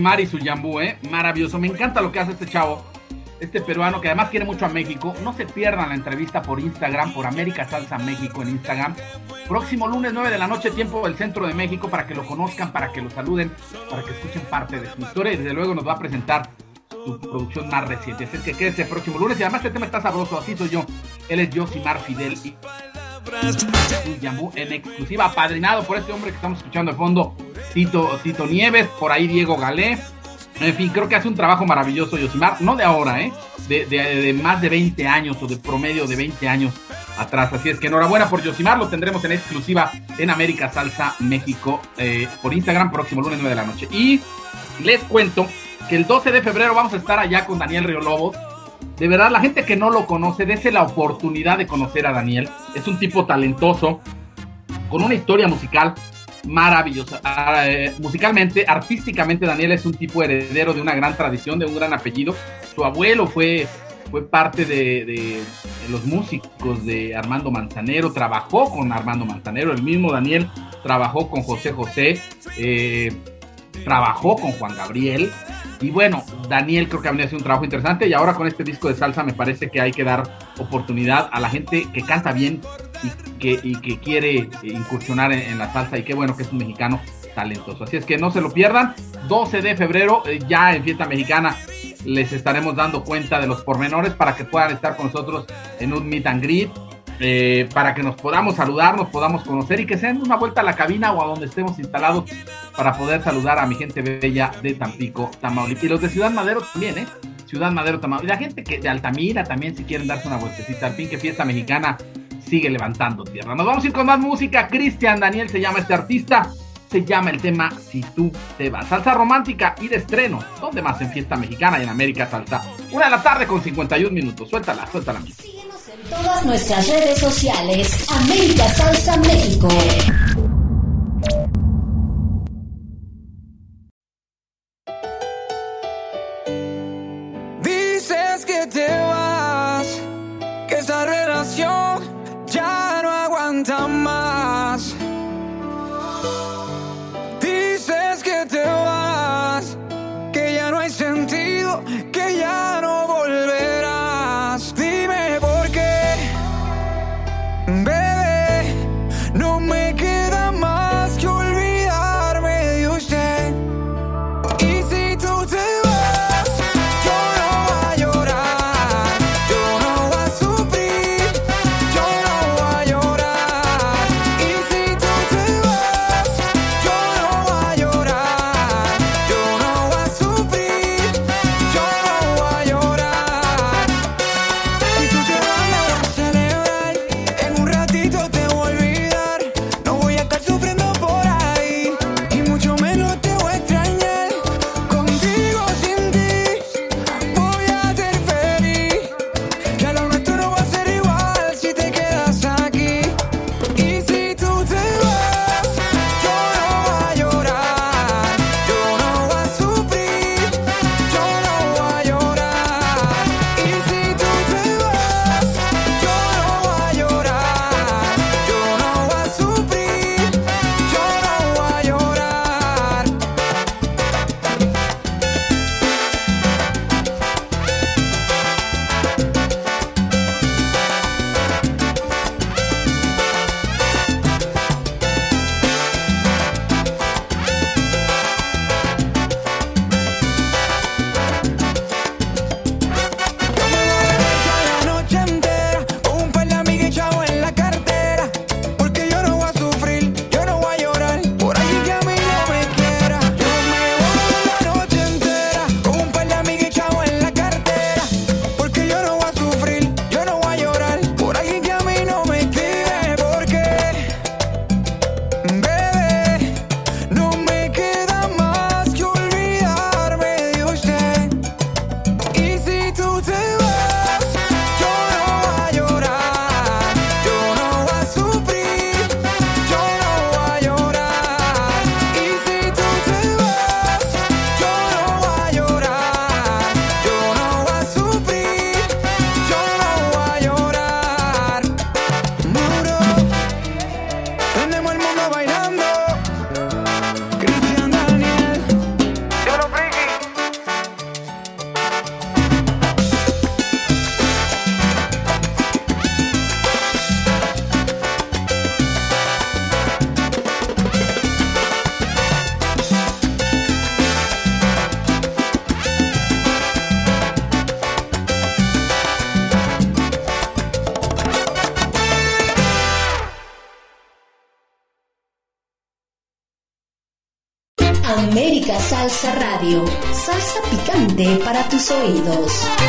Yosimar y su Yambú, eh? Maravilloso, me encanta lo que hace este chavo, este peruano que además quiere mucho a México. No se pierdan la entrevista por Instagram, por América Salsa México en Instagram. Próximo lunes 9 de la noche, tiempo del centro de México, para que lo conozcan, para que lo saluden, para que escuchen parte de su historia y desde luego nos va a presentar su producción más reciente. Así que quédese el próximo lunes y además este tema está sabroso, así soy yo. Él es Yosimar Fidel y Yambú en exclusiva, apadrinado por este hombre que estamos escuchando de fondo, Tito, Tito Nieves, por ahí Diego Galé. En fin, creo que hace un trabajo maravilloso Yosimar, no de ahora, ¿eh? De, de- más de 20 años o de promedio de 20 años atrás. Así es que enhorabuena por Yosimar, lo tendremos en exclusiva en América Salsa México eh, por Instagram próximo lunes 9 de la noche. Y les cuento que el 12 de febrero vamos a estar allá con Daniel Río Lobos. De verdad, la gente que no lo conoce, dése la oportunidad de conocer a Daniel. Es un tipo talentoso, con una historia musical maravillosa. Ah, eh, musicalmente, artísticamente, Daniel es un tipo heredero de una gran tradición, de un gran apellido. Su abuelo fue, fue parte de, de- los músicos de Armando Manzanero, trabajó con Armando Manzanero, el mismo Daniel trabajó con José José, eh, trabajó con Juan Gabriel. Y bueno, Daniel creo que ha venido a hacer un trabajo interesante y ahora con este disco de salsa me parece que hay que dar oportunidad a la gente que canta bien y que, y que quiere eh, incursionar en, la salsa y qué bueno que es un mexicano talentoso. Así es que no se lo pierdan. 12 de febrero, eh, ya en Fiesta Mexicana, les estaremos dando cuenta de los pormenores para que puedan estar con nosotros en un meet and greet. eh, para que nos podamos saludar, nos podamos conocer y que se den una vuelta a la cabina o a donde estemos instalados para poder saludar a mi gente bella de Tampico, Tamaulipas. Y los de Ciudad Madero también, ¿eh? Ciudad Madero, Tamaulipas. Y la gente que de Altamira también, si quieren darse una vueltecita. Al fin que Fiesta Mexicana sigue levantando tierra. Nos vamos a ir con más música. Cristian Daniel se llama este artista. Se llama el tema Si tú te vas. Salsa romántica y de estreno. ¿Dónde más en Fiesta Mexicana y en América Salsa? Una de la tarde con 51 minutos. Suéltala, suéltala. Todas nuestras redes sociales. América Salsa México. Dime Salsa picante para tus oídos.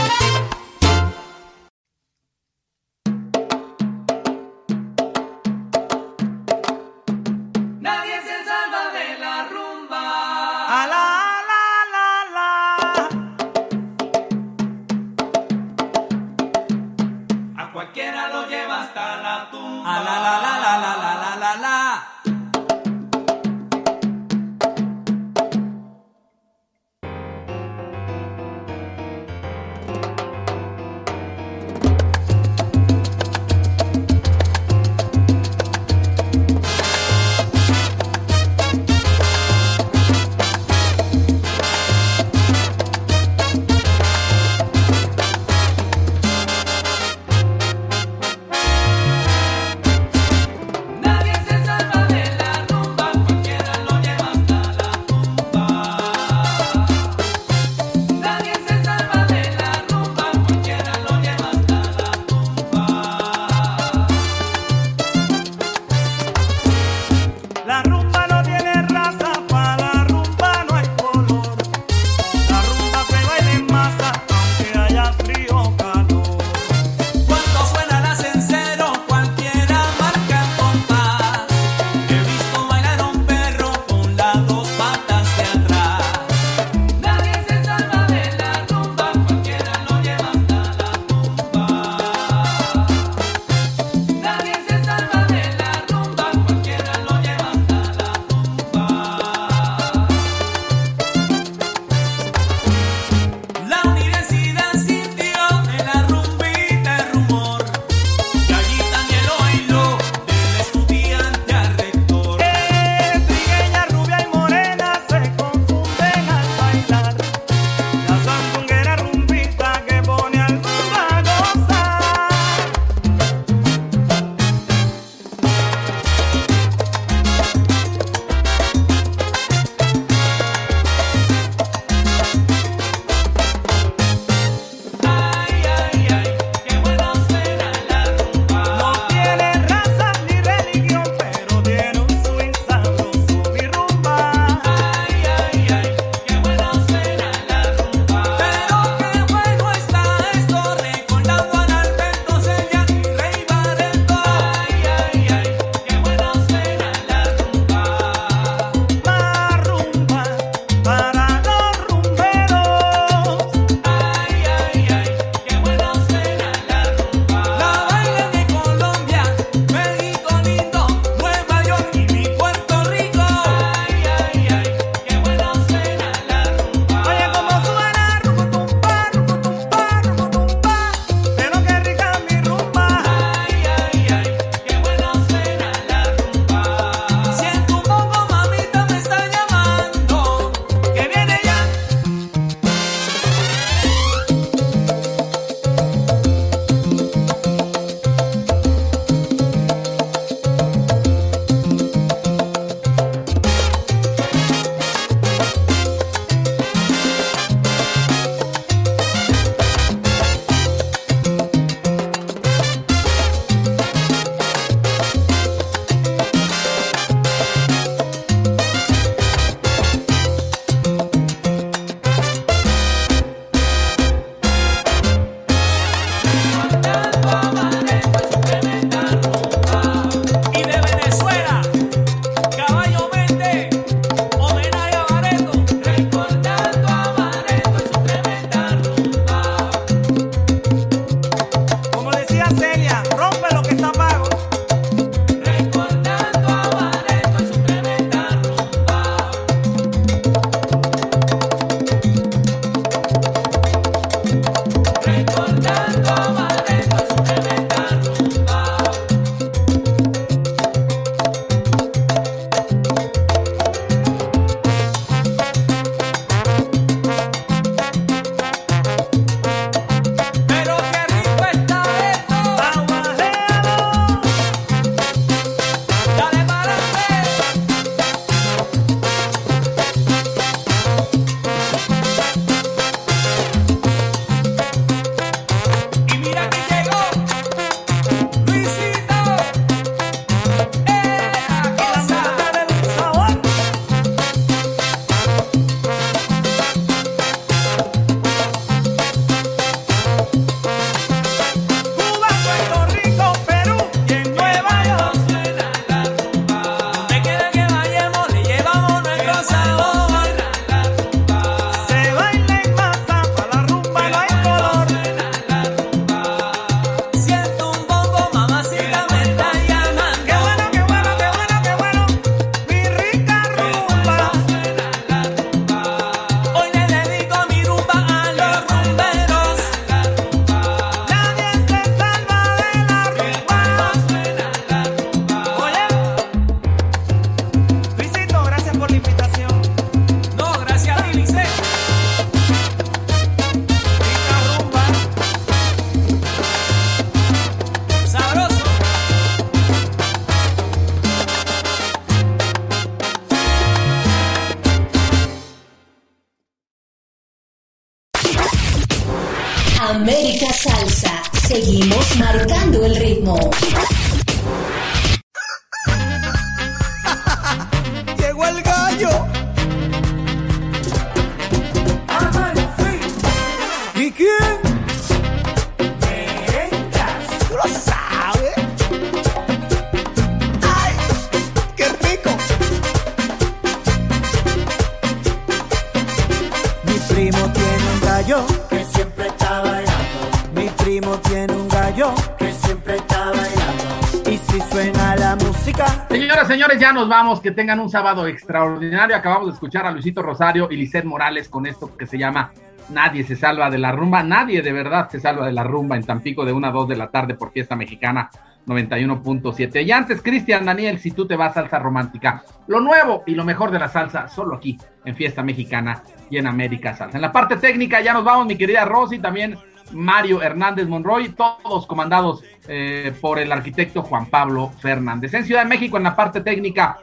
Que tengan un sábado extraordinario. Acabamos de escuchar a Luisito Rosario y Lisset Morales con esto que se llama Nadie se salva de la rumba. Nadie de verdad se salva de la rumba en Tampico de 1 a 2 de la tarde por fiesta mexicana 91.7. Y antes, Cristian Daniel, si tú te vas salsa romántica, lo nuevo y lo mejor de la salsa, solo aquí en Fiesta Mexicana y en América Salsa. En la parte técnica ya nos vamos, mi querida Rosy, también Mario Hernández Monroy, todos comandados eh, por el arquitecto Juan Pablo Fernández. En Ciudad de México, en la parte técnica,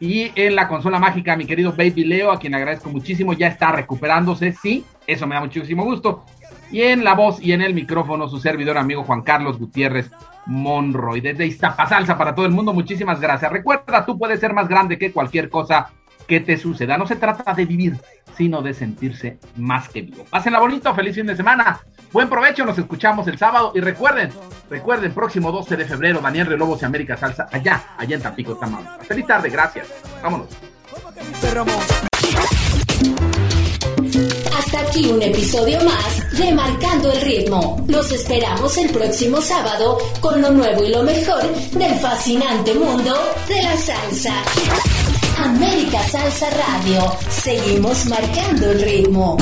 y en la consola mágica, mi querido Baby Leo, a quien agradezco muchísimo, ya está recuperándose, sí, eso me da muchísimo gusto. Y en la voz y en el micrófono, su servidor amigo Juan Carlos Gutiérrez Monroy. Desde Iztapasalsa para todo el mundo, muchísimas gracias. Recuerda, tú puedes ser más grande que cualquier cosa que te suceda. No se trata de vivir, sino de sentirse más que vivo. Pásenla bonito, feliz fin de semana. Buen provecho, nos escuchamos el sábado. Y recuerden, recuerden, próximo 12 de febrero, Daniel Relobos y América Salsa, allá, allá en Tampico, Tamaulipas. Feliz tarde, gracias. Vámonos. Hasta aquí un episodio más de Marcando el Ritmo. Los esperamos el próximo sábado con lo nuevo y lo mejor del fascinante mundo de la salsa. América Salsa Radio. Seguimos marcando el ritmo.